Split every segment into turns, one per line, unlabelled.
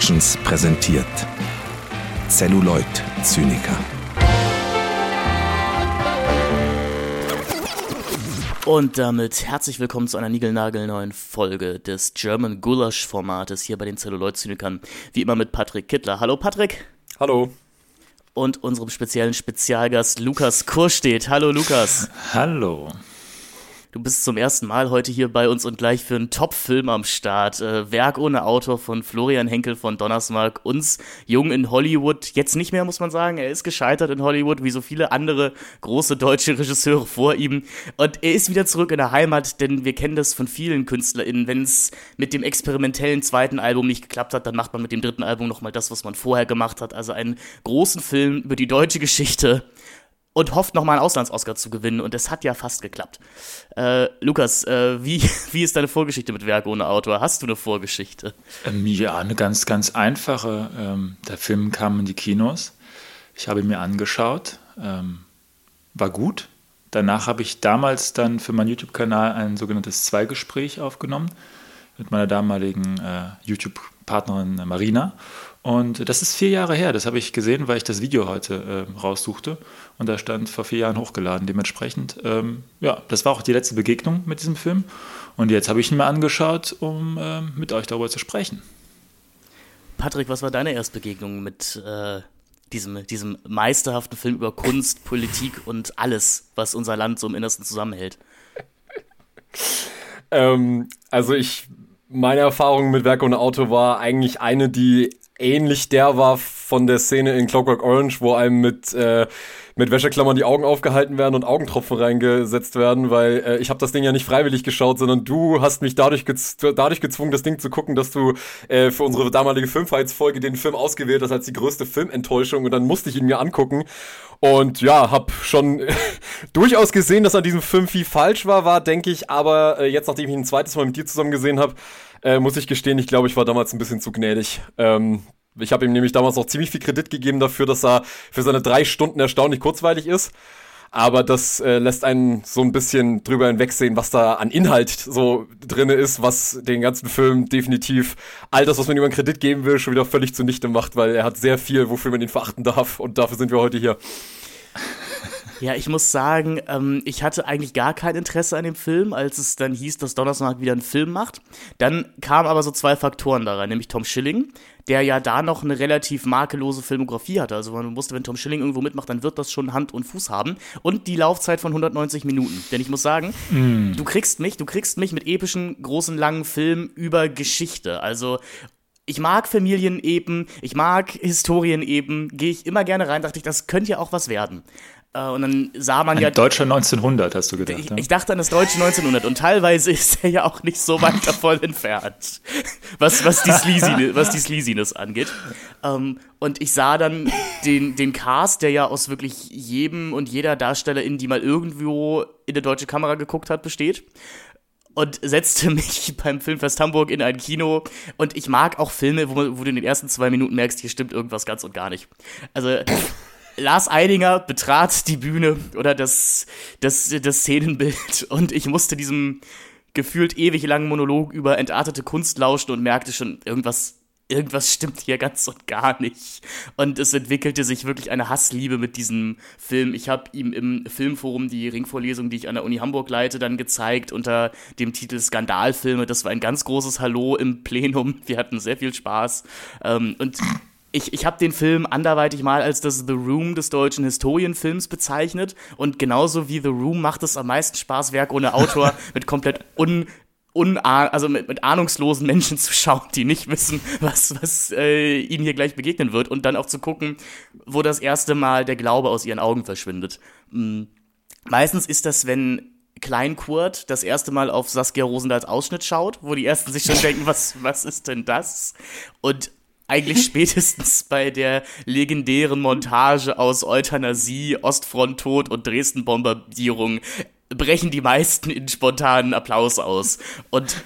Productions präsentiert Celluloid Zyniker.
Und damit herzlich willkommen zu einer niegelnagelneuen Folge des German Gulasch Formates hier bei den Celluloid Zynikern. Wie immer mit Patrick Kittler. Hallo Patrick.
Hallo.
Und unserem speziellen Spezialgast Lukas Kurstedt. Hallo Lukas.
Hallo.
Du bist zum ersten Mal heute hier bei uns und gleich für einen Top-Film am Start. Äh, Werk ohne Autor von Florian Henkel von Donnersmark. Uns jung in Hollywood. Jetzt nicht mehr, muss man sagen. Er ist gescheitert in Hollywood, wie so viele andere große deutsche Regisseure vor ihm. Und er ist wieder zurück in der Heimat, denn wir kennen das von vielen KünstlerInnen. Wenn es mit dem experimentellen zweiten Album nicht geklappt hat, dann macht man mit dem dritten Album nochmal das, was man vorher gemacht hat. Also einen großen Film über die deutsche Geschichte und hofft nochmal einen Auslands-Oscar zu gewinnen. Und es hat ja fast geklappt. Äh, Lukas, äh, wie, wie ist deine Vorgeschichte mit Werk ohne Autor? Hast du eine Vorgeschichte?
Ähm, ja, eine ganz, ganz einfache. Ähm, der Film kam in die Kinos. Ich habe ihn mir angeschaut. Ähm, war gut. Danach habe ich damals dann für meinen YouTube-Kanal ein sogenanntes Zweigespräch aufgenommen mit meiner damaligen äh, YouTube-Partnerin Marina. Und das ist vier Jahre her. Das habe ich gesehen, weil ich das Video heute äh, raussuchte. Und da stand vor vier Jahren hochgeladen. Dementsprechend, ähm, ja, das war auch die letzte Begegnung mit diesem Film. Und jetzt habe ich ihn mir angeschaut, um äh, mit euch darüber zu sprechen.
Patrick, was war deine erste Begegnung mit äh, diesem, diesem meisterhaften Film über Kunst, Politik und alles, was unser Land so im Innersten zusammenhält?
ähm, also ich, meine Erfahrung mit Werk ohne Auto war eigentlich eine, die ähnlich der war von der Szene in Clockwork Orange, wo einem mit, äh, mit Wäscheklammern die Augen aufgehalten werden und Augentropfen reingesetzt werden, weil äh, ich habe das Ding ja nicht freiwillig geschaut, sondern du hast mich dadurch, gez dadurch gezwungen, das Ding zu gucken, dass du äh, für unsere damalige Filmfights-Folge den Film ausgewählt hast als die größte Filmenttäuschung und dann musste ich ihn mir angucken. Und ja, hab schon durchaus gesehen, dass an diesem Film viel falsch war, war, denke ich, aber äh, jetzt, nachdem ich ihn ein zweites Mal mit dir zusammen gesehen habe, äh, muss ich gestehen, ich glaube, ich war damals ein bisschen zu gnädig. Ähm, ich habe ihm nämlich damals auch ziemlich viel Kredit gegeben dafür, dass er für seine drei Stunden erstaunlich kurzweilig ist. Aber das äh, lässt einen so ein bisschen drüber hinwegsehen, was da an Inhalt so drinne ist, was den ganzen Film definitiv all das, was man ihm an Kredit geben will, schon wieder völlig zunichte macht, weil er hat sehr viel, wofür man ihn verachten darf. Und dafür sind wir heute hier.
Ja, ich muss sagen, ähm, ich hatte eigentlich gar kein Interesse an dem Film, als es dann hieß, dass Donnerstag wieder einen Film macht. Dann kamen aber so zwei Faktoren da rein, nämlich Tom Schilling, der ja da noch eine relativ makellose Filmografie hatte. Also man wusste, wenn Tom Schilling irgendwo mitmacht, dann wird das schon Hand und Fuß haben. Und die Laufzeit von 190 Minuten. Denn ich muss sagen, mm. du kriegst mich, du kriegst mich mit epischen, großen, langen Filmen über Geschichte. Also ich mag Familien eben, ich mag Historien eben, gehe ich immer gerne rein, dachte ich, das könnte ja auch was werden. Äh, und dann sah man
Ein
ja.
Deutscher 1900, hast du gedacht.
Ich, ich, dachte an das deutsche 1900 und teilweise ist er ja auch nicht so weit davon entfernt, was, was, die Sleaziness, was die Sleaziness angeht. Ähm, und ich sah dann den, den Cast, der ja aus wirklich jedem und jeder Darstellerin, die mal irgendwo in eine deutsche Kamera geguckt hat, besteht und setzte mich beim Filmfest Hamburg in ein Kino. Und ich mag auch Filme, wo, wo, du in den ersten zwei Minuten merkst, hier stimmt irgendwas ganz und gar nicht. Also Lars Eidinger betrat die Bühne oder das, das, das Szenenbild und ich musste diesem gefühlt ewig langen Monolog über entartete Kunst lauschen und merkte schon, irgendwas, irgendwas stimmt hier ganz und gar nicht. Und es entwickelte sich wirklich eine Hassliebe mit diesem Film. Ich habe ihm im Filmforum die Ringvorlesung, die ich an der Uni Hamburg leite, dann gezeigt unter dem Titel Skandalfilme. Das war ein ganz großes Hallo im Plenum. Wir hatten sehr viel Spaß. Ähm, und ich, ich habe den Film anderweitig mal als das The Room des deutschen Historienfilms bezeichnet und genauso wie The Room macht es am meisten Spaß, Werk ohne Autor mit komplett un Unah also mit, mit ahnungslosen Menschen zu schauen, die nicht wissen, was, was äh, ihnen hier gleich begegnen wird und dann auch zu gucken, wo das erste Mal der Glaube aus ihren Augen verschwindet. Mhm. Meistens ist das, wenn Klein Kurt das erste Mal auf Saskia Rosendals Ausschnitt schaut, wo die ersten sich schon denken, was, was ist denn das? Und eigentlich spätestens bei der legendären Montage aus Euthanasie, Ostfront Tod und Dresden Bombardierung brechen die meisten in spontanen Applaus aus. Und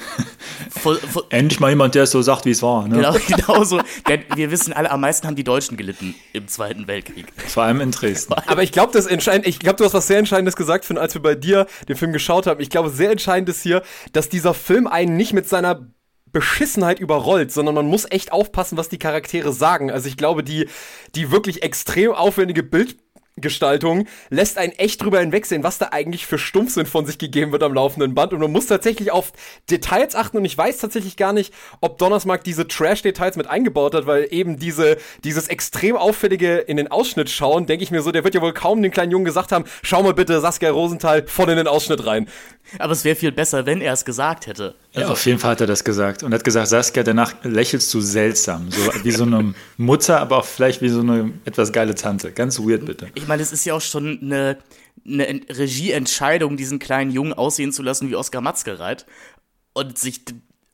vor, vor, endlich mal jemand, der es so sagt, wie es war. Ne?
Genau, genau so. Denn wir wissen alle, am meisten haben die Deutschen gelitten im Zweiten Weltkrieg.
Vor allem in Dresden.
Aber ich glaube, das entscheidend, ich glaube, du hast was sehr Entscheidendes gesagt, Finn, als wir bei dir den Film geschaut haben. Ich glaube, sehr entscheidend ist hier, dass dieser Film einen nicht mit seiner Beschissenheit überrollt, sondern man muss echt aufpassen, was die Charaktere sagen. Also ich glaube, die, die wirklich extrem aufwendige Bild Gestaltung lässt einen echt drüber hinwegsehen, was da eigentlich für Stumpfsinn von sich gegeben wird am laufenden Band. Und man muss tatsächlich auf Details achten. Und ich weiß tatsächlich gar nicht, ob Donnersmark diese Trash-Details mit eingebaut hat, weil eben diese, dieses extrem auffällige in den Ausschnitt schauen, denke ich mir so, der wird ja wohl kaum den kleinen Jungen gesagt haben, schau mal bitte Saskia Rosenthal voll in den Ausschnitt rein.
Aber es wäre viel besser, wenn er es gesagt hätte.
Also ja, auf jeden Fall hat er das gesagt. Und er hat gesagt, Saskia, danach lächelst du seltsam. So wie so eine Mutter, aber auch vielleicht wie so eine etwas geile Tante. Ganz weird, bitte.
Ich meine, es ist ja auch schon eine, eine Regieentscheidung, diesen kleinen Jungen aussehen zu lassen wie Oskar Matzgereit. Und sich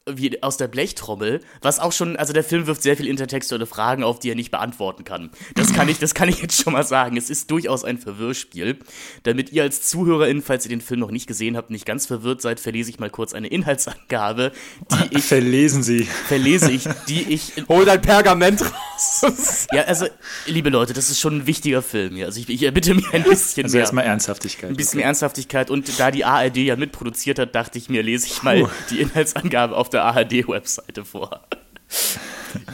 wie aus der Blechtrommel, was auch schon, also der Film wirft sehr viele intertextuelle Fragen auf, die er nicht beantworten kann. Das kann ich, das kann ich jetzt schon mal sagen. Es ist durchaus ein Verwirrspiel. Damit ihr als ZuhörerInnen, falls ihr den Film noch nicht gesehen habt, nicht ganz verwirrt seid, verlese ich mal kurz eine Inhaltsangabe,
die ich. Verlesen Sie.
Verlese ich, die ich.
Hol dein Pergament raus.
ja, also, liebe Leute, das ist schon ein wichtiger Film hier. Also ich, ich erbitte mir ein bisschen
also
mehr.
erstmal Ernsthaftigkeit.
Ein bisschen okay. Ernsthaftigkeit. Und da die ARD ja mitproduziert hat, dachte ich mir, lese ich mal Puh. die Inhaltsangabe auf der ARD-Webseite vor.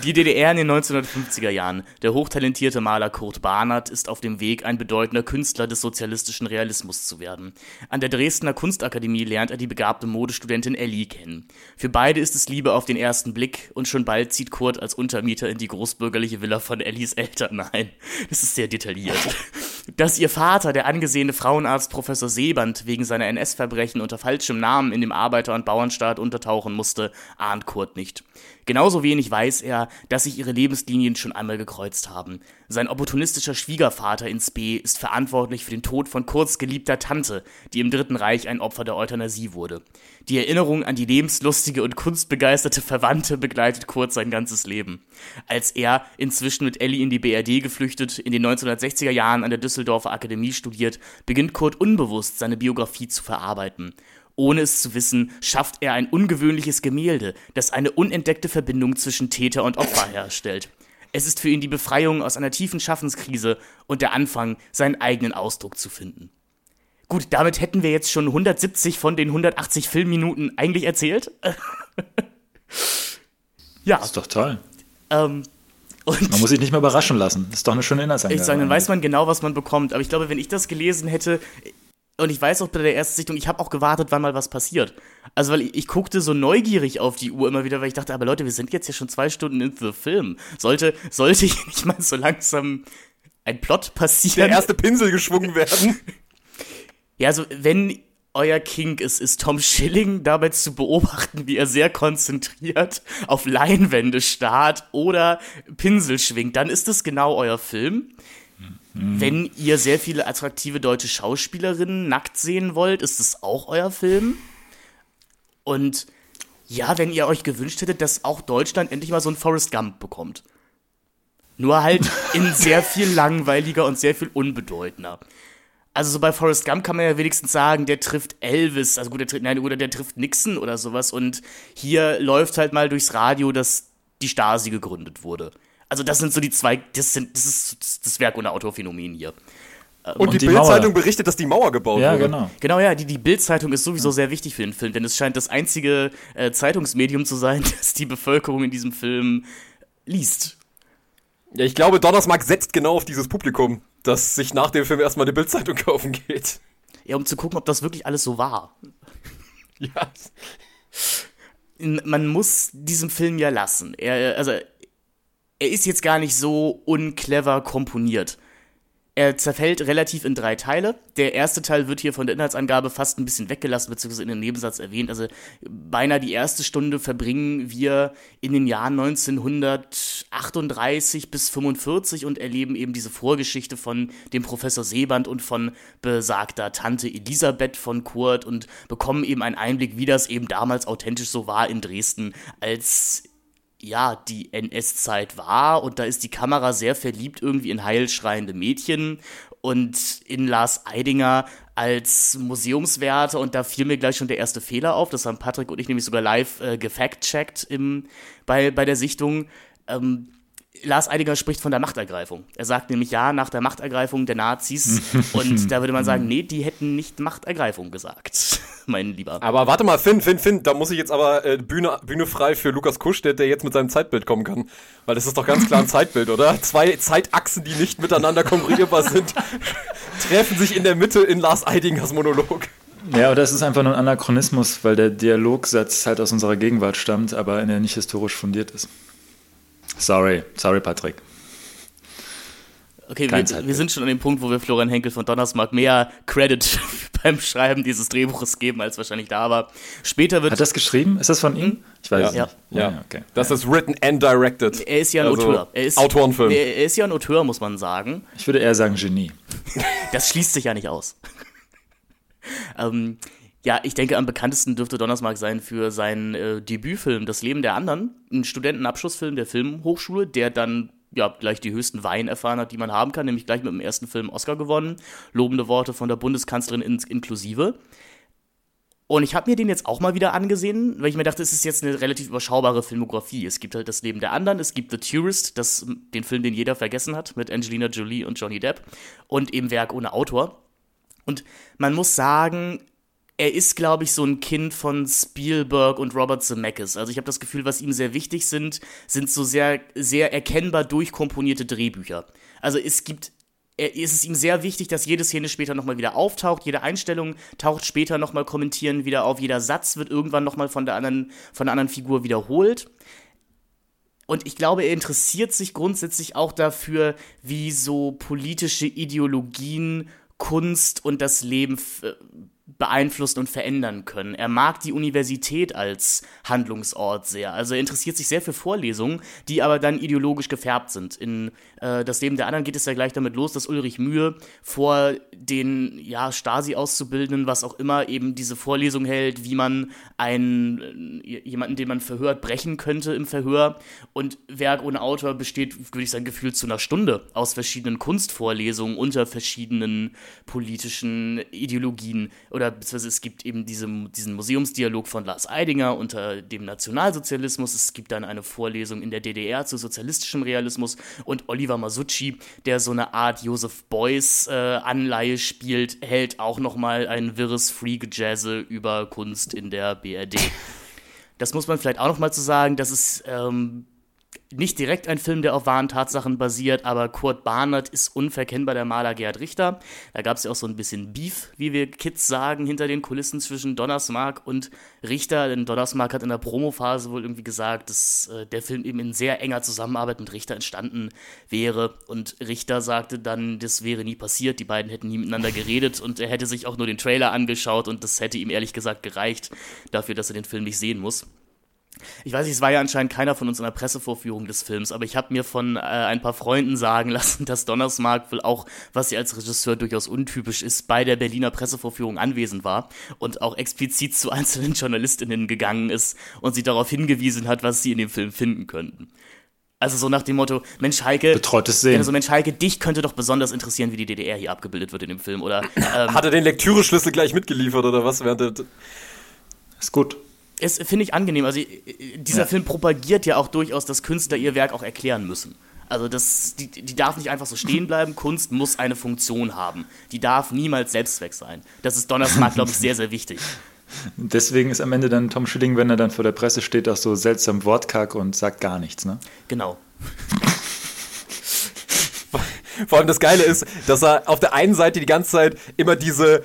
Die DDR in den 1950er Jahren. Der hochtalentierte Maler Kurt Barnert ist auf dem Weg, ein bedeutender Künstler des sozialistischen Realismus zu werden. An der Dresdner Kunstakademie lernt er die begabte Modestudentin Ellie kennen. Für beide ist es Liebe auf den ersten Blick und schon bald zieht Kurt als Untermieter in die großbürgerliche Villa von Ellies Eltern ein. Das ist sehr detailliert. Dass ihr Vater, der angesehene Frauenarzt Professor Seeband, wegen seiner NS-Verbrechen unter falschem Namen in dem Arbeiter- und Bauernstaat untertauchen musste, ahnt Kurt nicht. Genauso wenig weiß er, dass sich ihre Lebenslinien schon einmal gekreuzt haben. Sein opportunistischer Schwiegervater ins B ist verantwortlich für den Tod von Kurz geliebter Tante, die im Dritten Reich ein Opfer der Euthanasie wurde. Die Erinnerung an die lebenslustige und kunstbegeisterte Verwandte begleitet Kurz sein ganzes Leben. Als er, inzwischen mit Ellie in die BRD geflüchtet, in den 1960er Jahren an der Düsseldorfer Akademie studiert, beginnt Kurt unbewusst seine Biografie zu verarbeiten. Ohne es zu wissen, schafft er ein ungewöhnliches Gemälde, das eine unentdeckte Verbindung zwischen Täter und Opfer herstellt. Es ist für ihn die Befreiung aus einer tiefen Schaffenskrise und der Anfang, seinen eigenen Ausdruck zu finden. Gut, damit hätten wir jetzt schon 170 von den 180 Filmminuten eigentlich erzählt.
ja. Das ist doch toll.
Ähm,
man muss sich nicht mehr überraschen lassen. Das ist doch eine schöne Inhaltsangabe.
Ich sage, dann weiß man genau, was man bekommt. Aber ich glaube, wenn ich das gelesen hätte, und ich weiß auch bei der ersten Sichtung, ich habe auch gewartet, wann mal was passiert. Also, weil ich, ich, guckte so neugierig auf die Uhr immer wieder, weil ich dachte, aber Leute, wir sind jetzt ja schon zwei Stunden in the Film. Sollte, sollte ich nicht mal so langsam ein Plot passieren?
Der erste Pinsel geschwungen werden.
ja, also, wenn euer King ist, ist Tom Schilling dabei zu beobachten, wie er sehr konzentriert auf Leinwände starrt oder Pinsel schwingt, dann ist das genau euer Film. Mhm. Wenn ihr sehr viele attraktive deutsche Schauspielerinnen nackt sehen wollt, ist es auch euer Film. Und ja, wenn ihr euch gewünscht hättet, dass auch Deutschland endlich mal so ein Forrest Gump bekommt. Nur halt in sehr viel langweiliger und sehr viel unbedeutender. Also so bei Forrest Gump kann man ja wenigstens sagen, der trifft Elvis, also gut, der trifft, nein, oder der trifft Nixon oder sowas. Und hier läuft halt mal durchs Radio, dass die Stasi gegründet wurde. Also das sind so die zwei, das sind, das ist das Werk- und Autophänomen hier.
Und, und die, die Bildzeitung berichtet, dass die Mauer gebaut
ja,
wurde.
Ja, genau.
Genau, ja, die, die Bildzeitung ist sowieso sehr wichtig für den Film, denn es scheint das einzige äh, Zeitungsmedium zu sein, das die Bevölkerung in diesem Film liest.
Ja, ich glaube, Donnersmark setzt genau auf dieses Publikum, das sich nach dem Film erstmal die Bildzeitung kaufen geht.
Ja, um zu gucken, ob das wirklich alles so war.
Ja.
Man muss diesem Film ja lassen. Er, also er ist jetzt gar nicht so unclever komponiert. Er zerfällt relativ in drei Teile. Der erste Teil wird hier von der Inhaltsangabe fast ein bisschen weggelassen, beziehungsweise in dem Nebensatz erwähnt. Also beinahe die erste Stunde verbringen wir in den Jahren 1938 bis 45 und erleben eben diese Vorgeschichte von dem Professor Seeband und von besagter Tante Elisabeth von Kurt und bekommen eben einen Einblick, wie das eben damals authentisch so war in Dresden, als ja, die NS-Zeit war und da ist die Kamera sehr verliebt irgendwie in heilschreiende Mädchen und in Lars Eidinger als Museumswärter und da fiel mir gleich schon der erste Fehler auf, das haben Patrick und ich nämlich sogar live äh, gefact-checkt bei, bei der Sichtung. Ähm, Lars Eidinger spricht von der Machtergreifung. Er sagt nämlich ja nach der Machtergreifung der Nazis und da würde man sagen, nee, die hätten nicht Machtergreifung gesagt. mein Lieber.
Aber warte mal, Finn, Finn, Finn, da muss ich jetzt aber äh, Bühne, Bühne frei für Lukas Kusch, der, der jetzt mit seinem Zeitbild kommen kann. Weil das ist doch ganz klar ein Zeitbild, oder? Zwei Zeitachsen, die nicht miteinander konkurrierbar sind, treffen sich in der Mitte in Lars Eidingers Monolog.
Ja, aber das ist einfach nur ein Anachronismus, weil der Dialogsatz halt aus unserer Gegenwart stammt, aber er nicht historisch fundiert ist. Sorry, sorry, Patrick.
Okay, wir, wir, sind schon an dem Punkt, wo wir Florian Henkel von Donnersmarck mehr Credit beim Schreiben dieses Drehbuches geben, als wahrscheinlich da war. Später wird.
Hat das geschrieben? Ist das von ihm?
Ich weiß
ja.
nicht.
Ja, ja. okay. Das ist written and directed.
Er ist ja ein also Autor. Er ist,
Autorenfilm.
Er ist ja ein Autor, muss man sagen.
Ich würde eher sagen Genie.
das schließt sich ja nicht aus. ähm, ja, ich denke, am bekanntesten dürfte Donnersmarck sein für seinen äh, Debütfilm Das Leben der anderen, ein Studentenabschlussfilm der Filmhochschule, der dann ja, gleich die höchsten Weihen erfahren hat, die man haben kann, nämlich gleich mit dem ersten Film Oscar gewonnen. Lobende Worte von der Bundeskanzlerin in inklusive. Und ich habe mir den jetzt auch mal wieder angesehen, weil ich mir dachte, es ist jetzt eine relativ überschaubare Filmografie. Es gibt halt das Leben der anderen, es gibt The Tourist, das, den Film, den jeder vergessen hat, mit Angelina Jolie und Johnny Depp, und eben Werk ohne Autor. Und man muss sagen, er ist, glaube ich, so ein Kind von Spielberg und Robert Zemeckis. Also ich habe das Gefühl, was ihm sehr wichtig sind, sind so sehr, sehr erkennbar durchkomponierte Drehbücher. Also es gibt er, ist es ihm sehr wichtig, dass jede Szene später nochmal wieder auftaucht, jede Einstellung taucht später nochmal kommentieren wieder auf, jeder Satz wird irgendwann nochmal von der anderen, von der anderen Figur wiederholt. Und ich glaube, er interessiert sich grundsätzlich auch dafür, wie so politische Ideologien Kunst und das Leben beeinflussen und verändern können. Er mag die Universität als Handlungsort sehr. Also er interessiert sich sehr für Vorlesungen, die aber dann ideologisch gefärbt sind. In äh, Das Leben der anderen geht es ja gleich damit los, dass Ulrich Mühe vor den ja, Stasi-Auszubildenden, was auch immer, eben diese Vorlesung hält, wie man einen, äh, jemanden, den man verhört, brechen könnte im Verhör. Und Werk ohne Autor besteht, würde ich sagen, gefühlt zu einer Stunde aus verschiedenen Kunstvorlesungen unter verschiedenen politischen Ideologien oder beziehungsweise es gibt eben diese, diesen Museumsdialog von Lars Eidinger unter dem Nationalsozialismus. Es gibt dann eine Vorlesung in der DDR zu sozialistischem Realismus und Oliver Masucci, der so eine Art Joseph Beuys äh, Anleihe spielt, hält auch noch mal ein wirres Freak-Jazze über Kunst in der BRD. Das muss man vielleicht auch noch mal zu sagen, dass es ähm, nicht direkt ein Film, der auf wahren Tatsachen basiert, aber Kurt Barnert ist unverkennbar der Maler Gerhard Richter. Da gab es ja auch so ein bisschen Beef, wie wir Kids sagen, hinter den Kulissen zwischen Donnersmark und Richter. Denn Donnersmark hat in der Promophase wohl irgendwie gesagt, dass äh, der Film eben in sehr enger Zusammenarbeit mit Richter entstanden wäre. Und Richter sagte dann, das wäre nie passiert, die beiden hätten nie miteinander geredet und er hätte sich auch nur den Trailer angeschaut und das hätte ihm ehrlich gesagt gereicht dafür, dass er den Film nicht sehen muss. Ich weiß nicht, es war ja anscheinend keiner von uns in der Pressevorführung des Films, aber ich habe mir von äh, ein paar Freunden sagen lassen, dass Donnersmark wohl auch, was ja als Regisseur durchaus untypisch ist, bei der Berliner Pressevorführung anwesend war und auch explizit zu einzelnen JournalistInnen gegangen ist und sie darauf hingewiesen hat, was sie in dem Film finden könnten. Also so nach dem Motto, Mensch Heike,
Betreutes Sehen.
Also Mensch Heike, dich könnte doch besonders interessieren, wie die DDR hier abgebildet wird in dem Film, oder?
Ähm, Hat er den Lektüreschlüssel gleich mitgeliefert oder was? Während der
ist gut
es finde ich angenehm. Also dieser ja. Film propagiert ja auch durchaus, dass Künstler ihr Werk auch erklären müssen. Also das, die, die darf nicht einfach so stehen bleiben. Kunst muss eine Funktion haben. Die darf niemals Selbstzweck sein. Das ist Donnersmark, glaube ich, sehr, sehr wichtig.
Deswegen ist am Ende dann Tom Schilling, wenn er dann vor der Presse steht, auch so seltsam wortkarg und sagt gar nichts, ne?
Genau.
Vor allem das Geile ist, dass er auf der einen Seite die ganze Zeit immer diese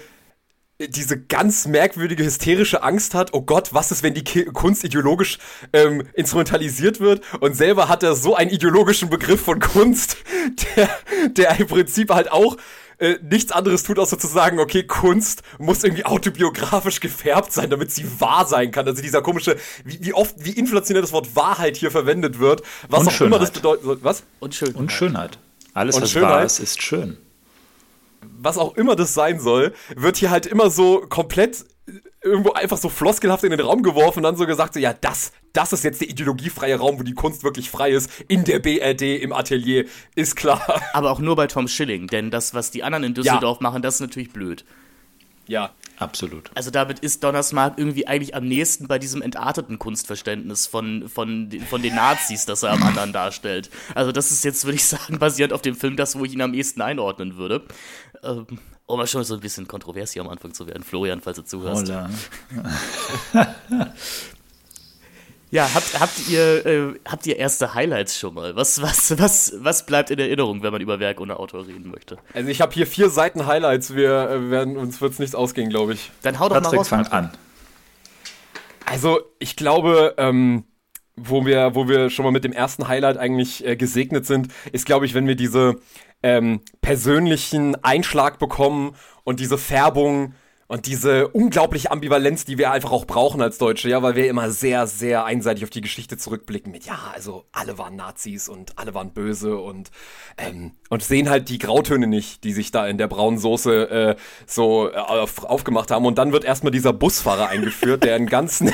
diese ganz merkwürdige hysterische Angst hat, oh Gott, was ist, wenn die Kunst ideologisch ähm, instrumentalisiert wird? Und selber hat er so einen ideologischen Begriff von Kunst, der, der im Prinzip halt auch äh, nichts anderes tut, außer zu sagen, okay, Kunst muss irgendwie autobiografisch gefärbt sein, damit sie wahr sein kann. Also dieser komische, wie, wie oft, wie inflationär das Wort Wahrheit hier verwendet wird, was auch immer das bedeutet. Was?
Und Schönheit. Und Schönheit. Alles,
Und
was
Schönheit.
wahr ist, ist schön
was auch immer das sein soll, wird hier halt immer so komplett irgendwo einfach so floskelhaft in den Raum geworfen und dann so gesagt, so, ja, das, das ist jetzt der ideologiefreie Raum, wo die Kunst wirklich frei ist, in der BRD, im Atelier, ist klar.
Aber auch nur bei Tom Schilling, denn das, was die anderen in Düsseldorf ja. machen, das ist natürlich blöd.
Ja.
Absolut.
Also damit ist Donnersmark irgendwie eigentlich am nächsten bei diesem entarteten Kunstverständnis von, von, von den Nazis, das er am anderen darstellt. Also das ist jetzt, würde ich sagen, basierend auf dem Film das, wo ich ihn am ehesten einordnen würde. Ähm, um mal schon so ein bisschen kontrovers hier am Anfang zu werden. Florian, falls du zuhörst.
Holla.
Ja, habt, habt, ihr, äh, habt ihr erste Highlights schon mal? Was, was, was, was bleibt in Erinnerung, wenn man über Werk ohne Autor reden möchte?
Also ich habe hier vier Seiten Highlights. Wir äh, werden uns wird's nichts ausgehen, glaube ich.
Dann hau doch mal
Patrick,
raus.
fang an.
Also ich glaube, ähm, wo wir, wo wir schon mal mit dem ersten Highlight eigentlich äh, gesegnet sind, ist, glaube ich, wenn wir diese ähm, persönlichen Einschlag bekommen und diese Färbung und diese unglaubliche Ambivalenz, die wir einfach auch brauchen als Deutsche, ja, weil wir immer sehr, sehr einseitig auf die Geschichte zurückblicken mit, ja, also alle waren Nazis und alle waren böse und, ähm, und sehen halt die Grautöne nicht, die sich da in der braunen Soße äh, so äh, auf, aufgemacht haben. Und dann wird erstmal dieser Busfahrer eingeführt, der einen ganzen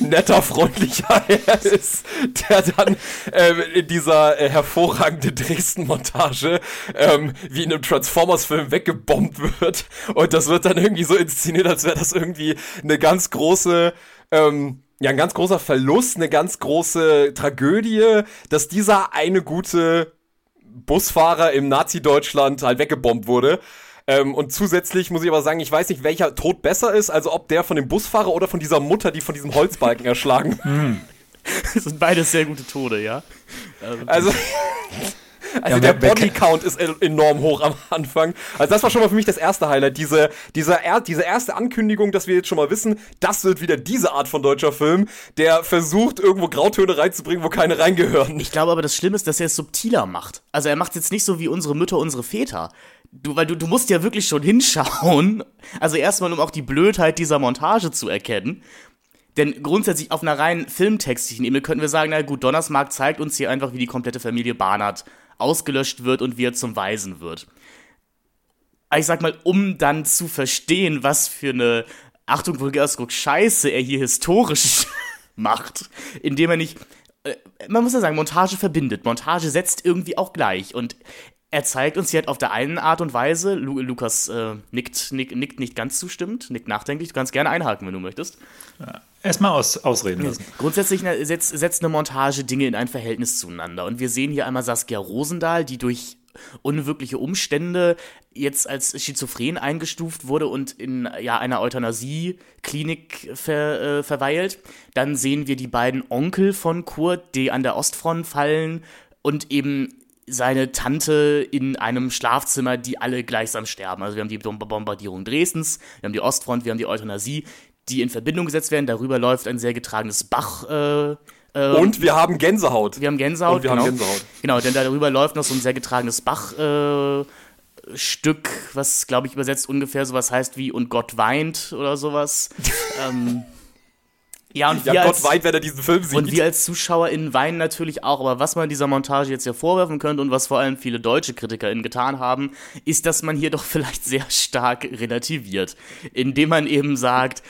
netter, freundlicher Herr ist, der dann ähm, in dieser äh, hervorragenden Dresden-Montage ähm, wie in einem Transformers-Film weggebombt wird. Und das wird dann irgendwie so inszeniert, als wäre das irgendwie eine ganz große, ähm, ja, ein ganz großer Verlust, eine ganz große Tragödie, dass dieser eine gute Busfahrer im Nazi-Deutschland halt weggebombt wurde. Ähm, und zusätzlich muss ich aber sagen, ich weiß nicht, welcher Tod besser ist, also ob der von dem Busfahrer oder von dieser Mutter, die von diesem Holzbalken erschlagen.
Das sind beides sehr gute Tode, ja.
Also, also
Ja,
der Bodycount ist enorm hoch am Anfang. Also das war schon mal für mich das erste Highlight, diese, diese, er, diese erste Ankündigung, dass wir jetzt schon mal wissen, das wird wieder diese Art von deutscher Film, der versucht, irgendwo Grautöne reinzubringen, wo keine reingehören.
Ich glaube aber, das Schlimme ist, dass er es subtiler macht. Also er macht es jetzt nicht so wie unsere Mütter, unsere Väter. Du, weil du, du musst ja wirklich schon hinschauen. Also erstmal, um auch die Blödheit dieser Montage zu erkennen. Denn grundsätzlich auf einer rein filmtextlichen Ebene könnten wir sagen, na gut, Donnersmarck zeigt uns hier einfach, wie die komplette Familie Barnard ausgelöscht wird und wie er zum Waisen wird. Ich sag mal, um dann zu verstehen, was für eine, Achtung, Vulgärausdruck, Scheiße er hier historisch macht, indem er nicht, äh, man muss ja sagen, Montage verbindet. Montage setzt irgendwie auch gleich. Und er zeigt uns hier halt auf der einen Art und Weise, Lu Lukas äh, nickt, nickt, nickt nicht ganz zustimmend, nickt nachdenklich, du kannst gerne einhaken, wenn du möchtest.
Erstmal aus, ausreden lassen.
Grundsätzlich ne, setzt, setzt eine Montage Dinge in ein Verhältnis zueinander. Und wir sehen hier einmal Saskia Rosendahl, die durch unwirkliche Umstände jetzt als schizophren eingestuft wurde und in ja, einer Euthanasie-Klinik ver, äh, verweilt. Dann sehen wir die beiden Onkel von Kurt, die an der Ostfront fallen und eben seine Tante in einem Schlafzimmer, die alle gleichsam sterben. Also wir haben die Bom- Bombardierung Dresdens, wir haben die Ostfront, wir haben die Euthanasie, die in Verbindung gesetzt werden. Darüber läuft ein sehr getragenes Bach. Äh, äh,
Und wir haben Gänsehaut.
wir haben Gänsehaut.
Und wir
genau.
haben Gänsehaut.
Genau, denn darüber läuft noch so ein sehr getragenes Bach. Äh, Stück, was glaube ich übersetzt ungefähr sowas heißt wie und Gott weint oder sowas. ähm, ja, und wir
Ja,
als,
Gott weit, wenn er diesen Film sieht.
und wir als ZuschauerInnen weinen natürlich auch, aber was man dieser Montage jetzt ja vorwerfen könnte und was vor allem viele deutsche KritikerInnen getan haben, ist, dass man hier doch vielleicht sehr stark relativiert. Indem man eben sagt,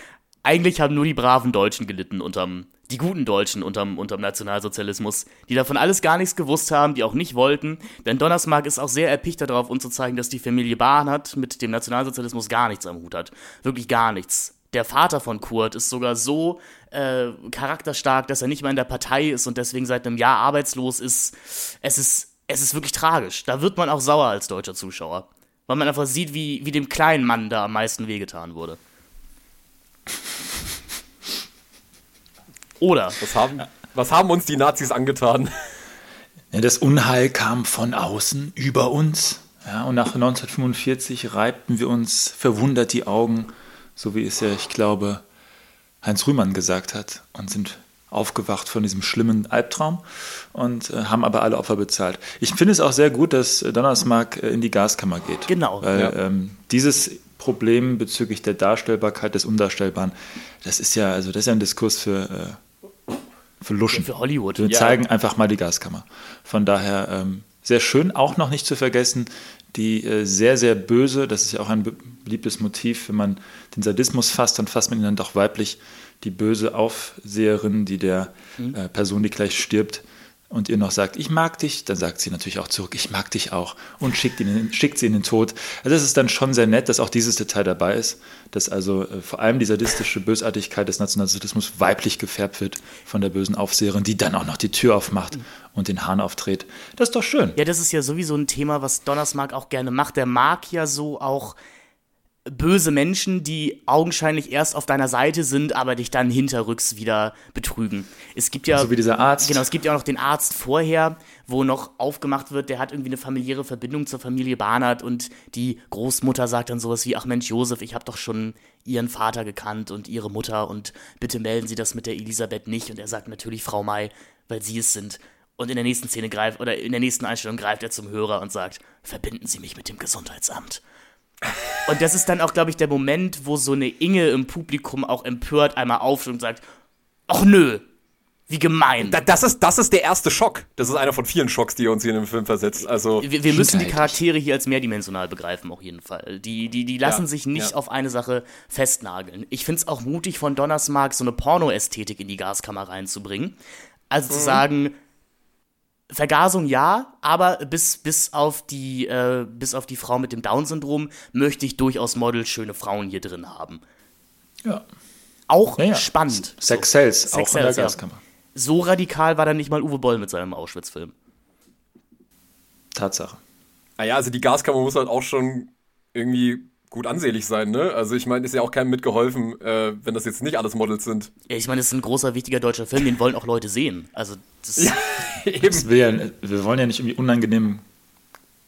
eigentlich haben nur die braven Deutschen gelitten unterm, die guten Deutschen unterm, unterm Nationalsozialismus, die davon alles gar nichts gewusst haben, die auch nicht wollten. Denn Donnersmarck ist auch sehr erpicht darauf, uns zu zeigen, dass die Familie Barnard mit dem Nationalsozialismus gar nichts am Hut hat. Wirklich gar nichts. Der Vater von Kurt ist sogar so äh, charakterstark, dass er nicht mal in der Partei ist und deswegen seit einem Jahr arbeitslos ist. Es ist, es ist wirklich tragisch. Da wird man auch sauer als deutscher Zuschauer. Weil man einfach sieht, wie, wie dem kleinen Mann da am meisten wehgetan wurde. Oder
was, haben, was haben uns die Nazis angetan?
Ja, das Unheil kam von außen über uns. Ja, und nach 1945 reibten wir uns verwundert die Augen, so wie es ja, ich glaube, Heinz Rühmann gesagt hat, und sind aufgewacht von diesem schlimmen Albtraum und äh, haben aber alle Opfer bezahlt. Ich finde es auch sehr gut, dass Donnersmarck äh, in die Gaskammer geht.
Genau.
Weil
Ja.
ähm, dieses Problem bezüglich der Darstellbarkeit des Undarstellbaren, das ist ja, also das ist ja ein Diskurs für, äh, für Luschen.
für Hollywood.
Wir
Ja.
zeigen einfach mal die Gaskammer. Von daher ähm, sehr schön, auch noch nicht zu vergessen, die äh, sehr, sehr böse, das ist ja auch ein be- beliebtes Motiv, wenn man den Sadismus fasst, dann fasst man ihn dann doch weiblich, die böse Aufseherin, die der
Mhm.
äh, Person, die gleich stirbt, und ihr noch sagt, ich mag dich, dann sagt sie natürlich auch zurück, ich mag dich auch und schickt, ihn, schickt sie in den Tod. Also es ist dann schon sehr nett, dass auch dieses Detail dabei ist, dass also äh, vor allem die sadistische Bösartigkeit des Nationalsozialismus weiblich gefärbt wird von der bösen Aufseherin, die dann auch noch die Tür aufmacht und den Hahn aufdreht. Das ist doch schön.
Ja, das ist ja sowieso ein Thema, was Donnersmark auch gerne macht. Der mag ja so auch böse Menschen, die augenscheinlich erst auf deiner Seite sind, aber dich dann hinterrücks wieder betrügen. Es gibt ja
So wie dieser Arzt.
Genau, es gibt ja auch noch den Arzt vorher, wo noch aufgemacht wird, der hat irgendwie eine familiäre Verbindung zur Familie Barnard und die Großmutter sagt dann sowas wie, ach Mensch, Josef, ich habe doch schon ihren Vater gekannt und ihre Mutter und bitte melden Sie das mit der Elisabeth nicht. Und er sagt natürlich Frau May, weil Sie es sind. Und in der nächsten Szene greift, oder in der nächsten Einstellung greift er zum Hörer und sagt, verbinden Sie mich mit dem Gesundheitsamt. Und das ist dann auch, glaube ich, der Moment, wo so eine Inge im Publikum auch empört einmal aufsteht und sagt, ach nö, wie gemein.
Da, das, ist, das ist der erste Schock. Das ist einer von vielen Schocks, die er uns hier in dem Film versetzt. Also,
wir, wir müssen die. Charaktere hier als mehrdimensional begreifen, auf jeden Fall. Die, die, die lassen
Ja,
sich nicht
ja.
auf eine Sache festnageln. Ich finde es auch mutig von Donnersmark, so eine Porno-Ästhetik in die Gaskammer reinzubringen. Also
Mhm.
zu sagen, Vergasung ja, aber bis, bis, auf die, äh, bis auf die Frau mit dem Down-Syndrom möchte ich durchaus model-schöne Frauen hier drin haben.
Ja.
Auch
Ja, ja.
spannend.
Sex Sales,
Sex
auch in
Sells,
der
ja.
Gaskammer.
So radikal war dann nicht mal Uwe Boll mit seinem Auschwitz-Film.
Tatsache.
naja, also die Gaskammer muss halt auch schon irgendwie gut ansehlich sein, ne? Also ich meine, ist ja auch keinem mitgeholfen, äh, wenn das jetzt nicht alles Models sind.
Ja, ich meine, es ist ein großer, wichtiger deutscher Film, den wollen auch Leute sehen. Also, das
Eben.
Das ja, wir wollen ja nicht irgendwie unangenehm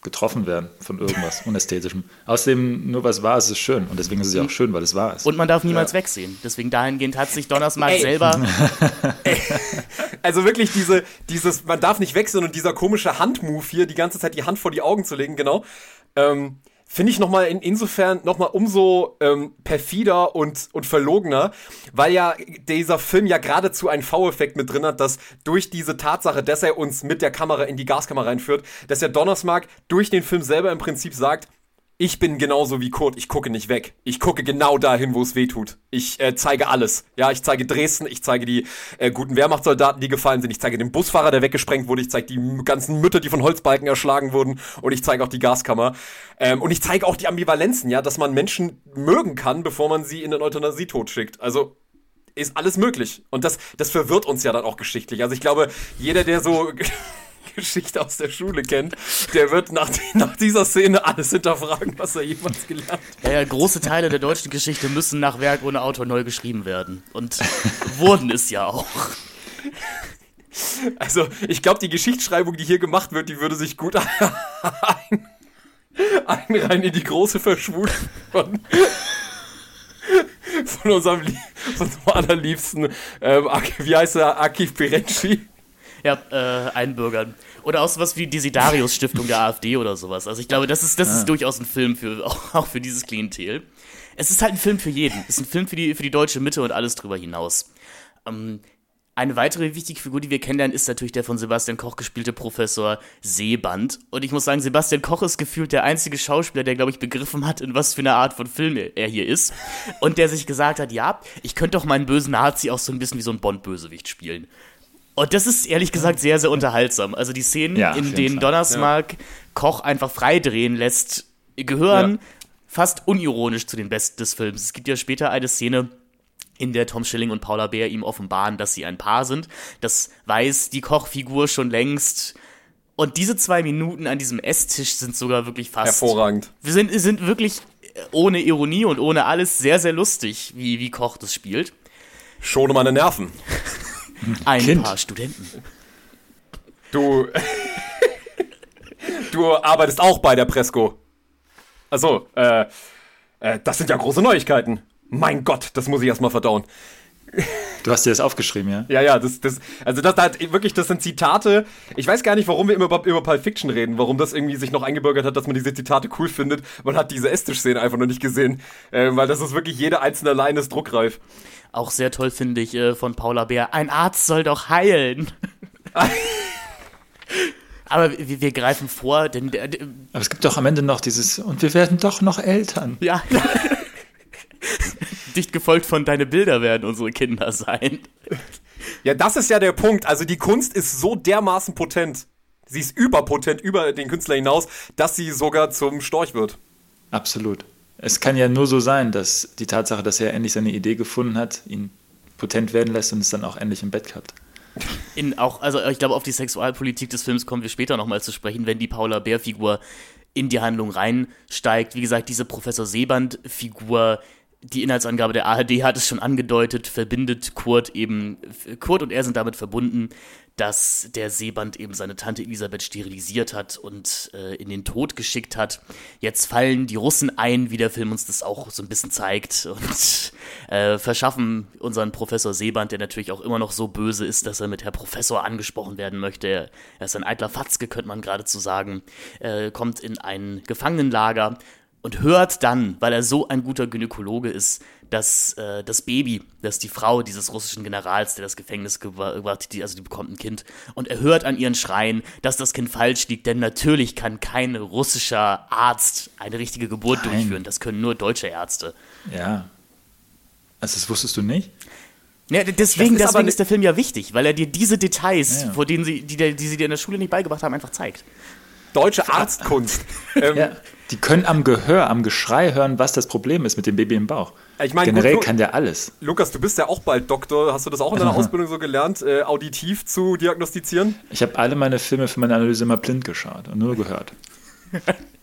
getroffen werden von irgendwas Unästhetischem. Außerdem, nur was wahr ist, ist schön. Und deswegen ist es ja auch schön, weil es wahr ist.
Und man darf niemals wegsehen. Deswegen dahingehend hat sich Donnersmark
Ey.
selber.
Also wirklich diese, dieses, man darf nicht wechseln und dieser komische Handmove hier, die ganze Zeit die Hand vor die Augen zu legen, genau, ähm, finde ich nochmal in, insofern nochmal umso ähm, perfider und, und verlogener, weil ja dieser Film ja geradezu einen V-Effekt mit drin hat, dass durch diese Tatsache, dass er uns mit der Kamera in die Gaskammer reinführt, dass der Donnersmark durch den Film selber im Prinzip sagt, ich bin genauso wie Kurt, ich gucke nicht weg. Ich gucke genau dahin, wo es weh tut. Ich äh, zeige alles. Ja, ich zeige Dresden, ich zeige die äh, guten Wehrmachtssoldaten, die gefallen sind. Ich zeige den Busfahrer, der weggesprengt wurde. Ich zeige die ganzen Mütter, die von Holzbalken erschlagen wurden. Und ich zeige auch die Gaskammer. Ähm, und ich zeige auch die Ambivalenzen, ja, dass man Menschen mögen kann, bevor man sie in den Euthanasietod schickt. Also ist alles möglich. Und das, das verwirrt uns ja dann auch geschichtlich. Also ich glaube, jeder, der so Geschichte aus der Schule kennt, der wird nach, nach dieser Szene alles hinterfragen, was er jemals gelernt hat.
Ja, ja, große Teile der deutschen Geschichte müssen nach Werk ohne Autor neu geschrieben werden. Und wurden es ja auch.
Also ich glaube, die Geschichtsschreibung, die hier gemacht wird, die würde sich gut ein, einreihen in die große Verschwulung von, von unserem, von unserem allerliebsten, ähm, wie heißt er, Akif Pirenci.
Ja, äh, einbürgern. Oder auch sowas wie die Sidarius-Stiftung der AfD oder sowas. Also ich glaube, das ist, das ist durchaus ein Film für, auch, auch für dieses Klientel. Es ist halt ein Film für jeden. Es ist ein Film für die, für die deutsche Mitte und alles drüber hinaus. Ähm, eine weitere wichtige Figur, die wir kennenlernen, ist natürlich der von Sebastian Koch gespielte Professor Seeband. Und ich muss sagen, Sebastian Koch ist gefühlt der einzige Schauspieler, der, glaube ich, begriffen hat, in was für eine Art von Film er hier ist. Und der sich gesagt hat, ja, ich könnte doch meinen bösen Nazi auch so ein bisschen wie so ein Bond-Bösewicht spielen. Und das ist ehrlich gesagt sehr, sehr unterhaltsam. Also die Szenen,
Ja,
in denen. Donnersmark Koch einfach freidrehen lässt, gehören
Ja.
fast unironisch zu den Besten des Films. Es gibt ja später eine Szene, in der Tom Schilling und Paula Bär ihm offenbaren, dass sie ein Paar sind. Das weiß die Kochfigur schon längst. Und diese zwei Minuten an diesem Esstisch sind sogar wirklich fast.
Hervorragend.
Wir sind, sind wirklich äh, ohne Ironie und ohne alles sehr, sehr lustig, wie, wie Koch das spielt.
Schone meine Nerven.
Ein
Kind.
paar Studenten.
Du, du arbeitest auch bei der Presco. Achso, äh, äh, das sind ja große Neuigkeiten. Mein Gott, das muss ich erstmal verdauen.
Du hast dir das aufgeschrieben, ja?
Ja, ja, das, das, also das, das wirklich, das sind Zitate. Ich weiß gar nicht, warum wir immer über, über Pulp Fiction reden, warum das irgendwie sich noch eingebürgert hat, dass man diese Zitate cool findet. Man hat diese Esstisch-Szene einfach noch nicht gesehen, äh, weil das ist wirklich jede einzelne Line ist druckreif.
Auch sehr toll finde ich äh, von Paula Bär. Ein Arzt soll doch heilen. Aber wir, wir greifen vor, denn der, der,
Aber es gibt doch am Ende noch dieses, und wir werden doch noch Eltern.
ja. Dicht gefolgt von deine Bilder werden unsere Kinder sein.
Ja, das ist ja der Punkt. Also die Kunst ist so dermaßen potent. Sie ist überpotent über den Künstler hinaus, dass sie sogar zum Storch wird.
Absolut. Es kann ja nur so sein, dass die Tatsache, dass er endlich seine Idee gefunden hat, ihn potent werden lässt und es dann auch endlich im Bett klappt.
In auch, also ich glaube, auf die Sexualpolitik des Films kommen wir später nochmal zu sprechen, wenn die Paula Bär-Figur in die Handlung reinsteigt. Wie gesagt, diese Professor Seeband-Figur, die Inhaltsangabe der ARD hat es schon angedeutet, verbindet Kurt eben, Kurt und er sind damit verbunden, dass der Seeband eben seine Tante Elisabeth sterilisiert hat und äh, in den Tod geschickt hat. Jetzt fallen die Russen ein, wie der Film uns das auch so ein bisschen zeigt und äh, verschaffen unseren Professor Seeband, der natürlich auch immer noch so böse ist, dass er mit Herr Professor angesprochen werden möchte. Er, ist ein eitler Fatzke, könnte man geradezu sagen, äh, kommt in ein Gefangenenlager und hört dann, weil er so ein guter Gynäkologe ist, dass äh, das Baby, dass die Frau dieses russischen Generals, der das Gefängnis gebracht die, also die bekommt ein Kind, und er hört an ihren Schreien, dass das Kind falsch liegt, denn natürlich kann kein russischer Arzt eine richtige Geburt Nein. durchführen. Das können nur deutsche Ärzte.
Ja. Also das wusstest du nicht?
Ja, deswegen, ist, deswegen ist der Film ja wichtig, weil er dir diese Details, ja. vor denen sie, die, die sie dir in der Schule nicht beigebracht haben, einfach zeigt.
Deutsche Arztkunst.
ähm, ja. Die können am Gehör, am Geschrei hören, was das Problem ist mit dem Baby im Bauch. Ich mein, Generell gut, kann der alles.
Lukas, du bist ja auch bald Doktor. Hast du das auch in deiner Ausbildung so gelernt, äh, auditiv zu diagnostizieren?
Ich habe alle meine Filme für meine Analyse immer blind geschaut und nur gehört.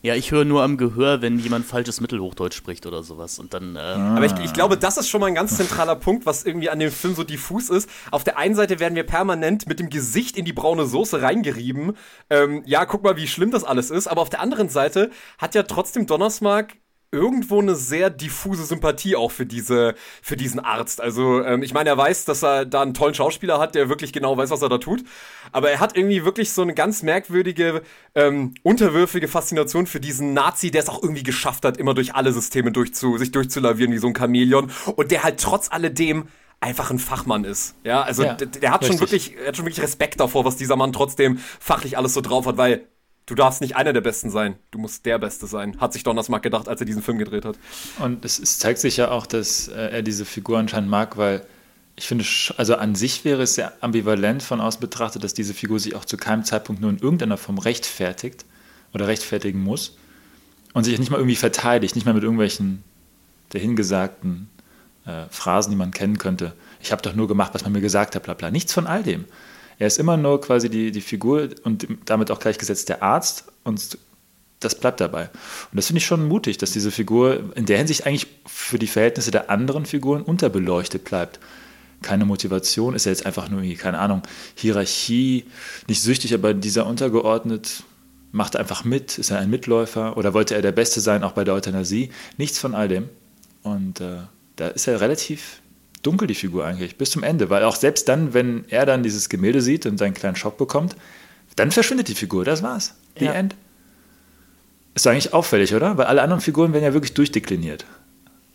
Ja, ich höre nur am Gehör, wenn jemand falsches Mittelhochdeutsch spricht oder sowas. Und dann. Äh ah.
Aber ich, ich, glaube, das ist schon mal ein ganz zentraler Punkt, was irgendwie an dem Film so diffus ist. Auf der einen Seite werden wir permanent mit dem Gesicht in die braune Soße reingerieben. Ähm, ja, guck mal, wie schlimm das alles ist. Aber auf der anderen Seite hat ja trotzdem Donnersmark irgendwo eine sehr diffuse Sympathie auch für diese für diesen Arzt. Also ähm, ich meine, er weiß, dass er da einen tollen Schauspieler hat, der wirklich genau weiß, was er da tut. Aber er hat irgendwie wirklich so eine ganz merkwürdige ähm, unterwürfige Faszination für diesen Nazi, der es auch irgendwie geschafft hat, immer durch alle Systeme durchzu sich durchzulavieren wie so ein Chamäleon und der halt trotz alledem einfach ein Fachmann ist. Ja, also ja, der, der hat richtig. schon wirklich, er hat schon wirklich Respekt davor, was dieser Mann trotzdem fachlich alles so drauf hat, weil du darfst nicht einer der Besten sein, du musst der Beste sein, hat sich Donnersmark gedacht, als er diesen Film gedreht hat.
Und es, es zeigt sich ja auch, dass äh, er diese Figur anscheinend mag, weil ich finde, also an sich wäre es sehr ambivalent von außen betrachtet, dass diese Figur sich auch zu keinem Zeitpunkt nur in irgendeiner Form rechtfertigt oder rechtfertigen muss und sich nicht mal irgendwie verteidigt, nicht mal mit irgendwelchen dahingesagten äh, Phrasen, die man kennen könnte. Ich habe doch nur gemacht, was man mir gesagt hat, bla bla. Nichts von all dem. Er ist immer nur quasi die, die Figur und damit auch gleichgesetzt der Arzt und das bleibt dabei. Und das finde ich schon mutig, dass diese Figur in der Hinsicht eigentlich für die Verhältnisse der anderen Figuren unterbeleuchtet bleibt. Keine Motivation, ist er jetzt einfach nur, keine Ahnung, Hierarchie, nicht süchtig, aber dieser untergeordnet macht einfach mit, ist er ein Mitläufer oder wollte er der Beste sein, auch bei der Euthanasie? Nichts von all dem. Und äh, da ist er relativ dunkel, die Figur eigentlich, bis zum Ende. Weil auch selbst dann, wenn er dann dieses Gemälde sieht und seinen kleinen Schock bekommt, dann verschwindet die Figur. Das war's. The ja. End. Ist eigentlich auffällig, oder? Weil alle anderen Figuren werden ja wirklich durchdekliniert.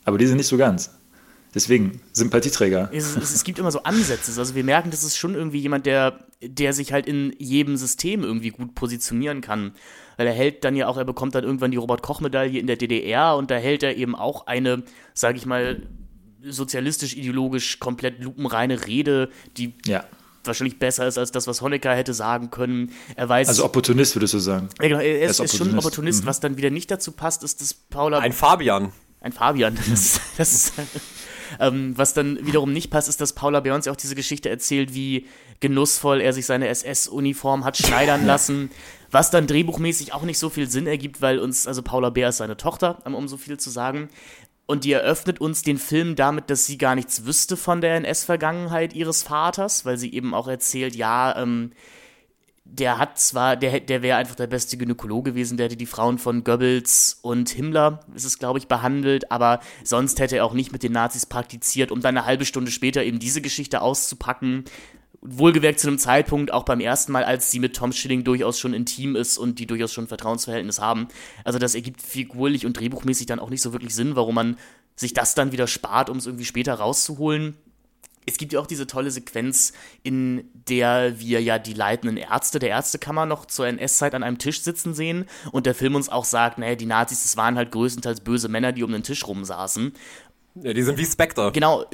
Aber die sind nicht so ganz. Deswegen, Sympathieträger.
Es, es, es, gibt immer so Ansätze. Also wir merken, das ist schon irgendwie jemand, der, der sich halt in jedem System irgendwie gut positionieren kann. Weil er hält dann ja auch, er bekommt dann irgendwann die Robert-Koch-Medaille in der DDR und da hält er eben auch eine, sage ich mal, sozialistisch-ideologisch komplett lupenreine Rede, die ja. wahrscheinlich besser ist als das, was Honecker hätte sagen können. Er weiß.
Also Opportunist würdest du sagen.
Ja, genau, er, er ist, ist, schon ein Opportunist. Mhm. Was dann wieder nicht dazu passt, ist, dass Paula.
Ein Fabian.
Ein Fabian. Das, das ähm, was dann wiederum nicht passt, ist, dass Paula Beyoncé auch diese Geschichte erzählt, wie genussvoll er sich seine SS-Uniform hat schneidern lassen. Was dann drehbuchmäßig auch nicht so viel Sinn ergibt, weil uns, also Paula Bär ist seine Tochter, um so viel zu sagen. Und die eröffnet uns den Film damit, dass sie gar nichts wüsste von der NS-Vergangenheit ihres Vaters, weil sie eben auch erzählt, ja, ähm, der hat zwar, der, der wäre einfach der beste Gynäkologe gewesen, der hätte die Frauen von Goebbels und Himmler, ist es glaube ich, behandelt, aber sonst hätte er auch nicht mit den Nazis praktiziert, um dann eine halbe Stunde später eben diese Geschichte auszupacken, wohlgewerkt zu einem Zeitpunkt, auch beim ersten Mal, als sie mit Tom Schilling durchaus schon intim ist und die durchaus schon ein Vertrauensverhältnis haben. Also das ergibt figurlich und drehbuchmäßig dann auch nicht so wirklich Sinn, warum man sich das dann wieder spart, um es irgendwie später rauszuholen. Es gibt ja auch diese tolle Sequenz, in der wir ja die leitenden Ärzte der Ärztekammer noch zur NS-Zeit an einem Tisch sitzen sehen und der Film uns auch sagt, naja, die Nazis, das waren halt größtenteils böse Männer, die um den Tisch rumsaßen.
Ja, die sind wie Spectre.
Genau,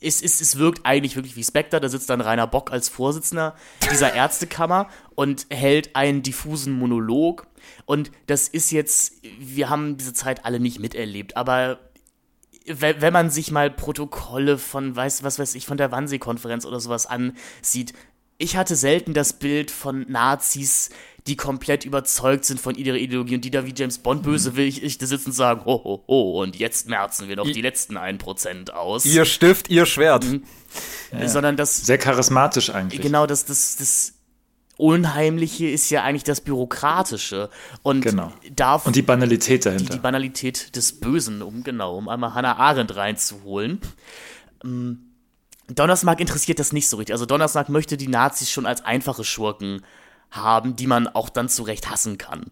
es, es, es wirkt eigentlich wirklich wie Spectre. Da sitzt dann Rainer Bock als Vorsitzender dieser Ärztekammer und hält einen diffusen Monolog. Und das ist jetzt, wir haben diese Zeit alle nicht miterlebt, aber wenn man sich mal Protokolle von, weiß, was weiß ich, von der Wannsee-Konferenz oder sowas ansieht, ich hatte selten das Bild von Nazis, die komplett überzeugt sind von ihrer Ideologie und die da wie James Bond böse will ich, ich da sitzen und sagen, ho, ho, ho, und jetzt merzen wir noch I die letzten 1% aus.
Ihr Stift, ihr Schwert. Mhm.
Ja. Sondern das.
Sehr charismatisch eigentlich.
Genau, das, das, das Unheimliche ist ja eigentlich das Bürokratische. Und,
genau. und die Banalität dahinter.
Die, die, Banalität des Bösen, um genau, um einmal Hannah Arendt reinzuholen. Ähm, Donnersmark interessiert das nicht so richtig. Also Donnersmark möchte die Nazis schon als einfache Schurken haben, die man auch dann zurecht hassen kann.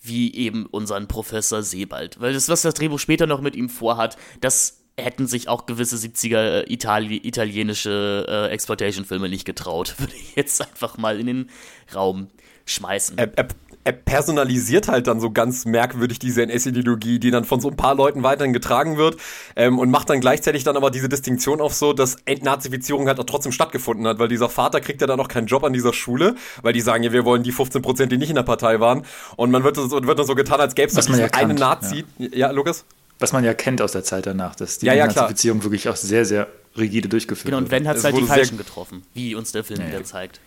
Wie eben unseren Professor Sebald. Weil das, was das Drehbuch später noch mit ihm vorhat, das hätten sich auch gewisse 70er äh, Itali italienische äh, Exploitation-Filme nicht getraut. Würde ich jetzt einfach mal in den Raum schmeißen.
Er, er, er personalisiert halt dann so ganz merkwürdig diese NS-Ideologie, die dann von so ein paar Leuten weiterhin getragen wird ähm, und macht dann gleichzeitig dann aber diese Distinktion auf so, dass Entnazifizierung halt auch trotzdem stattgefunden hat, weil dieser Vater kriegt ja dann auch keinen Job an dieser Schule, weil die sagen, ja, wir wollen die 15 Prozent, die nicht in der Partei waren und man wird, wird dann so getan, als gäbe es diesen ja einen Nazi. Ja. ja, Lukas?
Was man ja kennt aus der Zeit danach, dass die
ja, ja,
Entnazifizierung wirklich auch sehr, sehr rigide durchgeführt
wird. Genau, und wenn hat es halt die Falschen getroffen, wie uns der Film ja, wieder zeigt.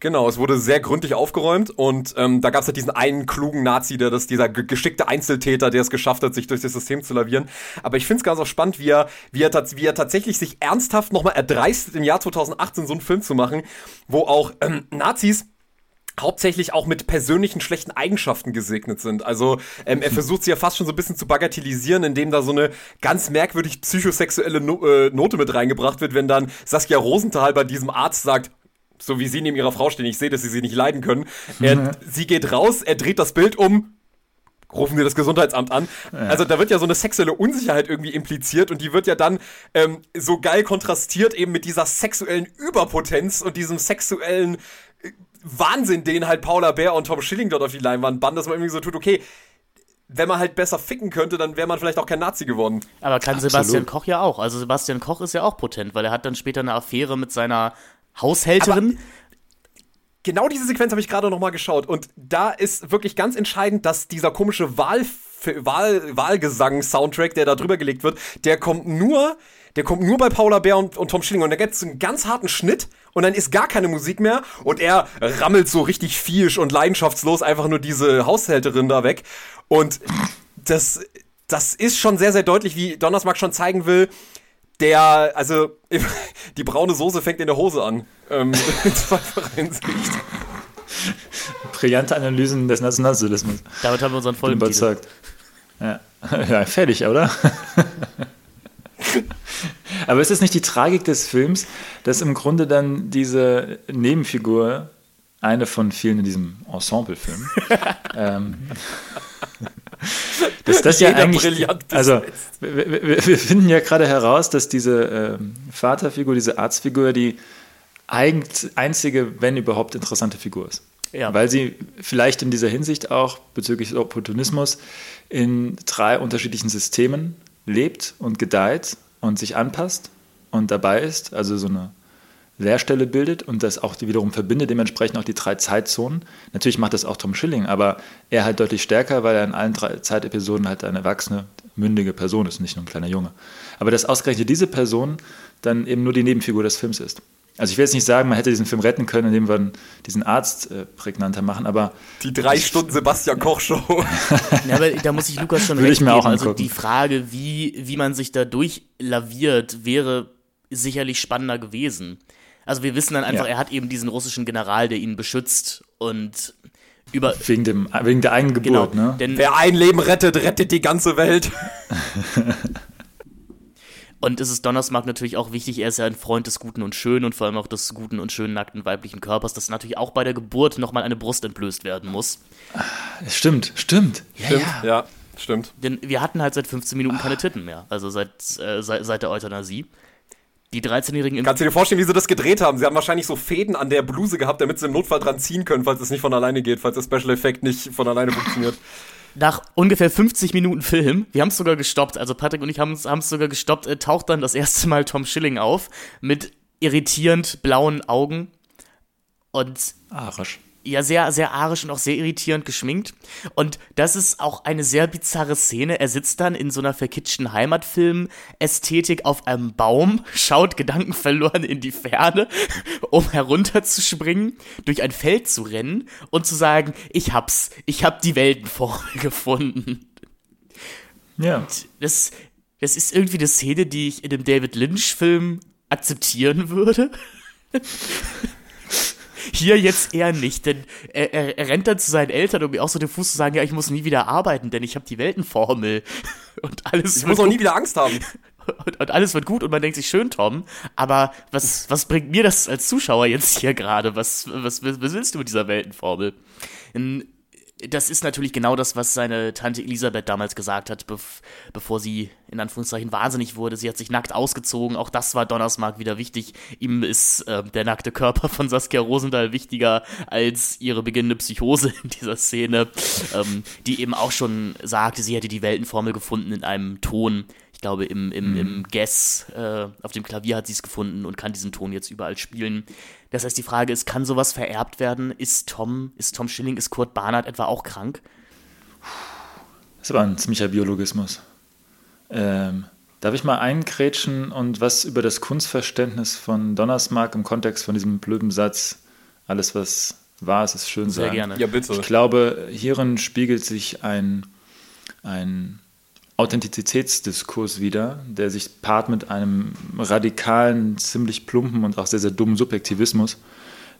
Genau, es wurde sehr gründlich aufgeräumt und ähm, da gab es halt diesen einen klugen Nazi, der das, dieser geschickte Einzeltäter, der es geschafft hat, sich durch das System zu lavieren. Aber ich finde es ganz auch spannend, wie er, wie er, wie er tatsächlich sich ernsthaft nochmal erdreistet, im Jahr 2018 so einen Film zu machen, wo auch ähm, Nazis hauptsächlich auch mit persönlichen schlechten Eigenschaften gesegnet sind. Also ähm, er versucht sie ja fast schon so ein bisschen zu bagatellisieren, indem da so eine ganz merkwürdig psychosexuelle no äh, Note mit reingebracht wird, wenn dann Saskia Rosenthal bei diesem Arzt sagt, so wie sie neben ihrer Frau stehen, ich sehe, dass sie sie nicht leiden können. Er, mhm. Sie geht raus, er dreht das Bild um, rufen wir das Gesundheitsamt an. Ja. Also da wird ja so eine sexuelle Unsicherheit irgendwie impliziert und die wird ja dann ähm, so geil kontrastiert eben mit dieser sexuellen Überpotenz und diesem sexuellen äh, Wahnsinn, den halt Paula Bär und Tom Schilling dort auf die Leinwand bannen, dass man irgendwie so tut, okay, wenn man halt besser ficken könnte, dann wäre man vielleicht auch kein Nazi geworden.
Aber kann Absolut. Sebastian Koch ja auch. Also Sebastian Koch ist ja auch potent, weil er hat dann später eine Affäre mit seiner Haushälterin. Aber
genau diese Sequenz habe ich gerade noch mal geschaut. Und da ist wirklich ganz entscheidend, dass dieser komische Wahl Wahl, Wahlgesang-Soundtrack, der da drüber gelegt wird, der kommt nur, der kommt nur bei Paula Bär und, und Tom Schilling und da gibt es einen ganz harten Schnitt und dann ist gar keine Musik mehr. Und er rammelt so richtig fiesch und leidenschaftslos einfach nur diese Haushälterin da weg. Und das, das ist schon sehr, sehr deutlich, wie Donnersmark schon zeigen will, der, also, die braune Soße fängt in der Hose an. Ähm, in zweifacher
Hinsicht. Brillante Analysen des Nationalsozialismus.
Damit haben wir unseren vollen
überzeugt. Ja. ja, fertig, oder? Aber ist es nicht die Tragik des Films, dass im Grunde dann diese Nebenfigur, eine von vielen in diesem Ensemble-Film, ähm, dass das ja eigentlich, also wir, wir, finden ja gerade heraus, dass diese ähm, Vaterfigur, diese Arztfigur, die einzige, wenn überhaupt, interessante Figur ist. Ja. Weil sie vielleicht in dieser Hinsicht auch bezüglich des Opportunismus in drei unterschiedlichen Systemen lebt und gedeiht und sich anpasst und dabei ist, also so eine Leerstelle bildet und das auch wiederum verbindet, dementsprechend auch die drei Zeitzonen. Natürlich macht das auch Tom Schilling, aber er halt deutlich stärker, weil er in allen drei Zeitepisoden halt eine erwachsene, mündige Person ist, nicht nur ein kleiner Junge. Aber dass ausgerechnet diese Person dann eben nur die Nebenfigur des Films ist. Also ich will jetzt nicht sagen, man hätte diesen Film retten können, indem wir diesen Arzt äh, prägnanter machen, aber...
Die drei Stunden Sebastian Koch Show.
ja, aber da muss ich Lukas schon
Würde recht ich mir
geben.
Auch also
die Frage, wie, wie man sich da durchlaviert, wäre sicherlich spannender gewesen. Also wir wissen dann einfach, ja. er hat eben diesen russischen General, der ihn beschützt und über
wegen dem wegen der eigenen Geburt, genau,
ne? Denn Wer ein Leben rettet, rettet die ganze Welt.
und es ist Donnersmark natürlich auch wichtig, er ist ja ein Freund des Guten und Schönen und vor allem auch des guten und schönen nackten weiblichen Körpers, dass natürlich auch bei der Geburt nochmal eine Brust entblößt werden muss.
Stimmt, stimmt.
Ja, stimmt. ja. ja. Stimmt.
Denn wir hatten halt seit 15 Minuten keine Titten mehr, also seit, äh, seit, seit der Euthanasie. Die 13-jährigen.
Kannst du dir vorstellen, wie sie das gedreht haben? Sie haben wahrscheinlich so Fäden an der Bluse gehabt, damit sie im Notfall dran ziehen können, falls es nicht von alleine geht, falls der Special Effekt nicht von alleine funktioniert.
nach ungefähr 50 Minuten Film, wir haben es sogar gestoppt, also Patrick und ich haben es sogar gestoppt, äh, taucht dann das erste Mal Tom Schilling auf mit irritierend blauen Augen und
Arisch
ja sehr, sehr arisch und auch sehr irritierend geschminkt. Und das ist auch eine sehr bizarre Szene. Er sitzt dann in so einer verkitschten Heimatfilm-Ästhetik auf einem Baum, schaut gedankenverloren in die Ferne, um herunterzuspringen, durch ein Feld zu rennen und zu sagen, ich hab's, ich hab die Weltenformel gefunden.
Ja.
Und das, das ist irgendwie eine Szene, die ich in einem David Lynch-Film akzeptieren würde. Hier jetzt eher nicht, denn er, er, er, rennt dann zu seinen Eltern, um mir auch so den Fuß zu sagen, ja, ich muss nie wieder arbeiten, denn ich habe die Weltenformel und alles.
Ich muss auch nie wieder Angst haben.
Und, und, alles wird gut und man denkt sich, schön, Tom, aber was, was bringt mir das als Zuschauer jetzt hier gerade? Was, was, was willst du mit dieser Weltenformel? In, das ist natürlich genau das, was seine Tante Elisabeth damals gesagt hat, bev bevor sie in Anführungszeichen wahnsinnig wurde. Sie hat sich nackt ausgezogen. Auch das war Donnersmark wieder wichtig. Ihm ist äh, der nackte Körper von Saskia Rosendahl wichtiger als ihre beginnende Psychose in dieser Szene, ähm, die eben auch schon sagte, sie hätte die Weltenformel gefunden in einem Ton. Ich glaube, im, im, im mhm. Guess äh, auf dem Klavier hat sie es gefunden und kann diesen Ton jetzt überall spielen. Das heißt, die Frage ist, kann sowas vererbt werden? Ist Tom, ist Tom Schilling, ist Kurt Barnard etwa auch krank?
Das war ein ziemlicher Biologismus. Ähm, darf ich mal einkrätschen und was über das Kunstverständnis von Donnersmark im Kontext von diesem blöden Satz, alles was wahr ist, ist schön
Sehr
sagen.
gerne.
Ja, bitte.
Ich glaube, hierin spiegelt sich ein, ein Authentizitätsdiskurs wieder, der sich paart mit einem radikalen, ziemlich plumpen und auch sehr, sehr dummen Subjektivismus.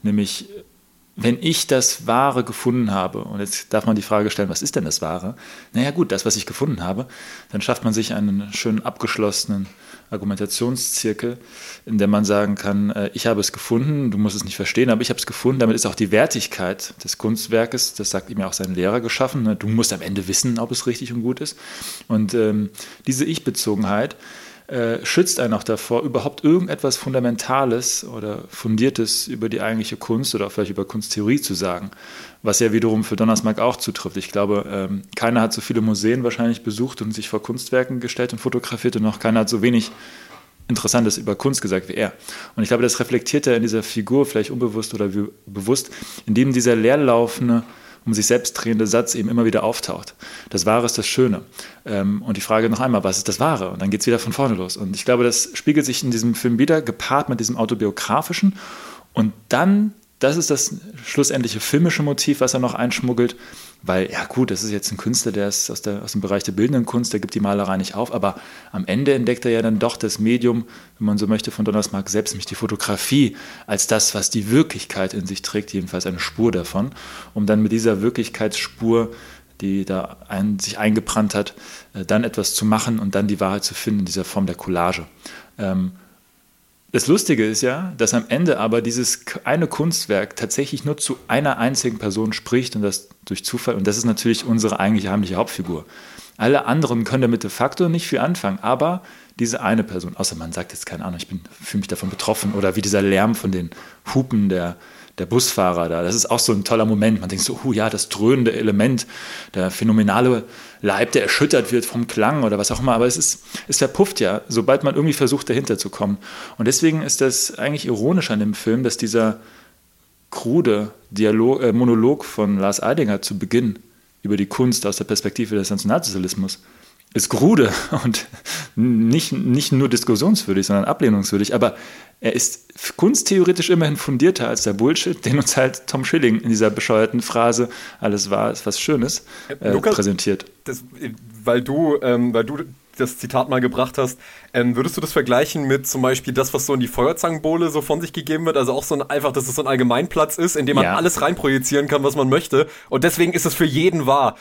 Nämlich, wenn ich das Wahre gefunden habe, und jetzt darf man die Frage stellen, was ist denn das Wahre? Naja gut, das, was ich gefunden habe, dann schafft man sich einen schön abgeschlossenen Argumentationszirkel, in der man sagen kann, äh, ich habe es gefunden, du musst es nicht verstehen, aber ich habe es gefunden. Damit ist auch die Wertigkeit des Kunstwerkes, das sagt ihm ja auch sein Lehrer, geschaffen. Ne? Du musst am Ende wissen, ob es richtig und gut ist. Und ähm, diese Ich-Bezogenheit, äh, schützt einen auch davor, überhaupt irgendetwas Fundamentales oder Fundiertes über die eigentliche Kunst oder vielleicht über Kunsttheorie zu sagen. Was ja wiederum für Donnersmarck auch zutrifft. Ich glaube, ähm, keiner hat so viele Museen wahrscheinlich besucht und sich vor Kunstwerken gestellt und fotografiert und noch keiner hat so wenig Interessantes über Kunst gesagt wie er. Und ich glaube, das reflektiert er in dieser Figur, vielleicht unbewusst oder bewusst, indem dieser leerlaufende um sich selbst drehende Satz eben immer wieder auftaucht. Das Wahre ist das Schöne. Ähm, und die Frage noch einmal, was ist das Wahre? Und dann geht es wieder von vorne los. Und ich glaube, das spiegelt sich in diesem Film wieder, gepaart mit diesem autobiografischen. Und dann das ist das schlussendliche filmische Motiv, was er noch einschmuggelt. Weil, ja gut, das ist jetzt ein Künstler, der ist aus, der, aus dem Bereich der bildenden Kunst, der gibt die Malerei nicht auf, aber am Ende entdeckt er ja dann doch das Medium, wenn man so möchte, von Donnersmarck selbst, nämlich die Fotografie, als das, was die Wirklichkeit in sich trägt, jedenfalls eine Spur davon, um dann mit dieser Wirklichkeitsspur, die da ein, sich eingebrannt hat, äh, dann etwas zu machen und dann die Wahrheit zu finden in dieser Form der Collage. Ähm, das Lustige ist ja, dass am Ende aber dieses eine Kunstwerk tatsächlich nur zu einer einzigen Person spricht und das durch Zufall. Und das ist natürlich unsere eigentliche heimliche Hauptfigur. Alle anderen können damit de facto nicht viel anfangen, aber diese eine Person, außer man sagt jetzt keine Ahnung, ich fühle mich davon betroffen oder wie dieser Lärm von den Hupen der, der Busfahrer da. Das ist auch so ein toller Moment. Man denkt so, oh ja, das dröhnende Element, der phänomenale Leib, der erschüttert wird vom Klang oder was auch immer. Aber es ist, es verpufft ja, sobald man irgendwie versucht, dahinter zu kommen. Und deswegen ist das eigentlich ironisch an dem Film, dass dieser krude Dialog, äh, Monolog von Lars Eidinger zu Beginn über die Kunst aus der Perspektive des Nationalsozialismus ist grude und nicht, nicht nur diskussionswürdig, sondern ablehnungswürdig. Aber er ist kunsttheoretisch immerhin fundierter als der Bullshit, den uns halt Tom Schilling in dieser bescheuerten Phrase alles war, ist was Schönes äh, Lukas, präsentiert.
Das, weil, du, ähm, weil du das Zitat mal gebracht hast, ähm, würdest du das vergleichen mit zum Beispiel das, was so in die Feuerzangenbowle so von sich gegeben wird? Also auch so ein einfach, dass es so ein Allgemeinplatz ist, in dem man ja. alles reinprojizieren kann, was man möchte. Und deswegen ist es für jeden wahr.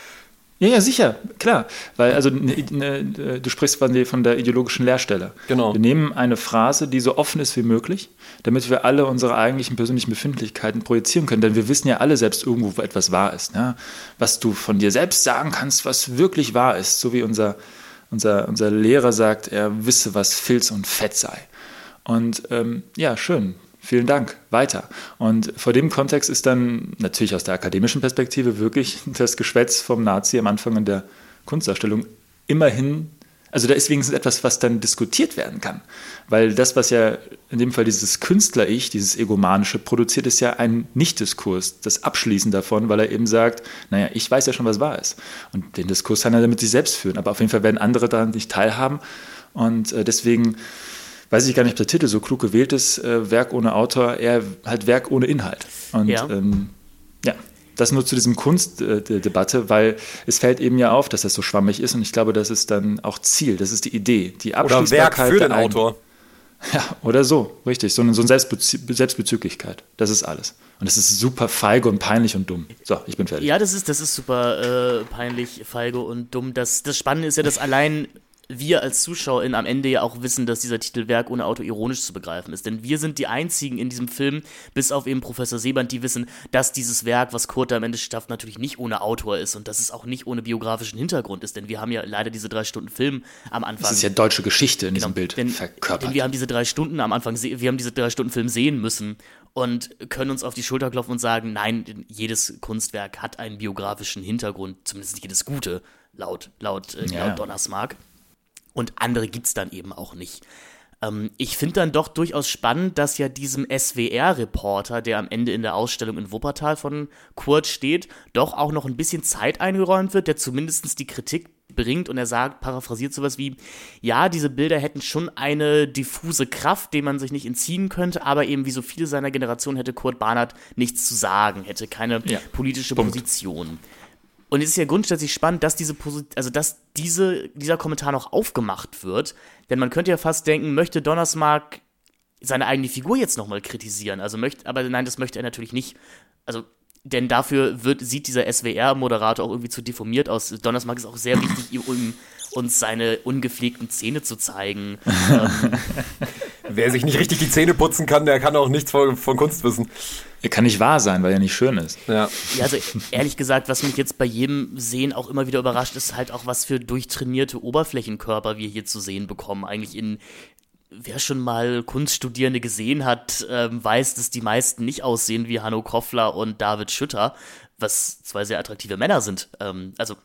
Ja, ja, sicher, klar. Weil, also, ne, ne, du sprichst von der, von der ideologischen Leerstelle.
Genau.
Wir nehmen eine Phrase, die so offen ist wie möglich, damit wir alle unsere eigentlichen persönlichen Befindlichkeiten projizieren können. Denn wir wissen ja alle selbst irgendwo, wo etwas wahr ist. Ne? Was du von dir selbst sagen kannst, was wirklich wahr ist. So wie unser, unser, unser Lehrer sagt, er wisse, was Filz und Fett sei. Und ähm, ja, schön Vielen Dank, weiter. Und vor dem Kontext ist dann natürlich aus der akademischen Perspektive wirklich das Geschwätz vom Nazi am Anfang in der Kunstausstellung immerhin also da ist wenigstens etwas, was dann diskutiert werden kann. Weil das, was ja in dem Fall dieses Künstler-Ich, dieses Egomanische produziert, ist ja ein Nicht-Diskurs, das Abschließen davon, weil er eben sagt, naja, ich weiß ja schon, was wahr ist. Und den Diskurs kann er damit sich selbst führen. Aber auf jeden Fall werden andere daran nicht teilhaben. Und äh, deswegen weiß ich gar nicht, ob der Titel so klug gewählt ist, äh, Werk ohne Autor, eher halt Werk ohne Inhalt. Und ja, ähm, ja das nur zu diesem Kunstdebatte, weil es fällt eben ja auf, dass das so schwammig ist und ich glaube, das ist dann auch Ziel, das ist die Idee, die
Abschließbarkeit. Oder Werk für den Autor.
Ja, oder so, richtig, so eine, so eine Selbstbezü Selbstbezüglichkeit, das ist alles. Und das ist super feige und peinlich und dumm. So, ich bin fertig.
Ja, das ist, das ist super äh, peinlich, feige und dumm. Das, das Spannende ist ja, dass allein wir als ZuschauerInnen am Ende ja auch wissen, dass dieser Titel Werk ohne Auto ironisch zu begreifen ist. Denn wir sind die einzigen in diesem Film, bis auf eben Professor Seband, die wissen, dass dieses Werk, was Kurt am Ende schafft, natürlich nicht ohne Autor ist und dass es auch nicht ohne biografischen Hintergrund ist. Denn wir haben ja leider diese drei Stunden Film am Anfang. Das
ist ja deutsche Geschichte in genau, diesem Bild
denn, verkörpert. Denn wir haben diese drei Stunden am Anfang, wir haben diese drei Stunden Film sehen müssen und können uns auf die Schulter klopfen und sagen, nein, jedes Kunstwerk hat einen biografischen Hintergrund, zumindest jedes gute, laut, laut, äh, ja. laut Donnersmark und andere gibt es dann eben auch nicht. Ähm, ich finde dann doch durchaus spannend, dass ja diesem SWR-Reporter, der am Ende in der Ausstellung in Wuppertal von Kurt steht, doch auch noch ein bisschen Zeit eingeräumt wird, der zumindest die Kritik bringt und er sagt, paraphrasiert sowas wie, ja, diese Bilder hätten schon eine diffuse Kraft, dem man sich nicht entziehen könnte, aber eben wie so viele seiner Generation hätte Kurt Barnard nichts zu sagen, hätte keine ja, politische Punkt. Position. Und es ist ja grundsätzlich spannend, dass diese also dass diese, dieser Kommentar noch aufgemacht wird. Denn man könnte ja fast denken, möchte Donnersmark seine eigene Figur jetzt nochmal kritisieren. Also möchte, aber nein, das möchte er natürlich nicht. Also, denn dafür wird, sieht dieser SWR-Moderator auch irgendwie zu deformiert aus. Donnersmark ist auch sehr wichtig, um uns seine ungepflegten Zähne zu zeigen. ähm,
Wer sich nicht richtig die Zähne putzen kann, der kann auch nichts von, von Kunst wissen.
Er kann nicht wahr sein, weil er nicht schön ist.
Ja. ja, also ehrlich gesagt, was mich jetzt bei jedem Sehen auch immer wieder überrascht, ist halt auch, was für durchtrainierte Oberflächenkörper wir hier zu sehen bekommen. Eigentlich in wer schon mal Kunststudierende gesehen hat, ähm, weiß, dass die meisten nicht aussehen wie Hanno Koffler und David Schütter, was zwei sehr attraktive Männer sind. Ähm, also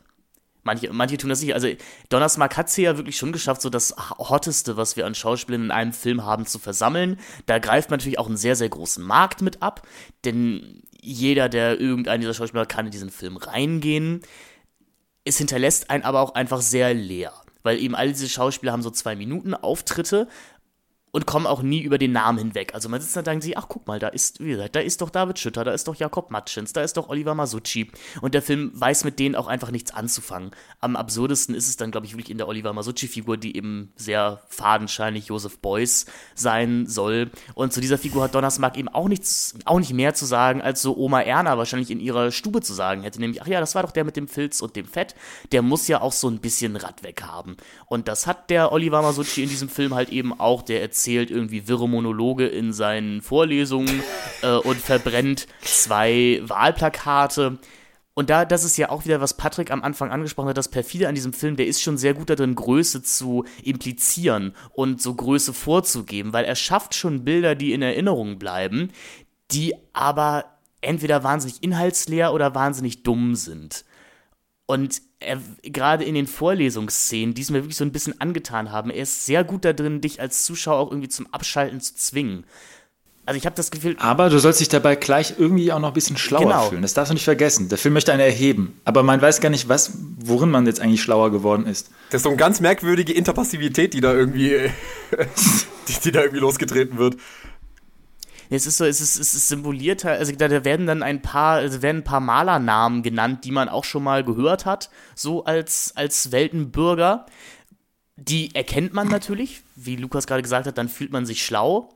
Manche, manche tun das nicht. Also Donnersmark hat sie ja wirklich schon geschafft, so das Hotteste, was wir an Schauspielern in einem Film haben, zu versammeln. Da greift man natürlich auch einen sehr, sehr großen Markt mit ab, denn jeder, der irgendeinen dieser Schauspieler kann in diesen Film reingehen. Es hinterlässt einen aber auch einfach sehr leer, weil eben all diese Schauspieler haben so zwei Minuten Auftritte und kommen auch nie über den Namen hinweg. Also man sitzt da und denkt sich, ach guck mal, da ist, wie gesagt, da ist doch David Schütter, da ist doch Jakob Matschens, da ist doch Oliver Masucci. Und der Film weiß mit denen auch einfach nichts anzufangen. Am absurdesten ist es dann, glaube ich, wirklich in der Oliver Masucci-Figur, die eben sehr fadenscheinig Joseph Beuys sein soll. Und zu dieser Figur hat Donnersmark eben auch nichts, auch nicht mehr zu sagen, als so Oma Erna wahrscheinlich in ihrer Stube zu sagen hätte. Nämlich, ach ja, das war doch der mit dem Filz und dem Fett. Der muss ja auch so ein bisschen Rad weg haben. Und das hat der Oliver Masucci in diesem Film halt eben auch, der erzählt erzählt irgendwie wirre Monologe in seinen Vorlesungen äh, und verbrennt zwei Wahlplakate. Und da, das ist ja auch wieder, was Patrick am Anfang angesprochen hat, das perfide an diesem Film, der ist schon sehr gut darin, Größe zu implizieren und so Größe vorzugeben, weil er schafft schon Bilder, die in Erinnerung bleiben, die aber entweder wahnsinnig inhaltsleer oder wahnsinnig dumm sind. Und gerade in den Vorlesungsszenen, die es mir wirklich so ein bisschen angetan haben, er ist sehr gut da drin, dich als Zuschauer auch irgendwie zum Abschalten zu zwingen. Also ich habe das Gefühl.
Aber du sollst dich dabei gleich irgendwie auch noch ein bisschen schlauer genau. fühlen. Das darfst du nicht vergessen. Der Film möchte einen erheben. Aber man weiß gar nicht, was, worin man jetzt eigentlich schlauer geworden ist.
Das ist so eine ganz merkwürdige Interpassivität, die da irgendwie, die, die da irgendwie losgetreten wird
es ist so, es ist, es ist symboliert, halt, also da werden dann ein paar, also werden ein paar Malernamen genannt, die man auch schon mal gehört hat, so als, als Weltenbürger. Die erkennt man natürlich, wie Lukas gerade gesagt hat, dann fühlt man sich schlau.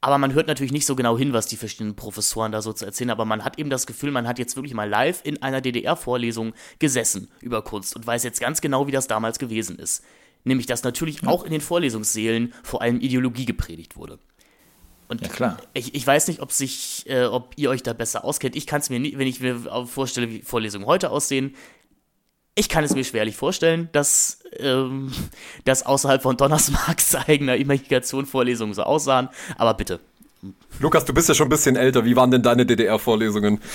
Aber man hört natürlich nicht so genau hin, was die verschiedenen Professoren da so zu erzählen. Aber man hat eben das Gefühl, man hat jetzt wirklich mal live in einer DDR-Vorlesung gesessen über Kunst und weiß jetzt ganz genau, wie das damals gewesen ist. Nämlich, dass natürlich auch in den Vorlesungssälen vor allem Ideologie gepredigt wurde. Und ja, klar. Ich, ich weiß nicht, ob, sich, äh, ob ihr euch da besser auskennt. Ich kann es mir nicht, wenn ich mir vorstelle, wie Vorlesungen heute aussehen, ich kann es mir schwerlich vorstellen, dass, ähm, dass außerhalb von Donnersmarks eigener Imagination Vorlesungen so aussahen. Aber bitte,
Lukas, du bist ja schon ein bisschen älter. Wie waren denn deine DDR-Vorlesungen?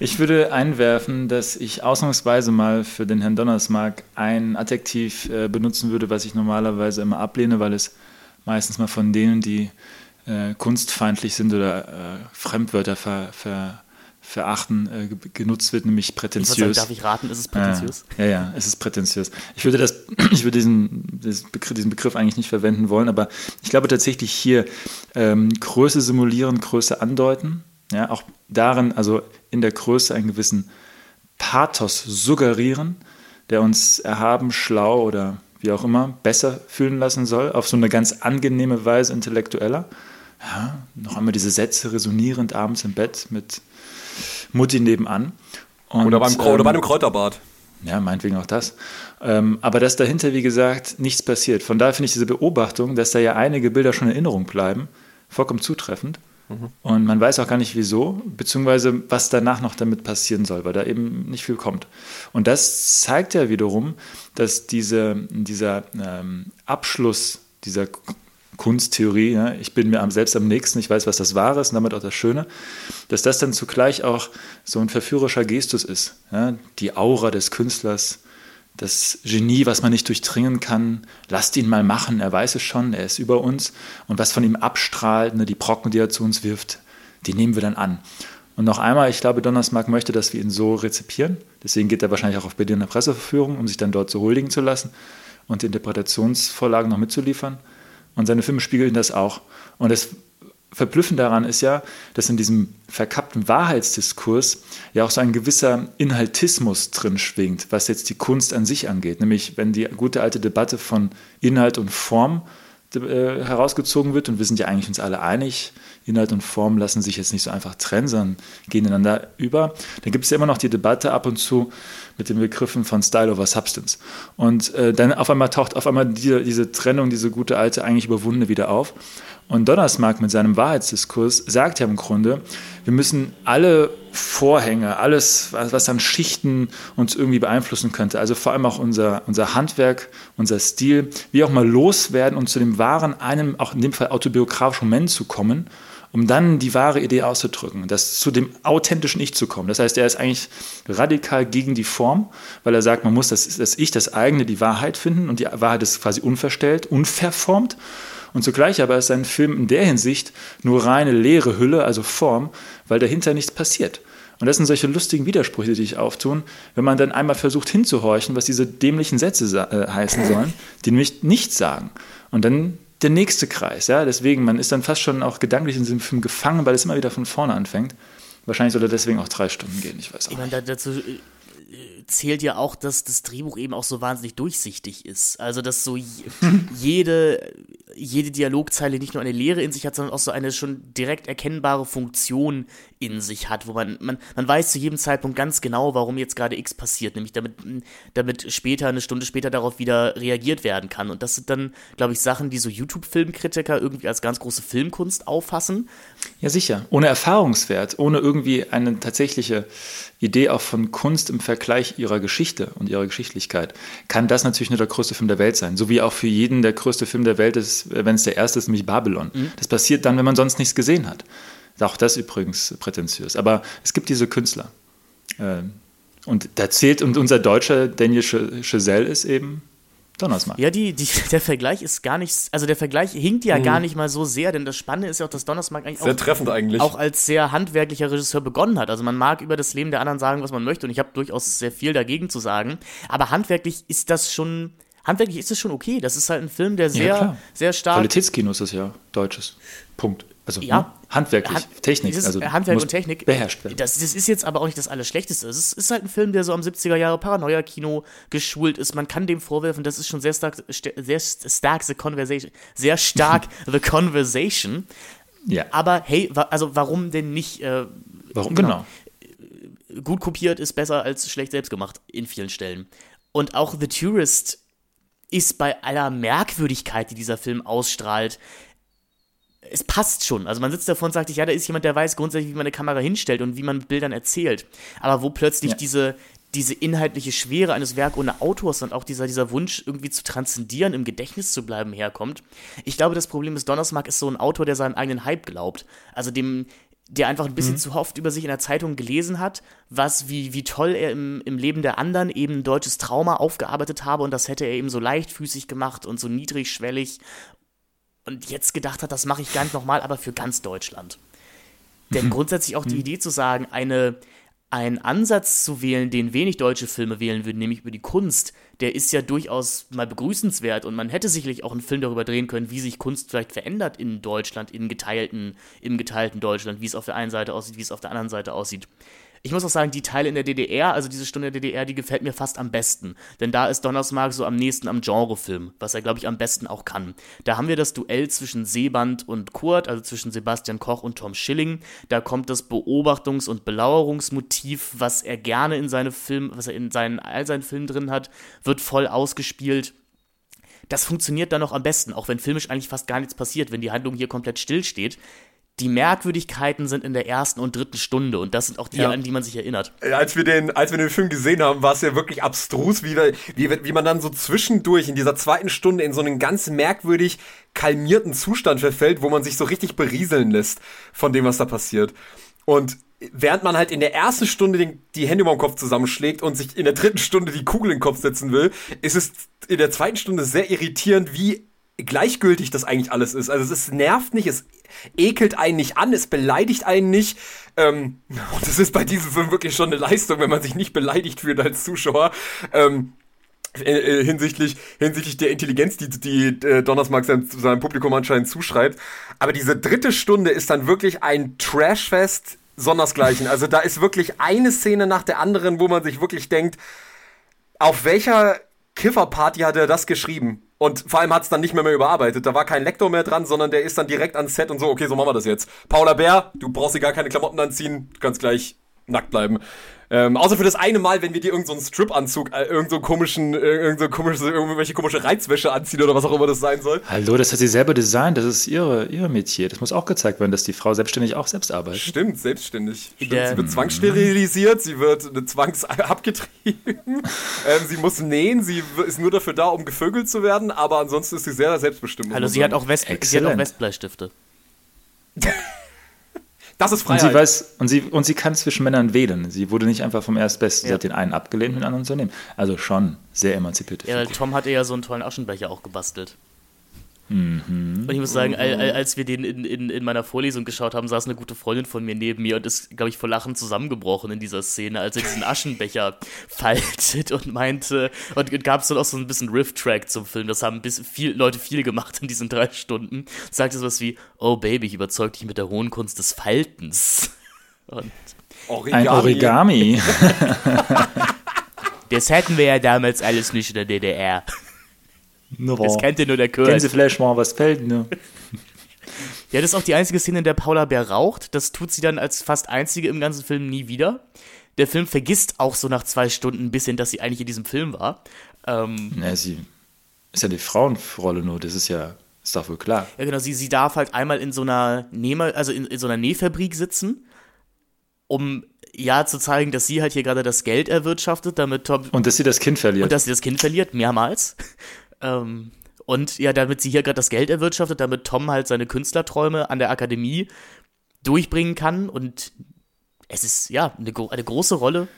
Ich würde einwerfen, dass ich ausnahmsweise mal für den Herrn Donnersmarck ein Adjektiv äh, benutzen würde, was ich normalerweise immer ablehne, weil es meistens mal von denen, die äh, kunstfeindlich sind oder äh, Fremdwörter ver, ver, verachten, äh, genutzt wird, nämlich prätentiös.
Ich sagen, darf ich raten, ist es prätentiös?
Ja, ja, ja, es ist prätentiös. Ich würde, das, ich würde diesen, Begriff, diesen Begriff eigentlich nicht verwenden wollen, aber ich glaube tatsächlich hier ähm, Größe simulieren, Größe andeuten. Ja, auch darin, also in der Größe einen gewissen Pathos suggerieren, der uns erhaben, schlau oder wie auch immer besser fühlen lassen soll, auf so eine ganz angenehme Weise intellektueller. Ja, noch einmal diese Sätze resonierend abends im Bett mit Mutti nebenan.
Und, oder, beim, ähm, oder bei einem Kräuterbad.
Ja, meinetwegen auch das. Ähm, aber dass dahinter, wie gesagt, nichts passiert. Von daher finde ich diese Beobachtung, dass da ja einige Bilder schon in Erinnerung bleiben, vollkommen zutreffend. Und man weiß auch gar nicht wieso, beziehungsweise was danach noch damit passieren soll, weil da eben nicht viel kommt. Und das zeigt ja wiederum, dass diese, dieser ähm, Abschluss dieser Kunsttheorie, ja, ich bin mir selbst am nächsten, ich weiß, was das Wahre ist und damit auch das Schöne, dass das dann zugleich auch so ein verführerischer Gestus ist. Ja, die Aura des Künstlers, das Genie, was man nicht durchdringen kann, lasst ihn mal machen, er weiß es schon, er ist über uns. Und was von ihm abstrahlt, ne, die Brocken, die er zu uns wirft, die nehmen wir dann an. Und noch einmal, ich glaube, Donnersmarck möchte, dass wir ihn so rezipieren. Deswegen geht er wahrscheinlich auch auf Berliner Presseverführung, um sich dann dort zu huldigen zu lassen und Interpretationsvorlagen noch mitzuliefern. Und seine Filme spiegeln das auch. Und es verblüffend daran ist ja, dass in diesem verkappten Wahrheitsdiskurs ja auch so ein gewisser Inhaltismus drin schwingt, was jetzt die Kunst an sich angeht. Nämlich, wenn die gute alte Debatte von Inhalt und Form äh, herausgezogen wird, und wir sind ja eigentlich uns alle einig, Inhalt und Form lassen sich jetzt nicht so einfach trennen, sondern gehen ineinander über, dann gibt es ja immer noch die Debatte ab und zu mit den Begriffen von Style over Substance. Und äh, dann auf einmal taucht auf einmal diese, diese Trennung, diese gute alte, eigentlich überwundene wieder auf. Und Donnersmarck mit seinem Wahrheitsdiskurs sagt ja im Grunde, wir müssen alle Vorhänge, alles, was an Schichten uns irgendwie beeinflussen könnte, also vor allem auch unser, unser Handwerk, unser Stil, wie auch mal loswerden und zu dem wahren, einem auch in dem Fall autobiografischen Moment zu kommen, um dann die wahre Idee auszudrücken, das zu dem authentischen Ich zu kommen. Das heißt, er ist eigentlich radikal gegen die Form, weil er sagt, man muss das, das Ich, das eigene, die Wahrheit finden und die Wahrheit ist quasi unverstellt, unverformt. Und zugleich aber ist sein Film in der Hinsicht nur reine leere Hülle, also Form, weil dahinter nichts passiert. Und das sind solche lustigen Widersprüche, die sich auftun, wenn man dann einmal versucht hinzuhorchen, was diese dämlichen Sätze äh, heißen sollen, die nämlich nichts sagen. Und dann der nächste Kreis, ja, deswegen, man ist dann fast schon auch gedanklich in diesem Film gefangen, weil es immer wieder von vorne anfängt. Wahrscheinlich soll er deswegen auch drei Stunden gehen, ich weiß auch.
Ich meine, dazu äh, zählt ja auch, dass das Drehbuch eben auch so wahnsinnig durchsichtig ist. Also, dass so jede, jede Dialogzeile nicht nur eine Lehre in sich hat, sondern auch so eine schon direkt erkennbare Funktion in sich hat, wo man, man, man weiß zu jedem Zeitpunkt ganz genau, warum jetzt gerade X passiert, nämlich damit, damit später, eine Stunde später darauf wieder reagiert werden kann. Und das sind dann, glaube ich, Sachen, die so YouTube-Filmkritiker irgendwie als ganz große Filmkunst auffassen.
Ja, sicher. Ohne Erfahrungswert, ohne irgendwie eine tatsächliche Idee auch von Kunst im Vergleich ihrer Geschichte und ihrer Geschichtlichkeit, kann das natürlich nur der größte Film der Welt sein. So wie auch für jeden der größte Film der Welt ist, wenn es der erste ist, nämlich Babylon. Mhm. Das passiert dann, wenn man sonst nichts gesehen hat. Auch das übrigens prätentiös. Aber es gibt diese Künstler. Ähm, und da zählt, und unser deutscher Daniel Chazelle ist eben Donnersmarck.
Ja, die, die, der Vergleich ist gar nicht, also der Vergleich hinkt ja mhm. gar nicht mal so sehr, denn das Spannende ist ja auch, dass Donnersmarck eigentlich
sehr auch, treffend eigentlich.
auch als sehr handwerklicher Regisseur begonnen hat. Also man mag über das Leben der anderen sagen, was man möchte und ich habe durchaus sehr viel dagegen zu sagen, aber handwerklich ist das schon, handwerklich ist es schon okay. Das ist halt ein Film, der sehr, ja, sehr stark.
Qualitätskino ist das ja, deutsches. Punkt. Also ja, ne? handwerklich, Hand, Technik.
Also Handwerk und Technik.
Beherrscht werden.
Das, das, ist jetzt aber auch nicht das Allerschlechteste. Es ist, halt ein Film, der so am 70er Jahre Paranoia-Kino geschult ist. Man kann dem vorwerfen, das ist schon sehr stark, sehr stark The Conversation. Sehr stark The Conversation. Ja. Aber hey, also warum denn nicht? Äh,
warum genau.
genau? Gut kopiert ist besser als schlecht selbst gemacht in vielen Stellen. Und auch The Tourist ist bei aller Merkwürdigkeit, die dieser Film ausstrahlt, es passt schon. Also man sitzt davor und sagt, ja, da ist jemand, der weiß grundsätzlich, wie man eine Kamera hinstellt und wie man mit Bildern erzählt. Aber wo plötzlich ja. diese, diese inhaltliche Schwere eines Werks ohne Autors und auch dieser, dieser Wunsch, irgendwie zu transzendieren, im Gedächtnis zu bleiben, herkommt. Ich glaube, das Problem ist, Donnersmarck ist so ein Autor, der seinem eigenen Hype glaubt. Also dem, der einfach ein bisschen mhm. zu oft über sich in der Zeitung gelesen hat, was, wie, wie toll er im, im Leben der anderen eben ein deutsches Trauma aufgearbeitet habe und das hätte er eben so leichtfüßig gemacht und so niedrigschwellig und jetzt gedacht hat, das mache ich gar nicht nochmal, aber für ganz Deutschland. Denn mhm. grundsätzlich auch die mhm. Idee zu sagen, eine, einen Ansatz zu wählen, den wenig deutsche Filme wählen würden, nämlich über die Kunst, der ist ja durchaus mal begrüßenswert und man hätte sicherlich auch einen Film darüber drehen können, wie sich Kunst vielleicht verändert in Deutschland, in geteilten, im geteilten Deutschland, wie es auf der einen Seite aussieht, wie es auf der anderen Seite aussieht. Ich muss auch sagen, die Teile in der DDR, also diese Stunde der DDR, die gefällt mir fast am besten. Denn da ist Donnersmark so am nächsten am Genrefilm, was er, glaube ich, am besten auch kann. Da haben wir das Duell zwischen Seeband und Kurt, also zwischen Sebastian Koch und Tom Schilling. Da kommt das Beobachtungs- und Belauerungsmotiv, was er gerne in seine Film, was er in seinen, all seinen Filmen drin hat, wird voll ausgespielt das funktioniert dann noch am besten, auch wenn filmisch eigentlich fast gar nichts passiert, wenn die Handlung hier komplett stillsteht die Merkwürdigkeiten sind in der ersten und dritten Stunde und das sind auch die, ja. an die man sich erinnert.
Äh, als wir den, als wir den Film gesehen haben, war es ja wirklich abstrus, wie, wie, wie man dann so zwischendurch in dieser zweiten Stunde in so einen ganz merkwürdig kalmierten Zustand verfällt, wo man sich so richtig berieseln lässt von dem, was da passiert. Und während man halt in der ersten Stunde den, die Hände über den Kopf zusammenschlägt und sich in der dritten Stunde die Kugel in den Kopf setzen will, ist es in der zweiten Stunde sehr irritierend, wie gleichgültig das eigentlich alles ist. Also es nervt nicht, es ekelt einen nicht an, es beleidigt einen nicht. Ähm, und das ist bei diesem Film wirklich schon eine Leistung, wenn man sich nicht beleidigt fühlt als Zuschauer. Ähm, äh, äh, hinsichtlich, hinsichtlich der Intelligenz, die, die äh, Donnersmark seinem, seinem Publikum anscheinend zuschreibt. Aber diese dritte Stunde ist dann wirklich ein Trashfest sondersgleichen. Also da ist wirklich eine Szene nach der anderen, wo man sich wirklich denkt, auf welcher Kifferparty hat er das geschrieben? Und vor allem hat es dann nicht mehr, mehr überarbeitet. Da war kein Lektor mehr dran, sondern der ist dann direkt ans Set und so, okay, so machen wir das jetzt. Paula Bär, du brauchst dir gar keine Klamotten anziehen, du kannst gleich nackt bleiben. Ähm, außer für das eine Mal, wenn wir dir irgendeinen so Strip-Anzug, äh, irgendeinen so komischen, äh, irgend so komische, irgendwelche komische Reizwäsche anziehen oder was auch immer das sein soll.
Hallo, das hat sie selber designt, das ist ihre, ihre Metier. Das muss auch gezeigt werden, dass die Frau selbstständig auch selbst arbeitet.
Stimmt, selbstständig. Stimmt. Sie wird zwangssterilisiert, sie wird zwangs abgetrieben, ähm, sie muss nähen, sie ist nur dafür da, um gevögelt zu werden, aber ansonsten ist sie sehr selbstbestimmt.
Hallo, sie hat, auch West sie hat auch Westbleistifte.
Das ist Freiheit.
Und sie weiß, und sie, und sie kann zwischen Männern wählen. Sie wurde nicht einfach vom Erstbesten, ja. sie hat den einen abgelehnt, den anderen zu nehmen. Also schon sehr emanzipiert.
Ja, Tom hatte ja so einen tollen Aschenbecher auch gebastelt. Mhm. Und ich muss sagen, als wir den in, in, in meiner Vorlesung geschaut haben, saß eine gute Freundin von mir neben mir und ist, glaube ich, vor Lachen zusammengebrochen in dieser Szene, als er diesen Aschenbecher faltet und meinte, und gab es dann auch so ein bisschen Riff-Track zum Film, das haben bis viel, Leute viel gemacht in diesen drei Stunden, sagte sowas wie, oh Baby, ich überzeug dich mit der hohen Kunst des Faltens.
Und Origami. Ein Origami.
das hätten wir ja damals alles nicht in der DDR.
No, das kennt ihr nur der Kurt. Gänsefleisch mal was fällt, ne?
Ja, das ist auch die einzige Szene, in der Paula Bär raucht. Das tut sie dann als fast einzige im ganzen Film nie wieder. Der Film vergisst auch so nach zwei Stunden ein bisschen, dass sie eigentlich in diesem Film war.
Ähm, ja, sie ist ja die Frauenrolle nur, das ist ja, ist doch wohl klar.
Ja, genau, sie, sie darf halt einmal in so einer Nähme, also in, in so einer Nähfabrik sitzen, um ja zu zeigen, dass sie halt hier gerade das Geld erwirtschaftet, damit Tom.
Und dass sie das Kind verliert.
Und dass sie das Kind verliert, mehrmals. Ähm, und ja, damit sie hier gerade das Geld erwirtschaftet, damit Tom halt seine Künstlerträume an der Akademie durchbringen kann. Und es ist ja eine, eine große Rolle.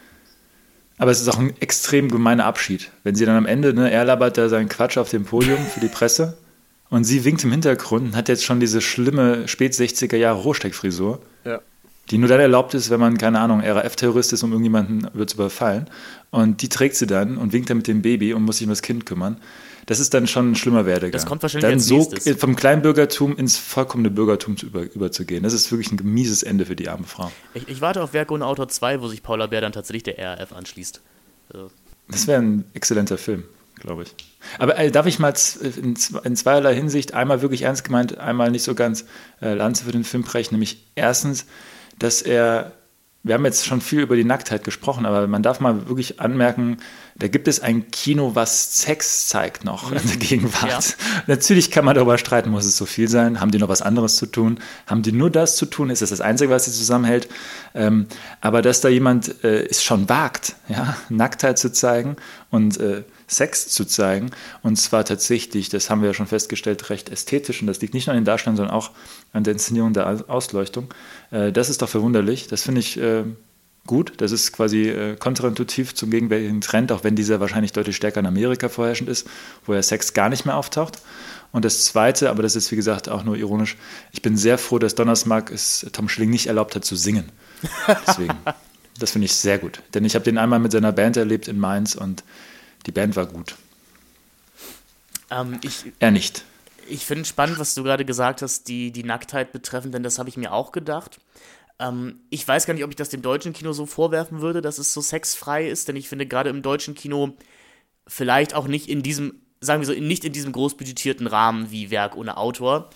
Aber es ist auch ein extrem gemeiner Abschied. Wenn sie dann am Ende, ne, er labert da seinen Quatsch auf dem Podium für die Presse und sie winkt im Hintergrund und hat jetzt schon diese schlimme Spät-60er Jahre Rohsteckfrisur. Ja die nur dann erlaubt ist, wenn man, keine Ahnung, RAF-Terrorist ist, um irgendjemanden wird zu überfallen. Und die trägt sie dann und winkt dann mit dem Baby und muss sich um das Kind kümmern das ist dann schon ein schlimmer Werdegang.
Das kommt wahrscheinlich
Dann so nächstes. vom Kleinbürgertum ins vollkommene Bürgertum zu über, überzugehen. Das ist wirklich ein mieses Ende für die arme Frau.
Ich, ich warte auf Werk ohne Autor 2, wo sich Paula Bär dann tatsächlich der RAF anschließt.
Also. Das wäre ein exzellenter Film, glaube ich. Aber äh, darf ich mal in, in, zweierlei Hinsicht einmal wirklich ernst gemeint, einmal nicht so ganz äh, Lanze für den Film brechen, nämlich erstens, dass er wir haben jetzt schon viel über die Nacktheit gesprochen, aber man darf mal wirklich anmerken, da gibt es ein Kino, was Sex zeigt noch in der Gegenwart. Ja. Natürlich kann man darüber streiten, muss es so viel sein? Haben die noch was anderes zu tun? Haben die nur das zu tun? Ist das das Einzige, was sie zusammenhält? Ähm, aber dass da jemand äh, es schon wagt, ja, Nacktheit zu zeigen und äh, Sex zu zeigen, und zwar tatsächlich, das haben wir ja schon festgestellt, recht ästhetisch, und das liegt nicht nur an den Darstellern, sondern auch an der Inszenierung der Ausleuchtung, äh, das ist doch verwunderlich. Das finde ich äh, gut. Das ist quasi äh, kontraintuitiv zum gegenwärtigen Trend, auch wenn dieser wahrscheinlich deutlich stärker in Amerika vorherrschend ist, wo ja Sex gar nicht mehr auftaucht. Und das Zweite, aber das ist wie gesagt auch nur ironisch, ich bin sehr froh, dass Donnersmark es Tom Schilling nicht erlaubt hat zu singen. Deswegen, das finde ich sehr gut. Denn ich habe den einmal mit seiner Band erlebt in Mainz und die Band war gut.
Ähm, ich,
er nicht.
Ich finde spannend, was du gerade gesagt hast, die, die Nacktheit betreffend, denn das habe ich mir auch gedacht. Ähm, ich weiß gar nicht, ob ich das dem deutschen Kino so vorwerfen würde, dass es so sexfrei ist, denn ich finde gerade im deutschen Kino vielleicht auch nicht in diesem, sagen wir so, nicht in diesem großbudgetierten Rahmen wie Werk ohne Autor.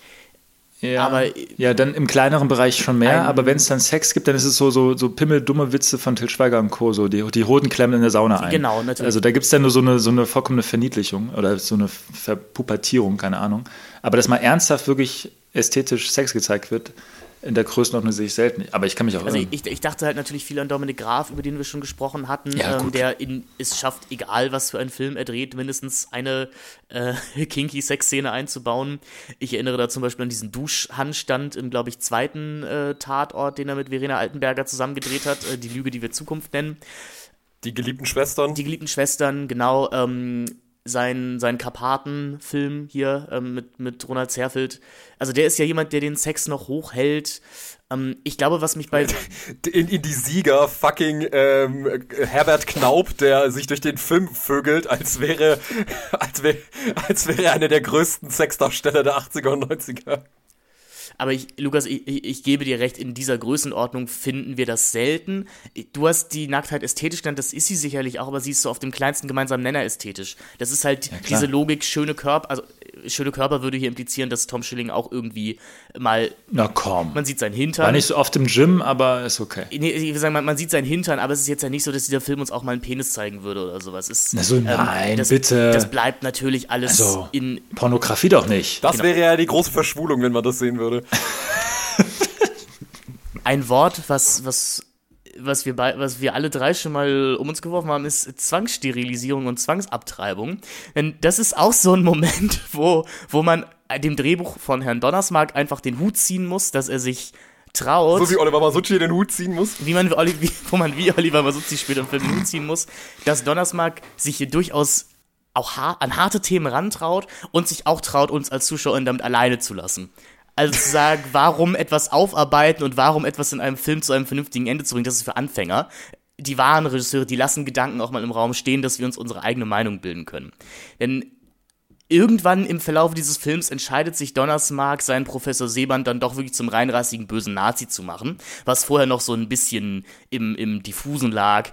Ja, aber, ja, dann im kleineren Bereich schon mehr, ein, aber wenn es dann Sex gibt, dann ist es so, so, so pimmeldumme Witze von Til Schweiger und Co., so die, die Hoden klemmen in der Sauna ein.
Genau, natürlich.
Also da gibt es dann nur so eine, so eine vollkommene Verniedlichung oder so eine Verpubertierung, keine Ahnung. Aber dass mal ernsthaft wirklich ästhetisch Sex gezeigt wird, in der Größenordnung sehe ich selten. Aber ich kann mich auch
Also ich, ich, dachte halt natürlich viel an Dominik Graf, über den wir schon gesprochen hatten, ja, ähm, der in, es schafft, egal was für einen Film er dreht, mindestens eine äh, kinky Sexszene einzubauen. Ich erinnere da zum Beispiel an diesen Duschhandstand im, glaube ich, zweiten äh, Tatort, den er mit Verena Altenberger zusammen gedreht hat, äh, die Lüge, die wir Zukunft nennen.
Die geliebten Schwestern.
Die geliebten Schwestern, genau. Ähm, sein, sein Karpaten-Film hier ähm, mit, mit Ronald Zerfeld. Also der ist ja jemand, der den Sex noch hochhält. Ähm, ich glaube, was mich bei...
In, in die Sieger fucking ähm, Herbert Knaub, der sich durch den Film vögelt, als wäre, als wäre, als wäre einer der größten Sexdarsteller der 80er und 90er.
Aber ich, Lukas, ich, ich, gebe dir recht, in dieser Größenordnung finden wir das selten. Du hast die Nacktheit ästhetisch genannt, das ist sie sicherlich auch, aber sie ist so auf dem kleinsten gemeinsamen Nenner ästhetisch. Das ist halt ja, diese Logik, schöne Körper, also schöne Körper würde hier implizieren, dass Tom Schilling auch irgendwie mal.
Na komm.
Man sieht sein Hintern.
War nicht so oft im Gym, aber ist okay.
Nee, ich will sagen, man, man sieht sein Hintern, aber es ist jetzt ja nicht so, dass dieser Film uns auch mal einen Penis zeigen würde oder sowas. Ist,
Na so, ähm, nein,
das,
bitte.
Das bleibt natürlich alles also, in.
Pornografie doch nicht.
Das genau. wäre ja die große Verschwulung, wenn man das sehen würde.
Ein Wort, was, was was wir, bei, was wir alle drei schon mal um uns geworfen haben, ist Zwangssterilisierung und Zwangsabtreibung. Denn das ist auch so ein Moment, wo, wo man dem Drehbuch von Herrn Donnersmark einfach den Hut ziehen muss, dass er sich traut.
So wie Oliver Masucci den Hut ziehen muss.
Wie man, wie, wo man wie Oliver Masucci später im Film den Hut ziehen muss, dass Donnersmark sich hier durchaus auch an harte Themen rantraut und sich auch traut, uns als Zuschauer damit alleine zu lassen. Also zu sagen, warum etwas aufarbeiten und warum etwas in einem Film zu einem vernünftigen Ende zu bringen, das ist für Anfänger. Die wahren Regisseure, die lassen Gedanken auch mal im Raum stehen, dass wir uns unsere eigene Meinung bilden können. Denn irgendwann im Verlauf dieses Films entscheidet sich Donnersmark, seinen Professor Seeband dann doch wirklich zum reinrassigen bösen Nazi zu machen, was vorher noch so ein bisschen im, im Diffusen lag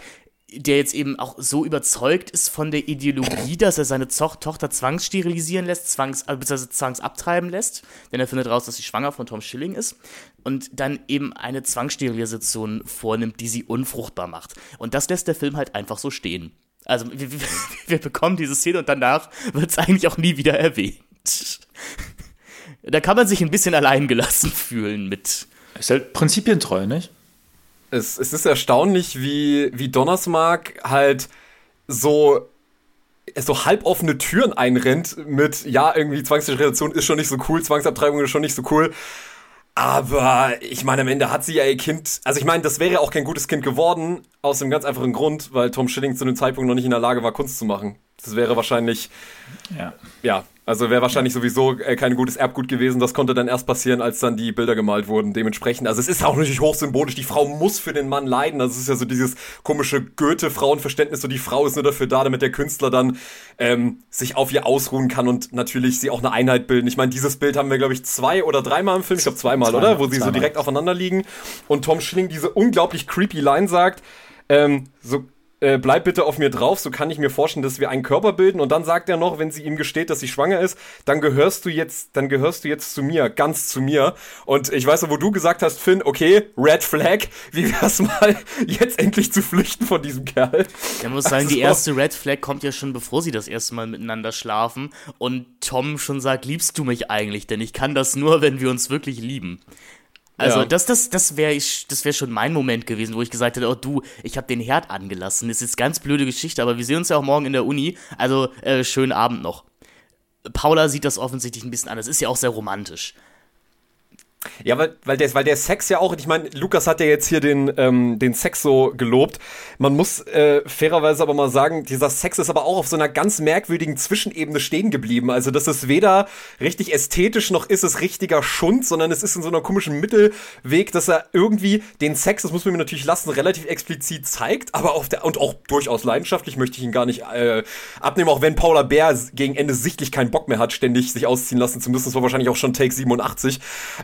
der jetzt eben auch so überzeugt ist von der Ideologie, dass er seine Zo Tochter zwangssterilisieren lässt, zwangs, äh, beziehungsweise zwangsabtreiben lässt, denn er findet raus, dass sie schwanger von Tom Schilling ist und dann eben eine Zwangssterilisation vornimmt, die sie unfruchtbar macht. Und das lässt der Film halt einfach so stehen. Also wir, wir bekommen diese Szene und danach wird es eigentlich auch nie wieder erwähnt. Da kann man sich ein bisschen alleingelassen fühlen mit.
Ist halt prinzipientreu, nicht?
Es, es ist erstaunlich, wie, wie Donnersmark halt so so halboffene Türen einrennt mit, ja, irgendwie Zwangssterilisation ist schon nicht so cool, Zwangsabtreibung ist schon nicht so cool. Aber ich meine, am Ende hat sie ja ihr Kind. Also ich meine, das wäre auch kein gutes Kind geworden, aus dem ganz einfachen Grund, weil Tom Schilling zu dem Zeitpunkt noch nicht in der Lage war, Kunst zu machen. Das wäre wahrscheinlich. Ja. Ja, also wäre wahrscheinlich sowieso äh, kein gutes Erbgut gewesen. Das konnte dann erst passieren, als dann die Bilder gemalt wurden. Dementsprechend, also es ist auch natürlich hochsymbolisch. Die Frau muss für den Mann leiden. Also es ist ja so dieses komische Goethe-Frauenverständnis. So die Frau ist nur dafür da, damit der Künstler dann ähm, sich auf ihr ausruhen kann und natürlich sie auch eine Einheit bilden. Ich meine, dieses Bild haben wir, glaube ich, zwei oder dreimal im Film. Ich glaube zweimal, zweimal, oder? Wo sie zweimal. so direkt aufeinander liegen. Und Tom Schilling diese unglaublich creepy Line sagt, ähm, so äh, bleib bitte auf mir drauf, so kann ich mir vorstellen, dass wir einen Körper bilden. Und dann sagt er noch, wenn sie ihm gesteht, dass sie schwanger ist, dann gehörst du jetzt, dann gehörst du jetzt zu mir, ganz zu mir. Und ich weiß noch, wo du gesagt hast, Finn, okay, Red Flag, wie wär's mal, jetzt endlich zu flüchten von diesem Kerl.
Ich muss sagen, also, die erste Red Flag kommt ja schon, bevor sie das erste Mal miteinander schlafen. Und Tom schon sagt, liebst du mich eigentlich? Denn ich kann das nur, wenn wir uns wirklich lieben. Also ja. das, das, das wäre das wär schon mein Moment gewesen, wo ich gesagt hätte, oh du, ich habe den Herd angelassen. Das ist ganz blöde Geschichte, aber wir sehen uns ja auch morgen in der Uni. Also äh, schönen Abend noch. Paula sieht das offensichtlich ein bisschen anders. Ist ja auch sehr romantisch.
Ja, weil, weil, der, weil der Sex ja auch, ich meine, Lukas hat ja jetzt hier den, ähm, den Sex so gelobt. Man muss äh, fairerweise aber mal sagen, dieser Sex ist aber auch auf so einer ganz merkwürdigen Zwischenebene stehen geblieben. Also das ist weder richtig ästhetisch noch ist es richtiger Schund, sondern es ist in so einer komischen Mittelweg, dass er irgendwie den Sex, das muss man mir natürlich lassen, relativ explizit zeigt, aber auf der und auch durchaus leidenschaftlich möchte ich ihn gar nicht äh, abnehmen, auch wenn Paula Bär gegen Ende sichtlich keinen Bock mehr hat, ständig sich ausziehen lassen zu müssen. Das war wahrscheinlich auch schon Take 87.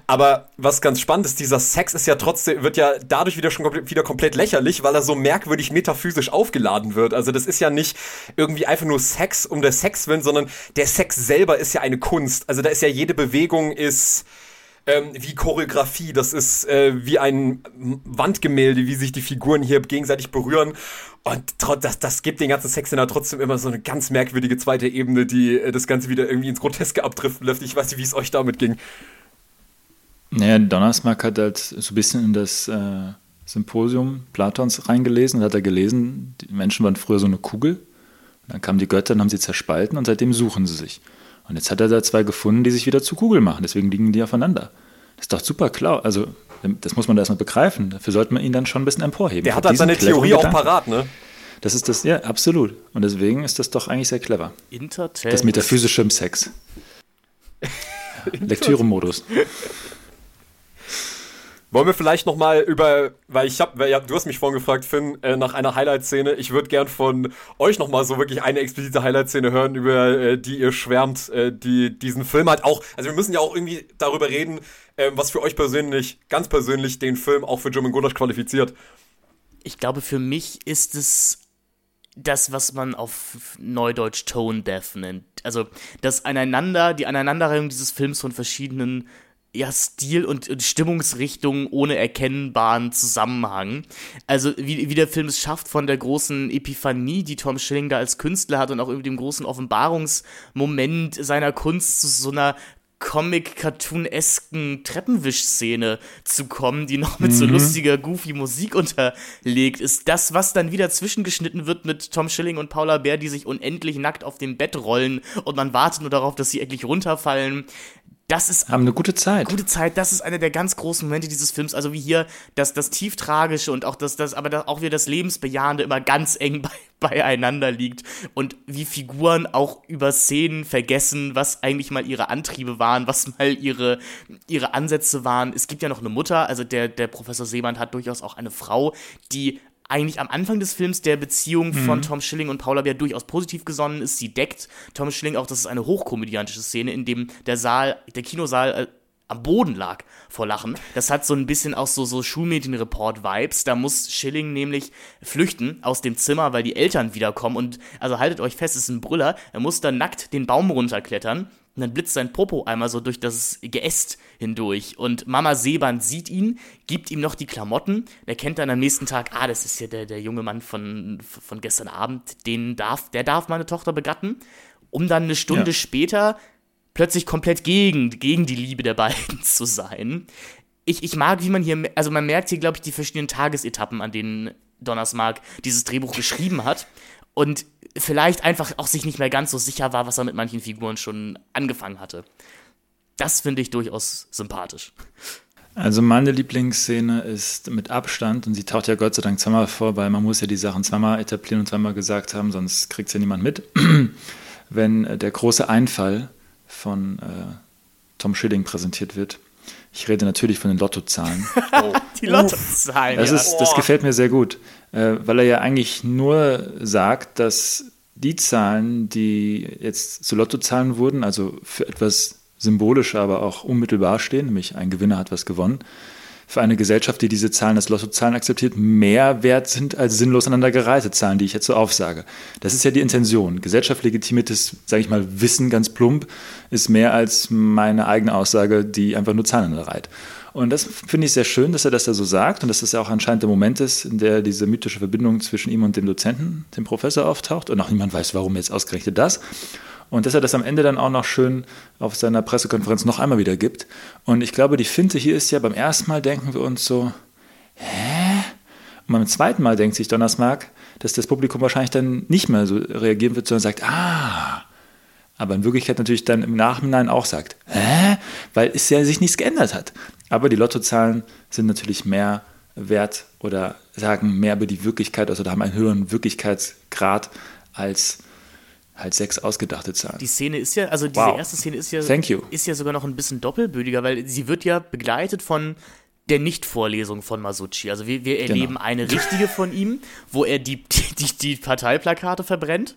Aber aber was ganz spannend ist, dieser Sex ist ja trotzdem, wird ja dadurch wieder schon komplett, wieder komplett lächerlich, weil er so merkwürdig metaphysisch aufgeladen wird. Also das ist ja nicht irgendwie einfach nur Sex um der Sex willen, sondern der Sex selber ist ja eine Kunst. Also da ist ja jede Bewegung ist, ähm, wie Choreografie, das ist äh, wie ein Wandgemälde, wie sich die Figuren hier gegenseitig berühren. Und das, das gibt den ganzen Sex dann trotzdem immer so eine ganz merkwürdige zweite Ebene, die äh, das Ganze wieder irgendwie ins Groteske abdriften lässt. Ich weiß nicht, wie es euch damit ging.
Naja, Donnersmarck hat halt so ein bisschen in das äh, Symposium Platons reingelesen und hat er gelesen, die Menschen waren früher so eine Kugel. Und dann kamen die Götter und haben sie zerspalten und seitdem suchen sie sich. Und jetzt hat er da zwei gefunden, die sich wieder zu Kugel machen. Deswegen liegen die aufeinander. Das ist doch super klar. Also, das muss man da erstmal begreifen. Dafür sollte man ihn dann schon ein bisschen emporheben.
Der hat halt seine Theorie auch parat, ne?
Das ist das, ja, absolut. Und deswegen ist das doch eigentlich sehr clever. Das metaphysische im Sex. Lektüre-Modus.
Wollen wir vielleicht noch mal über, weil ich habe, du hast mich vorhin gefragt, Finn, äh, nach einer Highlight-Szene. Ich würde gern von euch noch mal so wirklich eine explizite Highlight-Szene hören, über äh, die ihr schwärmt, äh, die diesen Film hat. Auch, also wir müssen ja auch irgendwie darüber reden, äh, was für euch persönlich, ganz persönlich, den Film auch für German Gulasch qualifiziert.
Ich glaube, für mich ist es das, was man auf Neudeutsch Tone Death nennt. Also das Aneinander, die Aneinanderreihung dieses Films von verschiedenen ja, Stil und, und Stimmungsrichtung ohne erkennbaren Zusammenhang. Also wie, wie der Film es schafft von der großen Epiphanie, die Tom Schilling da als Künstler hat und auch über dem großen Offenbarungsmoment seiner Kunst zu so einer Comic-Cartoon-esken Treppenwisch-Szene zu kommen, die noch mit mhm. so lustiger, goofy Musik unterlegt ist. Das, was dann wieder zwischengeschnitten wird mit Tom Schilling und Paula Bär, die sich unendlich nackt auf dem Bett rollen und man wartet nur darauf, dass sie endlich runterfallen das ist
haben eine gute Zeit.
Gute Zeit, das ist einer der ganz großen Momente dieses Films, also wie hier das das tieftragische und auch das das aber das, auch wieder das lebensbejahende immer ganz eng bei, beieinander liegt und wie Figuren auch über Szenen vergessen, was eigentlich mal ihre Antriebe waren, was mal ihre ihre Ansätze waren. Es gibt ja noch eine Mutter, also der der Professor Seemann hat durchaus auch eine Frau, die eigentlich am Anfang des Films der Beziehung mhm. von Tom Schilling und Paula Bär durchaus positiv gesonnen ist. Sie deckt Tom Schilling auch, das ist eine hochkomödiantische Szene, in dem der Saal, der Kinosaal äh, am Boden lag vor Lachen. Das hat so ein bisschen auch so, so Schulmädchenreport-Vibes. Da muss Schilling nämlich flüchten aus dem Zimmer, weil die Eltern wiederkommen. Und also haltet euch fest, es ist ein Brüller. Er muss dann nackt den Baum runterklettern und dann blitzt sein Popo einmal so durch das Geäst hindurch. Und Mama Seeband sieht ihn, gibt ihm noch die Klamotten. Er kennt dann am nächsten Tag, ah, das ist ja der, der junge Mann von, von gestern Abend, den darf, der darf meine Tochter begatten. Um dann eine Stunde ja. später plötzlich komplett gegen, gegen die Liebe der beiden zu sein. Ich, ich mag, wie man hier, also man merkt hier, glaube ich, die verschiedenen Tagesetappen, an denen Donnersmark dieses Drehbuch geschrieben hat und vielleicht einfach auch sich nicht mehr ganz so sicher war, was er mit manchen Figuren schon angefangen hatte. Das finde ich durchaus sympathisch.
Also meine Lieblingsszene ist mit Abstand, und sie taucht ja Gott sei Dank zweimal vor, weil man muss ja die Sachen zweimal etablieren und zweimal gesagt haben, sonst kriegt es ja niemand mit. Wenn äh, der große Einfall von äh, Tom Schilling präsentiert wird. Ich rede natürlich von den Lottozahlen.
Oh. die Lottozahlen.
Das, ist, das gefällt mir sehr gut weil er ja eigentlich nur sagt, dass die Zahlen, die jetzt zu Lottozahlen wurden, also für etwas symbolisch, aber auch unmittelbar stehen, nämlich ein Gewinner hat was gewonnen, für eine Gesellschaft, die diese Zahlen als Lottozahlen akzeptiert, mehr wert sind als sinnlos aneinandergereihte Zahlen, die ich jetzt so aufsage. Das ist ja die Intention. Gesellschaftlich legitimiertes, sage ich mal, Wissen ganz plump ist mehr als meine eigene Aussage, die einfach nur Zahlen aneinanderreiht. Und das finde ich sehr schön, dass er das da so sagt und dass das ja auch anscheinend der Moment ist, in der diese mythische Verbindung zwischen ihm und dem Dozenten, dem Professor, auftaucht und auch niemand weiß, warum jetzt ausgerechnet das. Und dass er das am Ende dann auch noch schön auf seiner Pressekonferenz noch einmal wieder gibt. Und ich glaube, die Finte hier ist ja, beim ersten Mal denken wir uns so, hä? Und beim zweiten Mal denkt sich Donnersmark, dass das Publikum wahrscheinlich dann nicht mehr so reagieren wird, sondern sagt, ah, aber in Wirklichkeit natürlich dann im Nachhinein auch sagt, hä? Weil es ja sich nichts geändert hat. Aber die Lottozahlen sind natürlich mehr wert oder sagen mehr über die Wirklichkeit, also da haben einen höheren Wirklichkeitsgrad als halt sechs ausgedachte Zahlen.
Die Szene ist ja, also diese wow. erste Szene ist ja, ist ja sogar noch ein bisschen doppelbödiger, weil sie wird ja begleitet von der Nicht-Vorlesung von Masucci. Also wir, wir erleben genau. eine richtige von ihm, wo er die, die, die Parteiplakate verbrennt.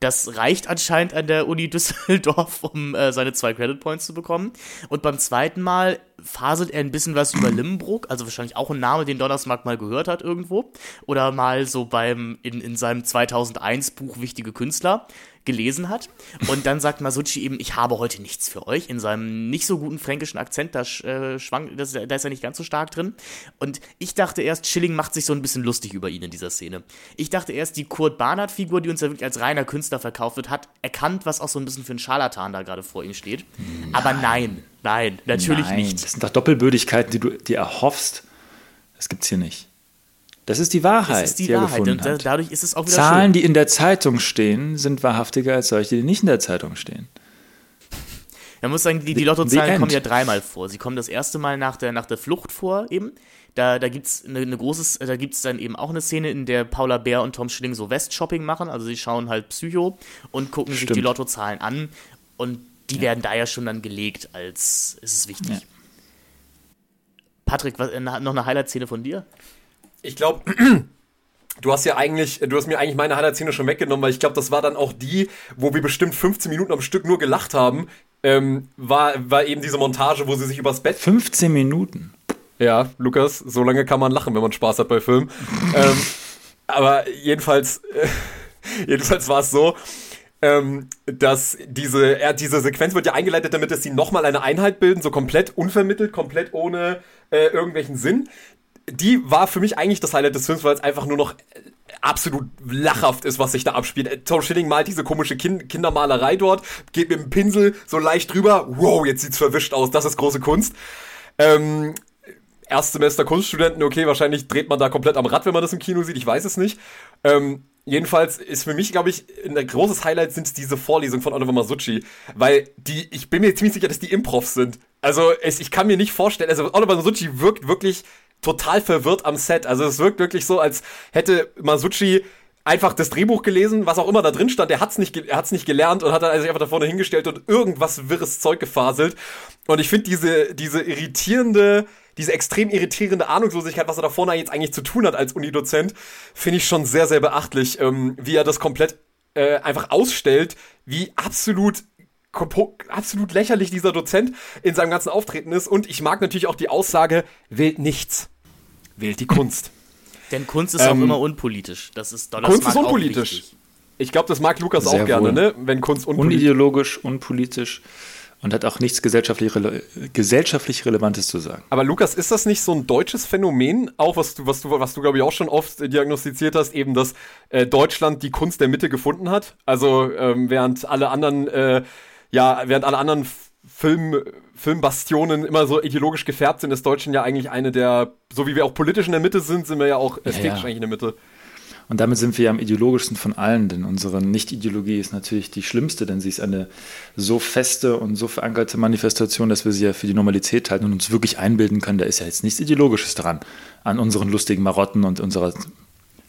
Das reicht anscheinend an der Uni Düsseldorf, um äh, seine zwei Credit Points zu bekommen. Und beim zweiten Mal faselt er ein bisschen was über Limburg, also wahrscheinlich auch ein Name, den Donnersmark mal gehört hat irgendwo. Oder mal so beim, in, in seinem 2001 Buch Wichtige Künstler gelesen hat. Und dann sagt Masucci eben, ich habe heute nichts für euch. In seinem nicht so guten fränkischen Akzent, da, äh, schwang, das, da ist er nicht ganz so stark drin. Und ich dachte erst, Schilling macht sich so ein bisschen lustig über ihn in dieser Szene. Ich dachte erst, die Kurt Barnard-Figur, die uns ja wirklich als reiner Künstler verkauft wird, hat erkannt, was auch so ein bisschen für ein Scharlatan da gerade vor ihm steht. Nein. Aber nein, nein, natürlich nein. nicht.
Das sind doch Doppelbödigkeiten, die du dir erhoffst. Das gibt's hier nicht. Das ist die Wahrheit. Das ist die, die Wahrheit. und da,
dadurch ist es auch wieder
Zahlen,
schön.
die in der Zeitung stehen, sind wahrhaftiger als solche, die nicht in der Zeitung stehen.
Man muss sagen, die, die Lottozahlen kommen ja dreimal vor. Sie kommen das erste Mal nach der, nach der Flucht vor, eben. Da, da gibt es eine, eine großes, da gibt dann eben auch eine Szene, in der Paula Bär und Tom Schilling so West-Shopping machen. Also sie schauen halt Psycho und gucken Stimmt. sich die Lottozahlen an. Und die ja. werden da ja schon dann gelegt, als ist es wichtig. Ja. Patrick, was, noch eine Highlight-Szene von dir?
Ich glaube, du hast ja eigentlich, du hast mir eigentlich meine Highlight-Szene schon weggenommen, weil ich glaube, das war dann auch die, wo wir bestimmt 15 Minuten am Stück nur gelacht haben. Ähm, war, war eben diese Montage, wo sie sich übers Bett.
15 Minuten.
Ja, Lukas, so lange kann man lachen, wenn man Spaß hat bei Filmen. ähm, aber jedenfalls, äh, jedenfalls war es so, ähm, dass diese, äh, diese Sequenz wird ja eingeleitet, damit dass sie nochmal eine Einheit bilden, so komplett unvermittelt, komplett ohne äh, irgendwelchen Sinn die war für mich eigentlich das Highlight des Films, weil es einfach nur noch absolut lachhaft ist, was sich da abspielt. Äh, Tom Schilling malt diese komische kind Kindermalerei dort, geht mit dem Pinsel so leicht drüber. Wow, jetzt sieht's verwischt aus. Das ist große Kunst. Ähm, Erstsemester Kunststudenten, okay, wahrscheinlich dreht man da komplett am Rad, wenn man das im Kino sieht. Ich weiß es nicht. Ähm, jedenfalls ist für mich, glaube ich, ein großes Highlight sind diese Vorlesungen von Oliver Masucci, weil die, ich bin mir ziemlich sicher, dass die Improvs sind. Also es, ich kann mir nicht vorstellen, also Oliver Masucci wirkt wirklich total verwirrt am Set. Also es wirkt wirklich so, als hätte Masucci einfach das Drehbuch gelesen, was auch immer da drin stand. Er hat's nicht, er nicht gelernt und hat dann also einfach da vorne hingestellt und irgendwas wirres Zeug gefaselt. Und ich finde diese, diese irritierende, diese extrem irritierende Ahnungslosigkeit, was er da vorne jetzt eigentlich zu tun hat als Unidozent, finde ich schon sehr, sehr beachtlich, ähm, wie er das komplett äh, einfach ausstellt, wie absolut absolut lächerlich dieser Dozent in seinem ganzen Auftreten ist. Und ich mag natürlich auch die Aussage, wählt nichts, wählt die Kunst.
Denn Kunst ist ähm, auch immer unpolitisch. Das ist
Kunst ist unpolitisch. Ich glaube, das mag Lukas Sehr auch gerne, wohl. ne? Wenn Kunst
unpolitisch Unideologisch, unpolitisch und hat auch nichts gesellschaftlich, rele gesellschaftlich Relevantes zu sagen.
Aber Lukas, ist das nicht so ein deutsches Phänomen, auch was du, was du, was du glaube ich auch schon oft diagnostiziert hast, eben, dass äh, Deutschland die Kunst der Mitte gefunden hat? Also ähm, während alle anderen äh, ja, während alle anderen Film, Filmbastionen immer so ideologisch gefärbt sind, ist Deutschland ja eigentlich eine der, so wie wir auch politisch in der Mitte sind, sind wir ja auch ästhetisch ja, ja. eigentlich in der Mitte.
Und damit sind wir ja am ideologischsten von allen, denn unsere Nicht-Ideologie ist natürlich die schlimmste, denn sie ist eine so feste und so verankerte Manifestation, dass wir sie ja für die Normalität halten und uns wirklich einbilden können, da ist ja jetzt nichts Ideologisches dran an unseren lustigen Marotten und unserer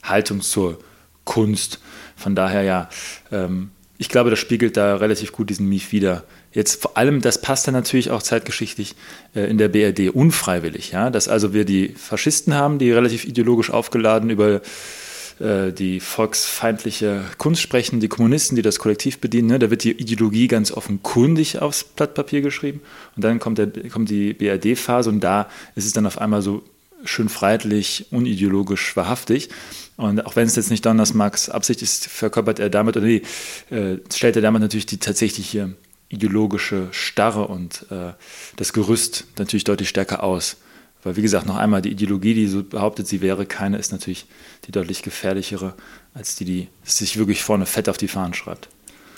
Haltung zur Kunst. Von daher ja, ähm, ich glaube, das spiegelt da relativ gut diesen Mief wieder. Jetzt vor allem, das passt dann natürlich auch zeitgeschichtlich äh, in der BRD unfreiwillig, ja, dass also wir die Faschisten haben, die relativ ideologisch aufgeladen über äh, die volksfeindliche Kunst sprechen, die Kommunisten, die das Kollektiv bedienen. Ne? Da wird die Ideologie ganz offenkundig aufs Blatt Papier geschrieben. Und dann kommt, der, kommt die BRD-Phase und da ist es dann auf einmal so schön freiheitlich, unideologisch, wahrhaftig. Und auch wenn es jetzt nicht Donners Marx Absicht ist, verkörpert er damit, oder nee, äh, stellt er damit natürlich die tatsächliche ideologische Starre und äh, das Gerüst natürlich deutlich stärker aus. Weil, wie gesagt, noch einmal, die Ideologie, die so behauptet, sie wäre keine, ist natürlich die deutlich gefährlichere, als die, die sich wirklich vorne fett auf die Fahnen schreibt.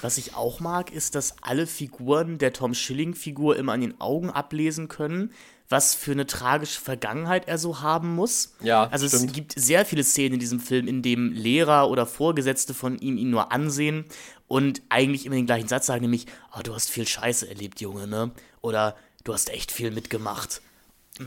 Was ich auch mag, ist, dass alle Figuren der Tom Schilling-Figur immer an den Augen ablesen können, was für eine tragische Vergangenheit er so haben muss.
Ja,
also
stimmt.
es gibt sehr viele Szenen in diesem Film, in dem Lehrer oder Vorgesetzte von ihm ihn nur ansehen und eigentlich immer den gleichen Satz sagen, nämlich, oh, du hast viel Scheiße erlebt, Junge, ne? Oder du hast echt viel mitgemacht.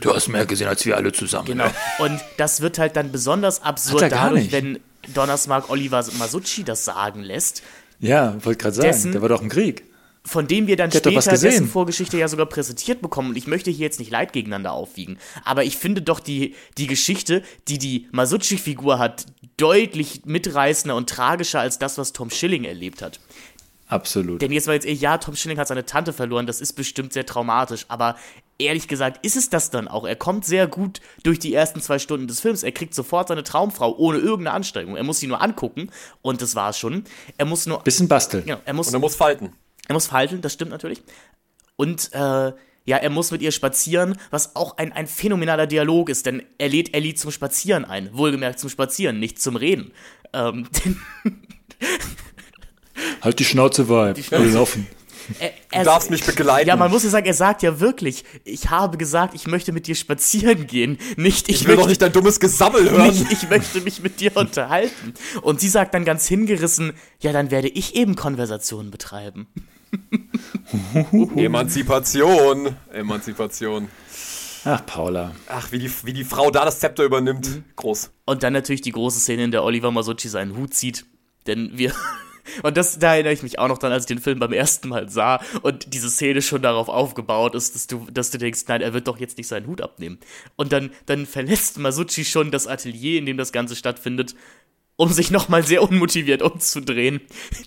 Du hast mehr gesehen als wir alle zusammen.
Genau. Und das wird halt dann besonders absurd dadurch,
nicht.
wenn Donnersmark Oliver Masucci das sagen lässt,
Ja, wollte gerade sagen,
Dessen-
der war doch im Krieg.
von dem wir dann
Der
später dessen. Vorgeschichte ja sogar präsentiert bekommen. Und ich möchte hier jetzt nicht Leid gegeneinander aufwiegen. Aber ich finde doch die, die Geschichte, die die Masucci-Figur hat, deutlich mitreißender und tragischer als das, was Tom Schilling erlebt hat.
Absolut.
Denn jetzt war jetzt eh, ja, Tom Schilling hat seine Tante verloren, das ist bestimmt sehr traumatisch, aber ehrlich gesagt ist es das dann auch. Er kommt sehr gut durch die ersten zwei Stunden des Films. Er kriegt sofort seine Traumfrau ohne irgendeine Anstrengung. Er muss sie nur angucken und das war's schon. Er muss nur.
Bisschen basteln.
Genau, er muss
Und er muss falten.
er muss falten, das stimmt natürlich. Und äh, ja, er muss mit ihr spazieren, was auch ein, ein phänomenaler Dialog ist, denn er lädt Ellie zum Spazieren ein. Wohlgemerkt zum Spazieren, nicht zum Reden. Ähm,
Halt die Schnauze weit. Wir laufen.
Er, er,
Du darfst mich begleiten.
Ja, man muss ja sagen, er sagt ja wirklich, ich habe gesagt, ich möchte mit dir spazieren gehen. Nicht, ich,
ich will doch
möchte,
nicht dein dummes Gesammel hören.
nicht, ich möchte mich mit dir unterhalten. Und sie sagt dann ganz hingerissen, ja, dann werde ich eben Konversationen betreiben.
Emanzipation. Emanzipation.
Ach, Paula.
Ach, wie die, wie die Frau da das Zepter übernimmt. Groß.
Und dann natürlich die große Szene, in der Oliver Masucci seinen Hut zieht. Denn wir. Und das, da erinnere ich mich auch noch dran, als ich den Film beim ersten Mal sah und diese Szene schon darauf aufgebaut ist, dass du, dass du denkst, nein, er wird doch jetzt nicht seinen Hut abnehmen. Und dann, dann verlässt Masucci schon das Atelier, in dem das Ganze stattfindet, um sich nochmal sehr unmotiviert umzudrehen,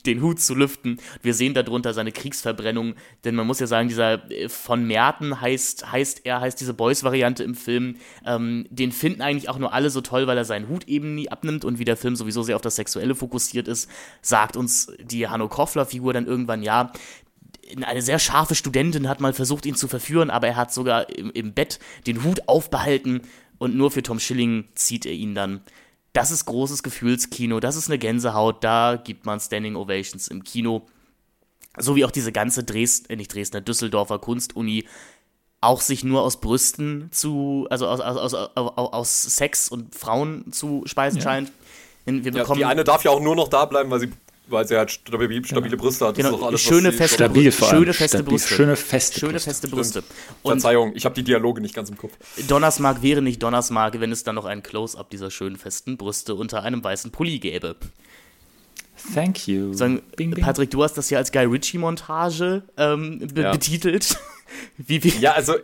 den Hut zu lüften. Wir sehen darunter seine Kriegsverbrennung, denn man muss ja sagen, dieser äh, von Merten heißt, heißt er, heißt diese Boys-Variante im Film, ähm, den finden eigentlich auch nur alle so toll, weil er seinen Hut eben nie abnimmt und wie der Film sowieso sehr auf das Sexuelle fokussiert ist, sagt uns die Hanno Koffler-Figur dann irgendwann, ja, eine sehr scharfe Studentin hat mal versucht, ihn zu verführen, aber er hat sogar im, im Bett den Hut aufbehalten und nur für Tom Schilling zieht er ihn dann. Das ist großes Gefühlskino, das ist eine Gänsehaut, da gibt man Standing Ovations im Kino. So wie auch diese ganze Dresden, äh, nicht Dresdner, Düsseldorfer Kunstuni auch sich nur aus Brüsten zu, also aus, aus, aus, aus, aus Sex und Frauen zu speisen scheint. Denn Wir
Ja,
bekommen
die eine darf ja auch nur noch da bleiben, weil sie, weil sie halt stabil, stabile Brüste hat. Das
Genau,
alles,
schöne, feste,
Stabil
schöne feste
Stabil.
Brüste.
Schöne feste
Schöne
Brüste.
feste Brüste. Und
Verzeihung, ich habe die Dialoge nicht ganz im Kopf.
Donnersmark wäre nicht Donnersmark, wenn es dann noch ein Close-up dieser schönen festen Brüste unter einem weißen Pulli gäbe.
Thank you.
Sagen,
Bing, bing.
Patrick, du hast das ja als Guy Ritchie-Montage ähm, be
Ja.
betitelt. Wie, wie,
Ja, also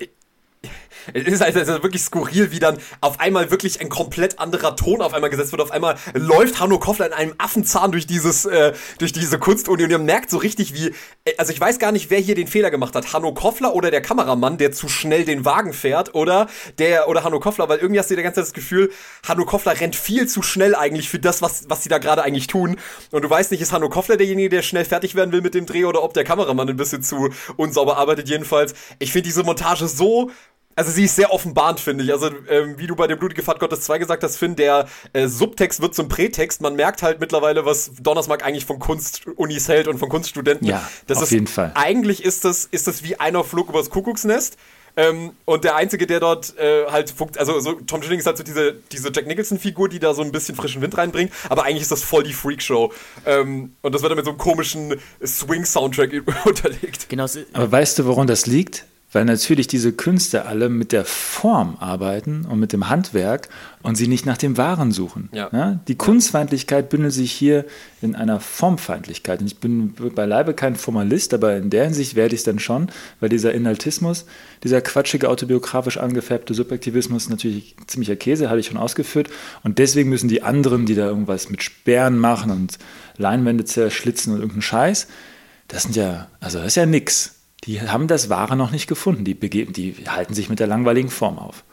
es ist also wirklich skurril, wie dann auf einmal wirklich ein komplett anderer Ton auf einmal gesetzt wird. Auf einmal läuft Hanno Koffler in einem Affenzahn durch dieses, äh, durch diese Kunstuni und ihr merkt so richtig, wie, äh, also ich weiß gar nicht, wer hier den Fehler gemacht hat. Hanno Koffler oder der Kameramann, der zu schnell den Wagen fährt oder der, oder Hanno Koffler, weil irgendwie hast du die ganze Zeit das Gefühl, Hanno Koffler rennt viel zu schnell eigentlich für das, was, was sie da gerade eigentlich tun. Und du weißt nicht, ist Hanno Koffler derjenige, der schnell fertig werden will mit dem Dreh oder ob der Kameramann ein bisschen zu unsauber arbeitet. Jedenfalls, ich finde diese Montage so also sie ist sehr offenbarend, finde ich. Also ähm, wie du bei dem Blutige Fahrt Gottes 2 gesagt hast, Finn, der äh, Subtext wird zum Prätext. Man merkt halt mittlerweile, was Donnersmark eigentlich von Kunstunis hält und von Kunststudenten.
Ja,
das
auf
ist,
jeden Fall.
Eigentlich ist das, ist das wie einer flog übers Kuckucksnest. Ähm, und der Einzige, der dort äh, halt funkt, also so, Tom Schilling ist halt so diese, diese Jack Nicholson-Figur, die da so ein bisschen frischen Wind reinbringt, aber eigentlich ist das voll die Freakshow. Ähm, und das wird dann mit so einem komischen Swing-Soundtrack unterlegt.
genau,
Aber weißt du, woran das liegt? Weil natürlich diese Künstler alle mit der Form arbeiten und mit dem Handwerk und sie nicht nach dem Wahren suchen.
Ja.
Ja? Die Kunstfeindlichkeit bündelt sich hier in einer Formfeindlichkeit. Und ich bin beileibe kein Formalist, aber in der Hinsicht werde ich es dann schon, weil dieser Inhaltismus, dieser quatschige autobiografisch angefärbte Subjektivismus natürlich ziemlicher Käse, hatte ich schon ausgeführt. Und deswegen müssen die anderen, die da irgendwas mit Sperren machen und Leinwände zerschlitzen und irgendeinen Scheiß, das sind ja, also das ist ja nix. Die haben das Wahre noch nicht gefunden. Die, begeben, die halten sich mit der langweiligen Form auf.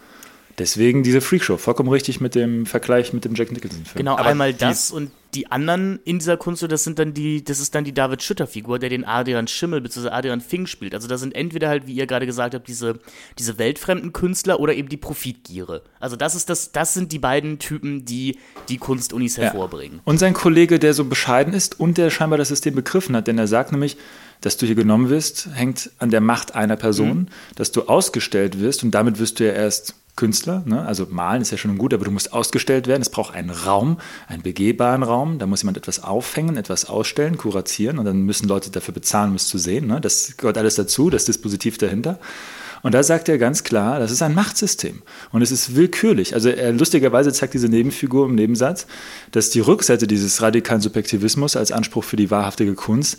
Deswegen diese Freakshow. Vollkommen richtig mit dem Vergleich mit dem Jack Nicholson-Film.
Genau,
Aber
einmal das und die anderen in dieser Kunst, das sind dann die, das ist dann die David Schütter-Figur, der den Adrian Schimmel bzw. Adrian Fink spielt. Also da sind entweder halt, wie ihr gerade gesagt habt, diese, diese weltfremden Künstler oder eben die Profitgiere. Also das ist das, das sind die beiden Typen, die die Kunstunis hervorbringen.
Und sein Kollege, der so bescheiden ist und der scheinbar das System begriffen hat, denn er sagt nämlich, dass du hier genommen wirst, hängt an der Macht einer Person, dass du ausgestellt wirst und damit wirst du ja erst Künstler. Ne? Also malen ist ja schon gut, aber du musst ausgestellt werden. Es braucht einen Raum, einen begehbaren Raum. Da muss jemand etwas aufhängen, etwas ausstellen, kuratieren und dann müssen Leute dafür bezahlen, um es zu sehen. Ne? Das gehört alles dazu, das Dispositiv dahinter. Und da sagt er ganz klar, das ist ein Machtsystem. Und es ist willkürlich. Also er, lustigerweise zeigt diese Nebenfigur im Nebensatz, dass die Rückseite dieses radikalen Subjektivismus als Anspruch für die wahrhaftige Kunst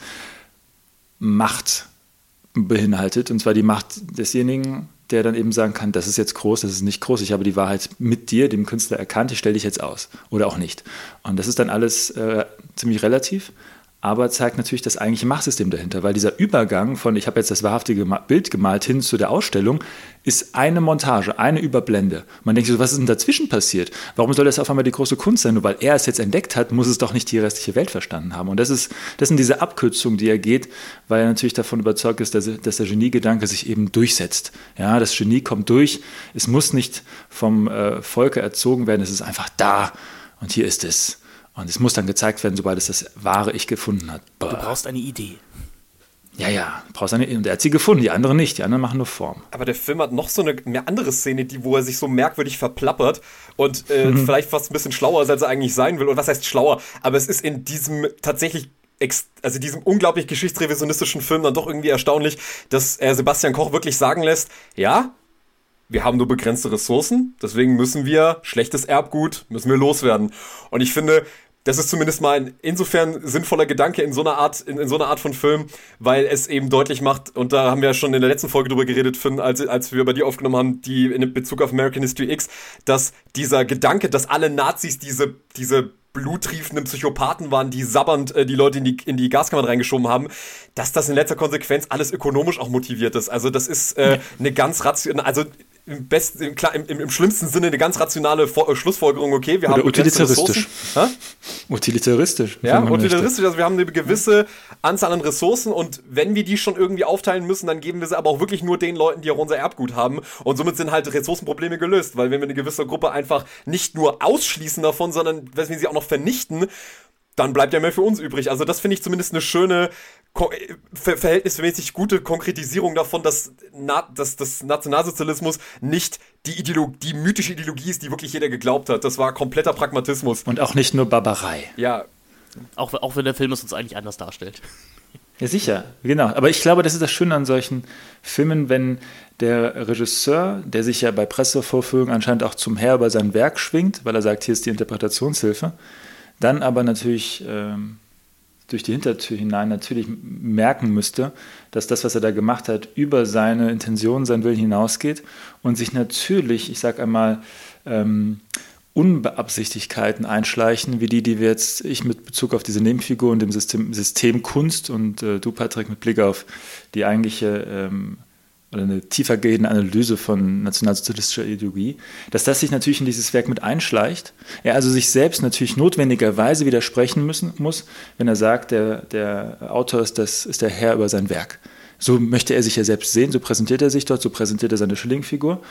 Macht beinhaltet. Und zwar die Macht desjenigen, der dann eben sagen kann, das ist jetzt groß, das ist nicht groß, ich habe die Wahrheit mit dir, dem Künstler erkannt, ich stelle dich jetzt aus. Oder auch nicht. Und das ist dann alles äh, ziemlich relativ, aber zeigt natürlich das eigentliche Machtsystem dahinter, weil dieser Übergang von ich habe jetzt das wahrhaftige Bild gemalt hin zu der Ausstellung ist eine Montage, eine Überblende. Man denkt sich so, was ist denn dazwischen passiert? Warum soll das auf einmal die große Kunst sein? Nur weil er es jetzt entdeckt hat, muss es doch nicht die restliche Welt verstanden haben. Und das, ist, das sind diese Abkürzungen, die er geht, weil er natürlich davon überzeugt ist, dass, dass der Geniegedanke sich eben durchsetzt. Ja, das Genie kommt durch. Es muss nicht vom äh, Volke erzogen werden, es ist einfach da. Und hier ist es. Und es muss dann gezeigt werden, sobald es das wahre Ich gefunden hat.
Du
Boah.
brauchst eine Idee.
Ja, ja, du brauchst eine, und er hat sie gefunden, die anderen nicht, die anderen machen nur Form.
Aber der Film hat noch so eine mehr andere Szene, die, wo er sich so merkwürdig verplappert und äh,
Mhm.
vielleicht fast ein bisschen schlauer ist, als er eigentlich sein will. Und was heißt schlauer? Aber es ist in diesem tatsächlich also diesem unglaublich geschichtsrevisionistischen Film dann doch irgendwie erstaunlich, dass er Sebastian Koch wirklich sagen lässt, ja, wir haben nur begrenzte Ressourcen, deswegen müssen wir schlechtes Erbgut, müssen wir loswerden. Und ich finde, das ist zumindest mal ein insofern sinnvoller Gedanke in so einer Art, in, in so einer Art von Film, weil es eben deutlich macht, und da haben wir ja schon in der letzten Folge drüber geredet, Finn, als, als wir bei dir aufgenommen haben, die in Bezug auf American History X, dass dieser Gedanke, dass alle Nazis diese, diese bluttriefenden Psychopathen waren, die sabbernd äh, die Leute in die, in die Gaskammern reingeschoben haben, dass das in letzter Konsequenz alles ökonomisch auch motiviert ist. Also das ist äh, eine ganz rationale, also im besten, im, im, im schlimmsten Sinne eine ganz rationale Vor äh, Schlussfolgerung, okay, wir
Oder
haben
utilitaristisch. Utilitaristisch.
Ja, utilitaristisch, also wir haben eine gewisse Anzahl an Ressourcen und wenn wir die schon irgendwie aufteilen müssen, dann geben wir sie aber auch wirklich nur den Leuten, die auch unser Erbgut haben und somit sind halt Ressourcenprobleme gelöst, weil wenn wir eine gewisse Gruppe einfach nicht nur ausschließen davon, sondern wenn wir sie auch noch vernichten, dann bleibt ja mehr für uns übrig. Also das finde ich zumindest eine schöne, ver verhältnismäßig gute Konkretisierung davon, dass, Na dass das Nationalsozialismus nicht die, die mythische Ideologie ist, die wirklich jeder geglaubt hat. Das war kompletter Pragmatismus.
Und auch nicht nur Barbarei.
Ja,
Auch, auch wenn der Film es uns eigentlich anders darstellt.
Ja, sicher, genau. Aber ich glaube, das ist das Schöne an solchen Filmen, wenn der Regisseur, der sich ja bei Pressevorführungen anscheinend auch zum Herr über sein Werk schwingt, weil er sagt, hier ist die Interpretationshilfe, dann aber natürlich ähm, durch die Hintertür hinein natürlich merken müsste, dass das, was er da gemacht hat, über seine Intention, sein Willen hinausgeht und sich natürlich, ich sag einmal, ähm, Unbeabsichtigkeiten einschleichen, wie die, die wir jetzt, ich mit Bezug auf diese Nebenfigur und dem System, System Kunst und äh, du, Patrick, mit Blick auf die eigentliche ähm, oder eine tiefergehende Analyse von nationalsozialistischer Ideologie, dass das sich natürlich in dieses Werk mit einschleicht. Er also sich selbst natürlich notwendigerweise widersprechen müssen muss, wenn er sagt, der, der Autor ist, das, ist der Herr über sein Werk. So möchte er sich ja selbst sehen, so präsentiert er sich dort, so präsentiert er seine Schillingfigur.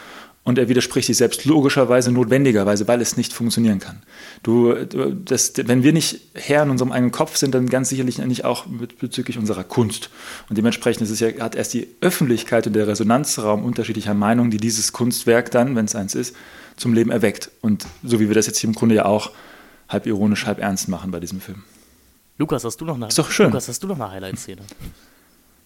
Und er widerspricht sich selbst logischerweise, notwendigerweise, weil es nicht funktionieren kann. Du, das, wenn wir nicht Herr in unserem eigenen Kopf sind, dann ganz sicherlich nicht auch mit, bezüglich unserer Kunst. Und dementsprechend ist es ja, hat erst die Öffentlichkeit und der Resonanzraum unterschiedlicher Meinungen, die dieses Kunstwerk dann, wenn es eins ist, zum Leben erweckt. Und so wie wir das jetzt hier im Grunde ja auch halb ironisch, halb ernst machen bei diesem Film.
Lukas, hast du noch eine,
Ist doch schön.
Lukas, hast du noch eine Highlight-Szene?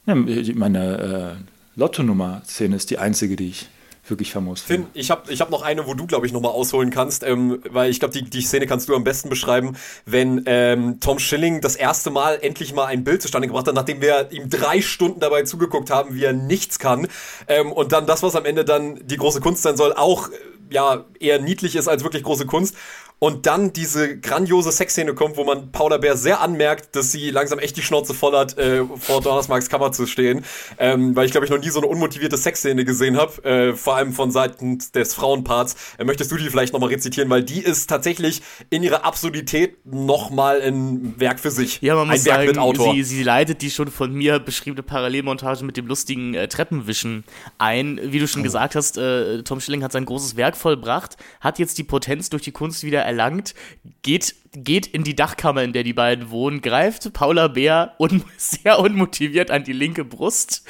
Ja, meine, äh, Lotto-Nummer-Szene ist die einzige, die ich wirklich famos
finde. Finn, ich habe ich hab noch eine, wo du, glaube ich, nochmal ausholen kannst, ähm, weil ich glaube, die, die Szene kannst du am besten beschreiben, wenn ähm, Tom Schilling das erste Mal endlich mal ein Bild zustande gebracht hat, nachdem wir ihm drei Stunden dabei zugeguckt haben, wie er nichts kann. Ähm, und dann das, was am Ende dann die große Kunst sein soll, auch ja eher niedlich ist als wirklich große Kunst und dann diese grandiose Sexszene kommt, wo man Paula Bär sehr anmerkt, dass sie langsam echt die Schnauze voll hat, äh, vor Donnersmarks Kammer zu stehen. Ähm, weil ich glaube ich noch nie so eine unmotivierte Sexszene gesehen habe, äh, vor allem von Seiten des Frauenparts. Äh, möchtest du die vielleicht nochmal rezitieren, weil die ist tatsächlich in ihrer Absurdität nochmal ein Werk für sich.
Ja, man muss
ein Werk
sagen,
mit Autor.
Sie, sie leitet die schon von mir beschriebene Parallelmontage mit dem lustigen äh, Treppenwischen ein. Wie du schon oh. gesagt hast, äh, Tom Schilling hat sein großes Werk vollbracht, hat jetzt die Potenz durch die Kunst wieder erlangt, geht, geht in die Dachkammer, in der die beiden wohnen, greift Paula Bär un sehr unmotiviert an die linke Brust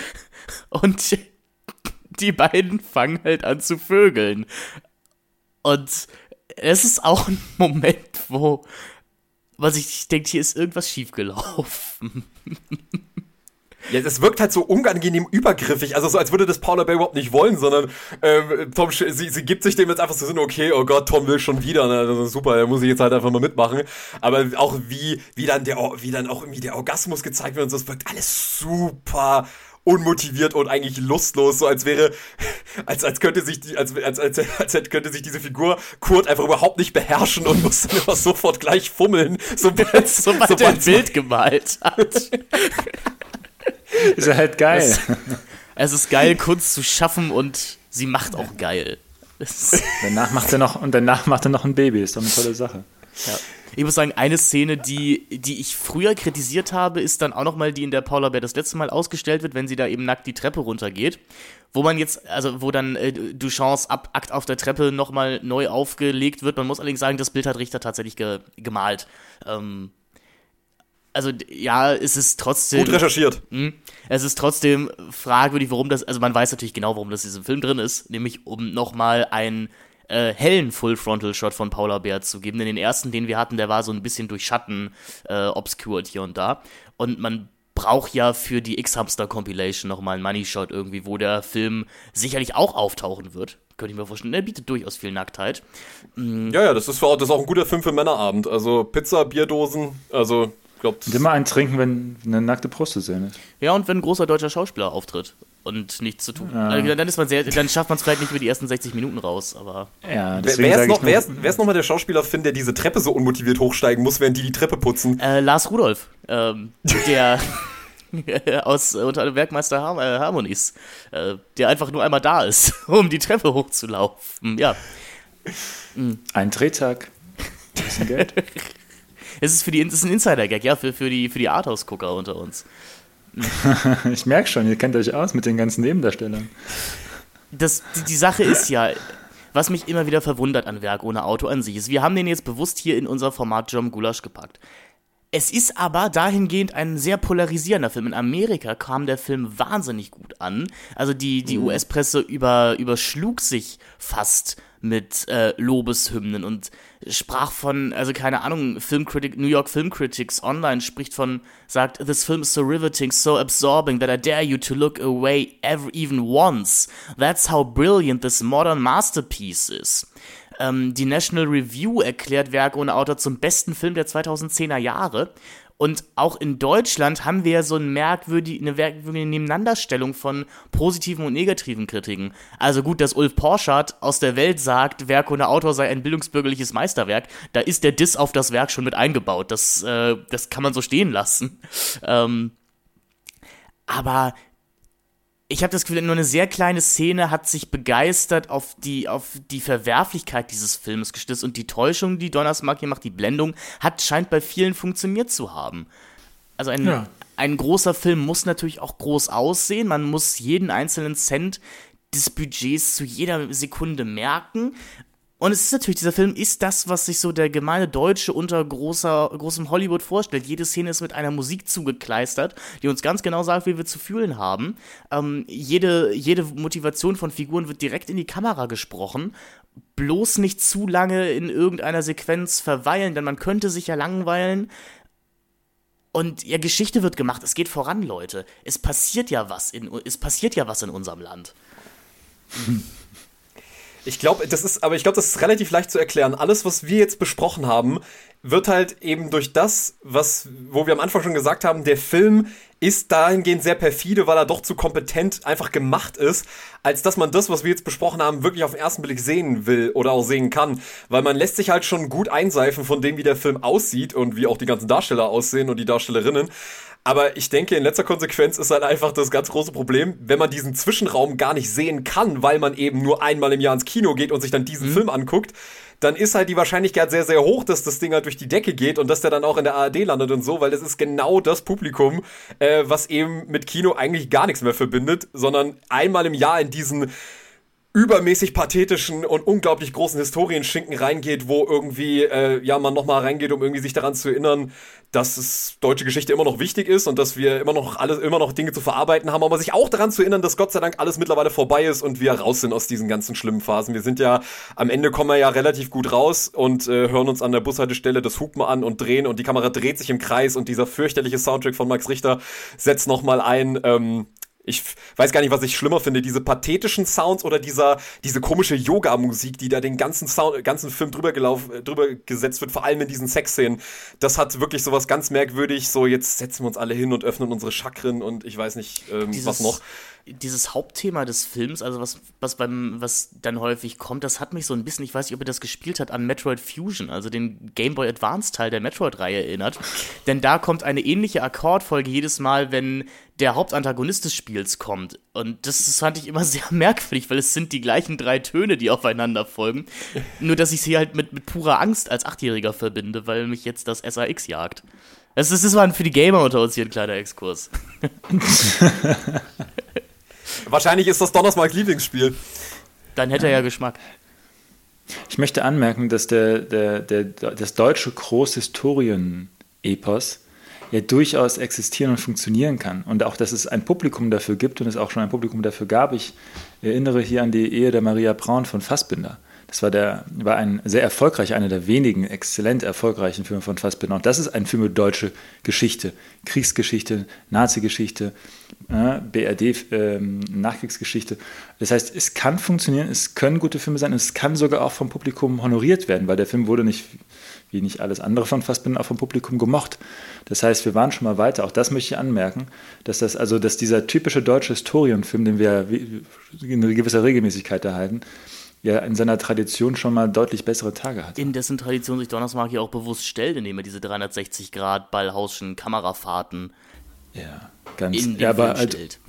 und die beiden fangen halt an zu vögeln. Und es ist auch ein Moment, wo was ich denke, hier ist irgendwas schiefgelaufen.
Ja, das wirkt halt so unangenehm übergriffig, also so als würde das Paula Bay überhaupt nicht wollen, sondern ähm, Tom, sie, sie gibt sich dem jetzt einfach so Sinn, okay, oh Gott, Tom will schon wieder, ne? das ist super, er muss ich jetzt halt einfach mal mitmachen. Aber auch wie, wie dann der, wie dann auch irgendwie der Orgasmus gezeigt wird und so, es wirkt alles super unmotiviert und eigentlich lustlos, so als wäre, als, als könnte sich die, als, als, als, als könnte sich diese Figur Kurt einfach überhaupt nicht beherrschen und muss dann immer sofort gleich fummeln, sobald,
sobald, sobald er ein Bild gemalt hat.
ist ja halt geil.
Es, es, ist geil, Kunst zu schaffen und sie macht auch geil.
danach macht er noch, und danach macht er noch ein Baby, ist doch eine tolle Sache.
Ja. Ich muss sagen, eine Szene, die, die ich früher kritisiert habe, ist dann auch nochmal die, in der Paula Bär das letzte Mal ausgestellt wird, wenn sie da eben nackt die Treppe runtergeht. Wo man jetzt, also wo dann äh, Duchamps ab Akt auf der Treppe nochmal neu aufgelegt wird. Man muss allerdings sagen, das Bild hat Richter tatsächlich ge gemalt. Ähm, also ja, es ist trotzdem.
Gut recherchiert. Mh,
hm, es ist trotzdem fragwürdig, warum das. Also man weiß natürlich genau, warum das in diesem Film drin ist, nämlich um nochmal einen äh, hellen Full-Frontal-Shot von Paula Bär zu geben. Denn den ersten, den wir hatten, der war so ein bisschen durch Schatten äh, obscured hier und da. Und man braucht ja für die X-Hamster-Compilation nochmal einen Money-Shot irgendwie, wo der Film sicherlich auch auftauchen wird. Könnte ich mir vorstellen. Der bietet durchaus viel Nacktheit.
Mhm. Ja, ja, das ist, für, das ist auch ein guter Film für Männerabend. Also Pizza, Bierdosen, also
Glaubt, und immer einen trinken, wenn eine nackte Brust zu sehen ist.
Ja, und wenn ein großer deutscher Schauspieler auftritt und nichts zu tun. Ja. Also, dann ist man sehr, dann schafft man es vielleicht nicht über die ersten 60 Minuten raus, aber.
Ja, wer, ist noch, wer, ist, wer ist nochmal der Schauspieler, Finn, der diese Treppe so unmotiviert hochsteigen muss, während die die Treppe putzen?
Äh, Lars Rudolf, ähm, der aus unter dem Werkmeister Har äh, Harmonies, äh, der einfach nur einmal da ist, um die Treppe hochzulaufen. Ja.
Ein Drehtag. Bisschen Geld.
Es ist für die, es ist ein Insider-Gag, ja, für, für die, für die Arthouse-Gucker unter uns.
ich merke schon, ihr kennt euch aus mit den ganzen Nebendarstellern.
Das, die, die Sache ist ja, was mich immer wieder verwundert an Werk ohne Auto an sich ist, wir haben den jetzt bewusst hier in unser Format Jom Gulasch gepackt. Es ist aber dahingehend ein sehr polarisierender Film. In Amerika kam der Film wahnsinnig gut an. Also die, die mhm. US-Presse über, überschlug sich fast mit äh, Lobeshymnen und sprach von, also keine Ahnung, Filmcritic, New York Film Critics Online spricht von, sagt, this film is so riveting, so absorbing that I dare you to look away ever, even once. That's how brilliant this modern masterpiece is. Ähm, die National Review erklärt Werk ohne Autor zum besten Film der 2010er Jahre. Und auch in Deutschland haben wir ja so ein merkwürdig, eine merkwürdige Nebeneinanderstellung von positiven und negativen Kritiken. Also gut, dass Ulf Porschardt aus der Welt sagt, Werk ohne Autor sei ein bildungsbürgerliches Meisterwerk, da ist der Diss auf das Werk schon mit eingebaut. Das, äh, das kann man so stehen lassen. Ähm, aber ich habe das Gefühl, nur eine sehr kleine Szene hat sich begeistert auf die, auf die Verwerflichkeit dieses Films gestützt und die Täuschung, die Donnersmark hier macht, die Blendung, hat scheint bei vielen funktioniert zu haben. Also ein, ja. ein großer Film muss natürlich auch groß aussehen, man muss jeden einzelnen Cent des Budgets zu jeder Sekunde merken, und es ist natürlich, dieser Film ist das, was sich so der gemeine Deutsche unter großer, großem Hollywood vorstellt. Jede Szene ist mit einer Musik zugekleistert, die uns ganz genau sagt, wie wir zu fühlen haben. Ähm, jede, jede Motivation von Figuren wird direkt in die Kamera gesprochen. Bloß nicht zu lange in irgendeiner Sequenz verweilen, denn man könnte sich ja langweilen. Und ja, Geschichte wird gemacht, es geht voran, Leute. Es passiert ja was in, es passiert ja was in unserem Land.
Ich glaube, das ist, aber ich glaube, das ist relativ leicht zu erklären. Alles, was wir jetzt besprochen haben, wird halt eben durch das, was, wo wir am Anfang schon gesagt haben, der Film ist dahingehend sehr perfide, weil er doch zu kompetent einfach gemacht ist, als dass man das, was wir jetzt besprochen haben, wirklich auf den ersten Blick sehen will oder auch sehen kann. Weil man lässt sich halt schon gut einseifen von dem, wie der Film aussieht und wie auch die ganzen Darsteller aussehen und die Darstellerinnen. Aber ich denke, in letzter Konsequenz ist halt einfach das ganz große Problem, wenn man diesen Zwischenraum gar nicht sehen kann, weil man eben nur einmal im Jahr ins Kino geht und sich dann diesen mhm. Film anguckt, dann ist halt die Wahrscheinlichkeit sehr, sehr hoch, dass das Ding halt durch die Decke geht und dass der dann auch in der ARD landet und so, weil das ist genau das Publikum, äh, was eben mit Kino eigentlich gar nichts mehr verbindet, sondern einmal im Jahr in diesen übermäßig pathetischen und unglaublich großen Historienschinken reingeht, wo irgendwie, äh, ja, man nochmal reingeht, um irgendwie sich daran zu erinnern, dass es deutsche Geschichte immer noch wichtig ist und dass wir immer noch alles, immer noch Dinge zu verarbeiten haben, aber sich auch daran zu erinnern, dass Gott sei Dank alles mittlerweile vorbei ist und wir raus sind aus diesen ganzen schlimmen Phasen. Wir sind ja, am Ende kommen wir ja relativ gut raus und äh, hören uns an der Bushaltestelle das Hupen an und drehen und die Kamera dreht sich im Kreis und dieser fürchterliche Soundtrack von Max Richter setzt nochmal ein, ähm, ich weiß gar nicht, was ich schlimmer finde, diese pathetischen Sounds oder dieser, diese komische Yoga-Musik, die da den ganzen Sound, ganzen Film drüber gelaufen, äh, drüber gesetzt wird, vor allem in diesen Sexszenen. Das hat wirklich sowas ganz merkwürdig, so jetzt setzen wir uns alle hin und öffnen unsere Chakren und ich weiß nicht, ähm, was noch
dieses Hauptthema des Films, also was, was beim, was dann häufig kommt, das hat mich so ein bisschen, ich weiß nicht, ob ihr das gespielt habt, an Metroid Fusion, also den Game Boy Advance Teil der Metroid-Reihe erinnert. Denn da kommt eine ähnliche Akkordfolge jedes Mal, wenn der Hauptantagonist des Spiels kommt. Und das, das fand ich immer sehr merkwürdig, weil es sind die gleichen drei Töne, die aufeinander folgen. Nur, dass ich sie halt mit, mit purer Angst als Achtjähriger verbinde, weil mich jetzt das SAX jagt. Das, ist, war für die Gamer unter uns hier ein kleiner Exkurs.
Wahrscheinlich ist das Donnersmark Lieblingsspiel.
Dann hätte er ja Geschmack.
Ich möchte anmerken, dass der, der, der, das deutsche Großhistorien-Epos ja durchaus existieren und funktionieren kann. Und auch, dass es ein Publikum dafür gibt und es auch schon ein Publikum dafür gab. Ich erinnere hier an die Ehe der Maria Braun von Fassbinder. Das war, der, war ein sehr erfolgreich, einer der wenigen exzellent erfolgreichen Filme von Fassbinder. Und das ist ein Film mit deutsche Geschichte, Kriegsgeschichte, Nazi-Geschichte, äh, BRD-Nachkriegsgeschichte. Das heißt, es kann funktionieren, es können gute Filme sein, es kann sogar auch vom Publikum honoriert werden, weil der Film wurde nicht, wie nicht alles andere von Fassbinder, auch vom Publikum gemocht. Das heißt, wir waren schon mal weiter. Auch das möchte ich anmerken, dass das also, dass dieser typische deutsche Historienfilm, den wir in gewisser Regelmäßigkeit erhalten, ja in seiner Tradition schon mal deutlich bessere Tage hat.
In dessen Tradition sich Donnersmark ja auch bewusst stellt, indem er diese 360 Grad Ballhauschen Kamerafahrten
ja, ganz, in den ja, aber halt, stellt.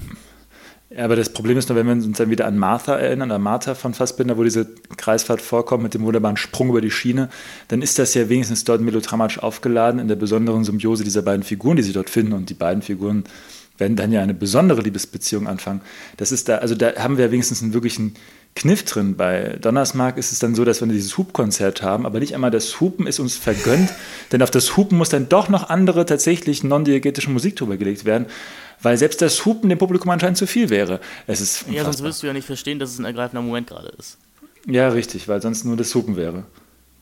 Ja, aber das Problem ist nur, wenn wir uns dann wieder an Martha erinnern, an Martha von Fassbinder, wo diese Kreisfahrt vorkommt mit dem wunderbaren Sprung über die Schiene, dann ist das ja wenigstens dort melodramatisch aufgeladen in der besonderen Symbiose dieser beiden Figuren, die sie dort finden. Und die beiden Figuren werden dann ja eine besondere Liebesbeziehung anfangen. Das ist da, also da haben wir wenigstens einen wirklichen Kniff drin. Bei Donnersmark ist es dann so, dass wir dieses Hubkonzert haben, aber nicht einmal das Hupen ist uns vergönnt, denn auf das Hupen muss dann doch noch andere tatsächlich non-diegetische Musik drüber gelegt werden, weil selbst das Hupen dem Publikum anscheinend zu viel wäre. Es ist
ja, sonst wirst du ja nicht verstehen, dass es ein ergreifender Moment gerade ist.
Ja, richtig, weil sonst nur das Hupen wäre.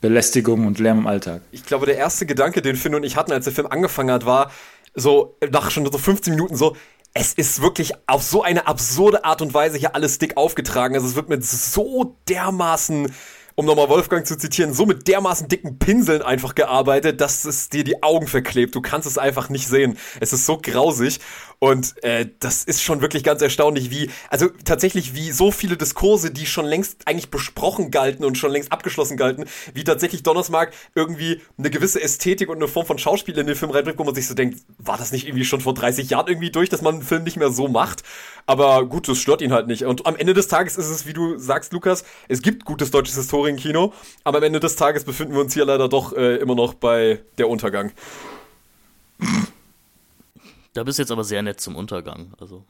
Belästigung und Lärm im Alltag.
Ich glaube, der erste Gedanke, den Finn und ich hatten, als der Film angefangen hat, war so nach schon so 15 Minuten so, es ist wirklich auf so eine absurde Art und Weise hier alles dick aufgetragen. Also es wird mit so dermaßen um nochmal Wolfgang zu zitieren, so mit dermaßen dicken Pinseln einfach gearbeitet, dass es dir die Augen verklebt. Du kannst es einfach nicht sehen. Es ist so grausig. Und äh, das ist schon wirklich ganz erstaunlich, wie, also tatsächlich wie so viele Diskurse, die schon längst eigentlich besprochen galten und schon längst abgeschlossen galten, wie tatsächlich Donnersmark irgendwie eine gewisse Ästhetik und eine Form von Schauspiel in den Film reinbringt, wo man sich so denkt, war das nicht irgendwie schon vor 30 Jahren irgendwie durch, dass man einen Film nicht mehr so macht? Aber gut, das stört ihn halt nicht. Und am Ende des Tages ist es, wie du sagst, Lukas, es gibt gutes deutsches Historienkino, aber am Ende des Tages befinden wir uns hier leider doch äh, immer noch bei der Untergang.
Da bist du jetzt aber sehr nett zum Untergang. Also.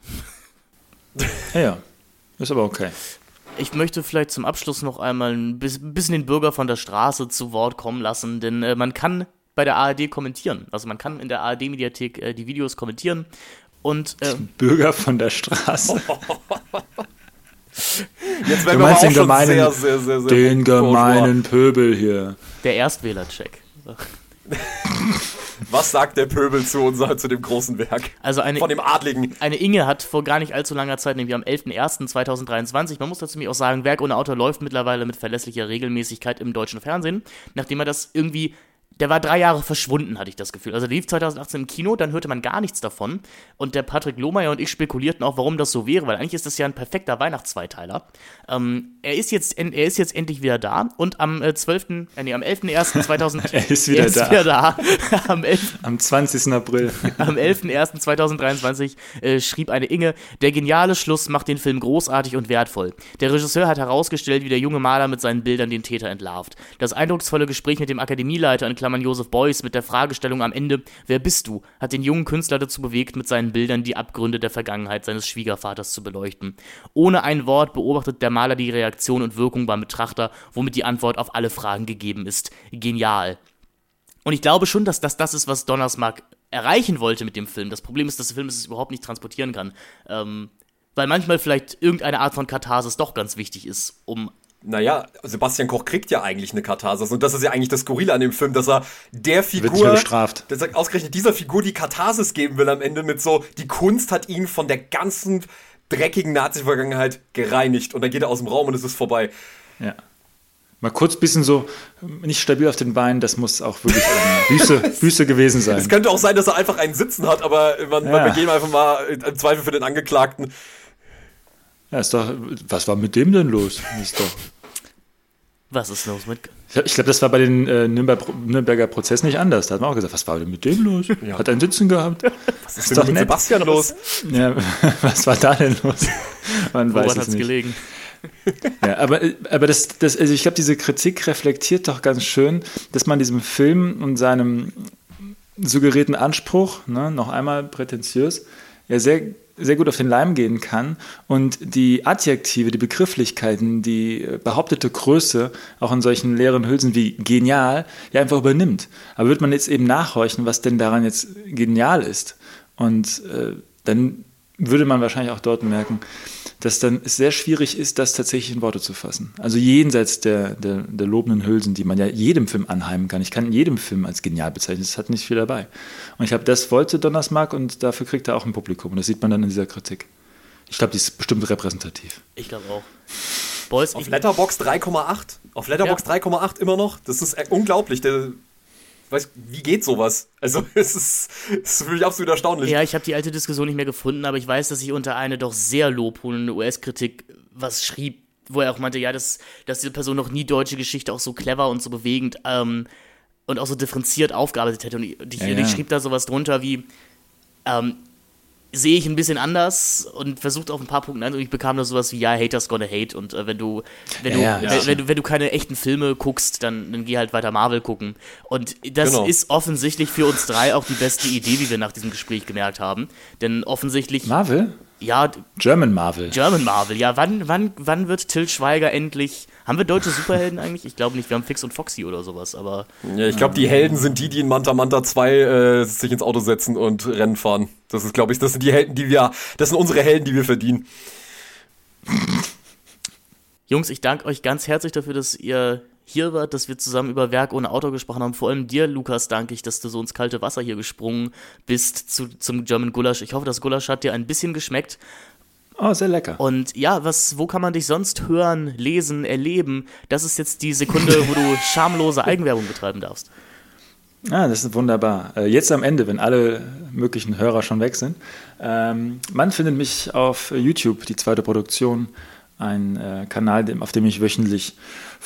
Ja, ja. Ist aber okay.
Ich möchte vielleicht zum Abschluss noch einmal ein bisschen den Bürger von der Straße zu Wort kommen lassen, denn äh, man kann bei der ARD kommentieren. Also man kann in der ARD-Mediathek äh, die Videos kommentieren. Und, äh,
Bürger von der Straße.
Jetzt werden wir meinst den gemeinen, sehr, sehr, sehr,
den gemeinen Pöbel hier.
Der Erstwähler-Check.
Was sagt der Pöbel zu unser, zu dem großen Werk?
Also eine,
Von dem Adligen.
eine Inge hat vor gar nicht allzu langer Zeit, nämlich am 11.01.2023, man muss dazu auch sagen, Werk ohne Autor läuft mittlerweile mit verlässlicher Regelmäßigkeit im deutschen Fernsehen, nachdem er das irgendwie der war drei Jahre verschwunden, hatte ich das Gefühl. Also der lief 2018 im Kino, dann hörte man gar nichts davon. Und der Patrick Lohmeier und ich spekulierten auch, warum das so wäre, weil eigentlich ist das ja ein perfekter Weihnachtszweiteiler. Ähm, er, ist jetzt, er ist jetzt endlich wieder da und am äh, 12., äh, nee, am 11.01.2000
Er ist wieder
er ist
da.
wieder da. am 11.
Am 20. April.
Am 11.01.2023 äh, schrieb eine Inge, der geniale Schluss macht den Film großartig und wertvoll. Der Regisseur hat herausgestellt, wie der junge Maler mit seinen Bildern den Täter entlarvt. Das eindrucksvolle Gespräch mit dem Akademieleiter, in Klammern Josef Beuys, mit der Fragestellung am Ende, wer bist du, hat den jungen Künstler dazu bewegt, mit seinen Bildern die Abgründe der Vergangenheit seines Schwiegervaters zu beleuchten. Ohne ein Wort beobachtet der Maler die Reaktion und Wirkung beim Betrachter, womit die Antwort auf alle Fragen gegeben ist. Genial. Und ich glaube schon, dass das das ist, was Donnersmarck erreichen wollte mit dem Film. Das Problem ist, dass der Film es überhaupt nicht transportieren kann. Ähm, weil manchmal vielleicht irgendeine Art von Katharsis doch ganz wichtig ist, um.
Naja, Sebastian Koch kriegt ja eigentlich eine Katharsis. Und das ist ja eigentlich das Skurrile an dem Film, dass er der Figur,
bestraft.
dass er ausgerechnet dieser Figur die Katharsis geben will am Ende mit so, die Kunst hat ihn von der ganzen dreckigen Nazi-Vergangenheit gereinigt. Und dann geht er aus dem Raum und es ist vorbei.
Ja. Mal kurz bisschen so nicht stabil auf den Beinen, das muss auch wirklich ähm, Büße, Büße gewesen sein.
Es könnte auch sein, dass er einfach einen Sitzen hat, aber man,
Ja.
man wir gehen einfach mal im Zweifel für den Angeklagten.
Ja, ist doch, was war mit dem denn los? Ist doch,
Was ist los mit.
ich glaube, das war bei den äh, Nürnberg, Nürnberger Prozessen nicht anders. Da hat man auch gesagt, was war denn mit dem los? Hat er einen Sitzen gehabt?
Was ist denn mit Sebastian los?
Ja, was war da denn los? Man weiß
Woran
es
hat's
nicht.
gelegen?
Ja, aber, aber das, das, also ich glaube, diese Kritik reflektiert doch ganz schön, dass man diesem Film und seinem suggerierten Anspruch, ne, noch einmal prätentiös, ja sehr, sehr gut auf den Leim gehen kann und die Adjektive, die Begrifflichkeiten, die äh, behauptete Größe auch in solchen leeren Hülsen wie genial ja einfach übernimmt. Aber wird man jetzt eben nachhorchen, was denn daran jetzt genial ist und äh, dann würde man wahrscheinlich auch dort merken, dass dann es sehr schwierig ist, das tatsächlich in Worte zu fassen. Also jenseits der, der, der lobenden Hülsen, die man ja jedem Film anheimen kann. Ich kann jedem Film als genial bezeichnen, es hat nicht viel dabei. Und ich glaube, das wollte Donnersmarck und dafür kriegt er auch ein Publikum. Und das sieht man dann in dieser Kritik. Ich glaube, die ist bestimmt repräsentativ.
Ich glaube auch. Boys,
Auf Letterbox 3,8. Auf Letterbox
Ja.
3,8 immer noch. Das ist äh, unglaublich. Der, weiß, wie geht sowas? Also, es ist, es ist für mich absolut erstaunlich.
ja, ich habe die alte Diskussion nicht mehr gefunden, aber ich weiß, dass ich unter eine doch sehr lobhudelnde US-Kritik was schrieb, wo er auch meinte, ja, dass, dass diese Person noch nie deutsche Geschichte auch so clever und so bewegend ähm, und auch so differenziert aufgearbeitet hätte. Und ich,
Ja,
und ich
ja.
schrieb da sowas drunter wie, ähm, sehe ich ein bisschen anders und versucht auf ein paar Punkten an und ich bekam da sowas wie, ja, Haters gonna hate und äh, wenn du, wenn du,
Ja, ja,
wenn, wenn du, wenn du keine echten Filme guckst, dann, dann geh halt weiter Marvel gucken. Und das
Genau.
ist offensichtlich für uns drei auch die beste Idee, wie wir nach diesem Gespräch gemerkt haben. Denn offensichtlich,
Marvel?
Ja,
German Marvel.
German Marvel, ja, wann, wann, wann wird Till Schweiger endlich. Haben wir deutsche Superhelden eigentlich? Ich glaube nicht, wir haben Fix und Foxy oder sowas, aber.
Ja, ich glaube, die Helden sind die, die in Manta Manta 2 äh, sich ins Auto setzen und Rennen fahren. Das ist, glaube ich, das sind die Helden, die wir, das sind unsere Helden, die wir verdienen.
Jungs, ich danke euch ganz herzlich dafür, dass ihr hier wart, dass wir zusammen über Werk ohne Autor gesprochen haben. Vor allem dir, Lukas, danke ich, dass du so ins kalte Wasser hier gesprungen bist zu, zum German Gulasch. Ich hoffe, das Gulasch hat dir ein bisschen geschmeckt.
Oh, sehr lecker.
Und ja, was, wo kann man dich sonst hören, lesen, erleben? Das ist jetzt die Sekunde, wo du schamlose Eigenwerbung betreiben darfst.
Ah, das ist wunderbar. Äh, Jetzt am Ende, wenn alle möglichen Hörer schon weg sind. Ähm, man findet mich auf YouTube, die zweite Produktion, ein äh, Kanal, auf dem ich wöchentlich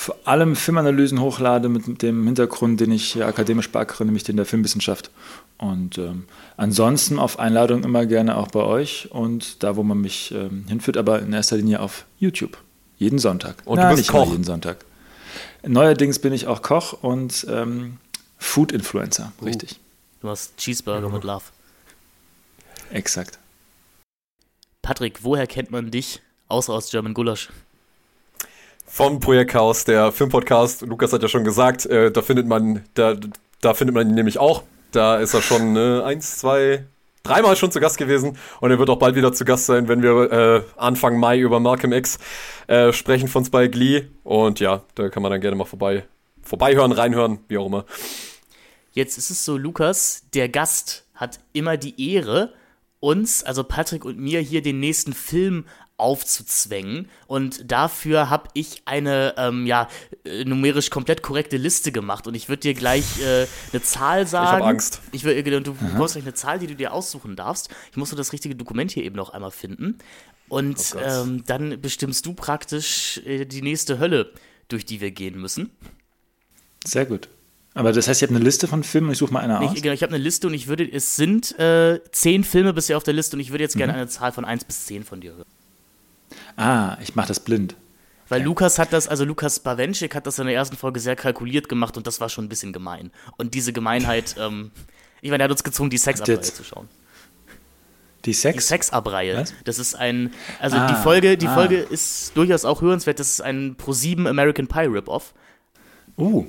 vor allem Filmanalysen hochlade mit dem Hintergrund, den ich akademisch beackere, nämlich den der Filmwissenschaft. Und ähm, ansonsten auf Einladung immer gerne auch bei euch und da, wo man mich ähm, hinführt, aber in erster Linie auf YouTube. Jeden Sonntag.
Und du bist Koch.
jeden Sonntag. Neuerdings bin ich auch Koch und ähm, Food-Influencer, richtig.
Du hast Cheeseburger mit Love.
Exakt.
Patrick, woher kennt man dich, außer aus German Gulasch?
Vom Projekt Chaos, der Filmpodcast. Lukas hat ja schon gesagt, äh, da findet man, da, da findet man ihn nämlich auch. Da ist er schon äh, eins, zwei, dreimal schon zu Gast gewesen und er wird auch bald wieder zu Gast sein, wenn wir äh, Anfang Mai über Malcolm X äh, sprechen von Spike Lee. Und ja, da kann man dann gerne mal vorbei, vorbeihören, reinhören, wie auch immer.
Jetzt ist es so, Lukas, der Gast hat immer die Ehre, uns, also Patrick und mir, hier den nächsten Film aufzuzwängen. Und dafür habe ich eine ähm, ja, äh, numerisch komplett korrekte Liste gemacht. Und ich würde dir gleich äh, eine Zahl sagen. Ich
habe Angst.
Ich äh, du bekommst gleich eine Zahl, die du dir aussuchen darfst. Ich muss nur das richtige Dokument hier eben noch einmal finden. Und
Oh
ähm, dann bestimmst du praktisch äh, die nächste Hölle, durch die wir gehen müssen.
Sehr gut. Aber das heißt, ihr habt eine Liste von Filmen und ich suche mal eine aus.
Ich, genau, ich habe eine Liste und ich würde, es sind äh, zehn Filme bisher auf der Liste und ich würde jetzt gerne eine Zahl von 1 bis 10 von dir hören.
Ah, ich mache das blind.
Weil Lukas hat das, also Lukas Bawenschik hat das in der ersten Folge sehr kalkuliert gemacht und das war schon ein bisschen gemein. Und diese Gemeinheit, ähm, ich meine, er hat uns gezwungen, die Sexabreihe zu schauen.
Die
Die
Sex?
Sexabreihe.
Was?
Das ist ein, also
Ah,
die Folge, die
ah.
Folge ist durchaus auch hörenswert. Das ist ein Pro7 American Pie Rip-Off.
Uh,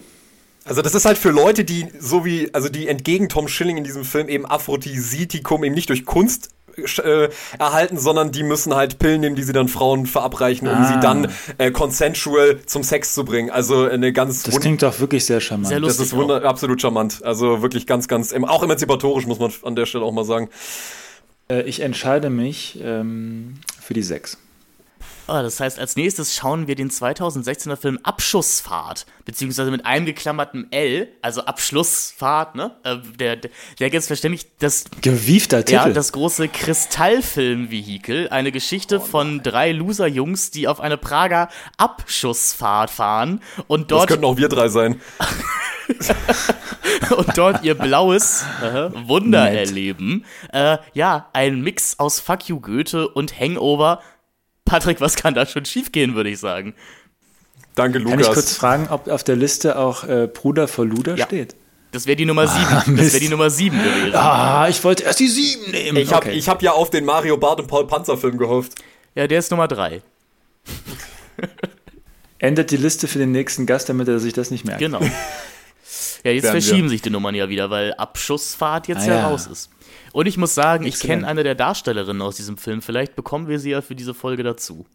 Also das ist halt für Leute, die so wie, also die entgegen Tom Schilling in diesem Film eben Aphrodisitikum eben nicht durch Kunst äh, erhalten, sondern die müssen halt Pillen nehmen, die sie dann Frauen verabreichen, um
Ah.
sie dann äh, consensual zum Sex zu bringen. Also eine ganz
das klingt doch wirklich sehr charmant.
Sehr
das ist wunder absolut charmant. Also wirklich ganz, ganz, auch emanzipatorisch muss man an der Stelle auch mal sagen.
Äh, ich entscheide mich ähm, für die Sechs.
Ah, das heißt, als nächstes schauen wir den 2016er Film Abschussfahrt, beziehungsweise mit einem geklammerten L, also Abschlussfahrt, ne? Äh, der, der, der jetzt verständlich das
Gewiefter Titel.
Ja, das große Kristallfilm-Vehikel, eine Geschichte von drei Loser-Jungs, die auf eine Prager Abschussfahrt fahren und
Das
dort,
könnten auch wir drei sein.
und dort ihr blaues äh, Wunder
Nett.
erleben. Äh, ja, ein Mix aus Fuck You Goethe und Hangover. Patrick, was kann da schon schiefgehen, würde ich sagen.
Danke,
Kann ich kurz
Lukas.
fragen, ob auf der Liste auch äh, Bruder vor Luder
Ja.
steht?
Das wäre die Nummer sieben. das
Mist.
wäre die Nummer sieben gewesen.
Ah, ich wollte erst die sieben nehmen.
Ich habe
Okay.
ich hab ja auf den Mario Barth und Paul Panzer Film gehofft.
Ja, der ist Nummer drei.
Ändert die Liste für den nächsten Gast, damit er sich das nicht merkt.
Genau. Ja, jetzt
Werden wir.
verschieben sich die Nummern ja wieder, weil Abschussfahrt jetzt
Ah, ja.
raus ist. Und ich muss sagen, ich
Exzellent.
kenne eine der Darstellerinnen aus diesem Film. Vielleicht bekommen wir sie ja für diese Folge dazu.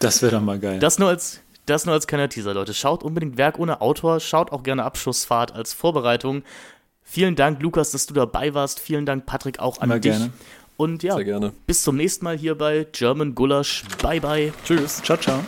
Das wäre doch mal geil.
Das nur als, das nur als kleiner Teaser, Leute. Schaut unbedingt Werk ohne Autor, schaut auch gerne Abschussfahrt als Vorbereitung. Vielen Dank, Lukas, dass du dabei warst. Vielen Dank, Patrick, auch an
Immer
dich.
gerne.
Und ja,
Sehr gerne.
bis zum nächsten Mal hier bei German Gulasch. Bye, bye.
Tschüss.
ciao, ciao.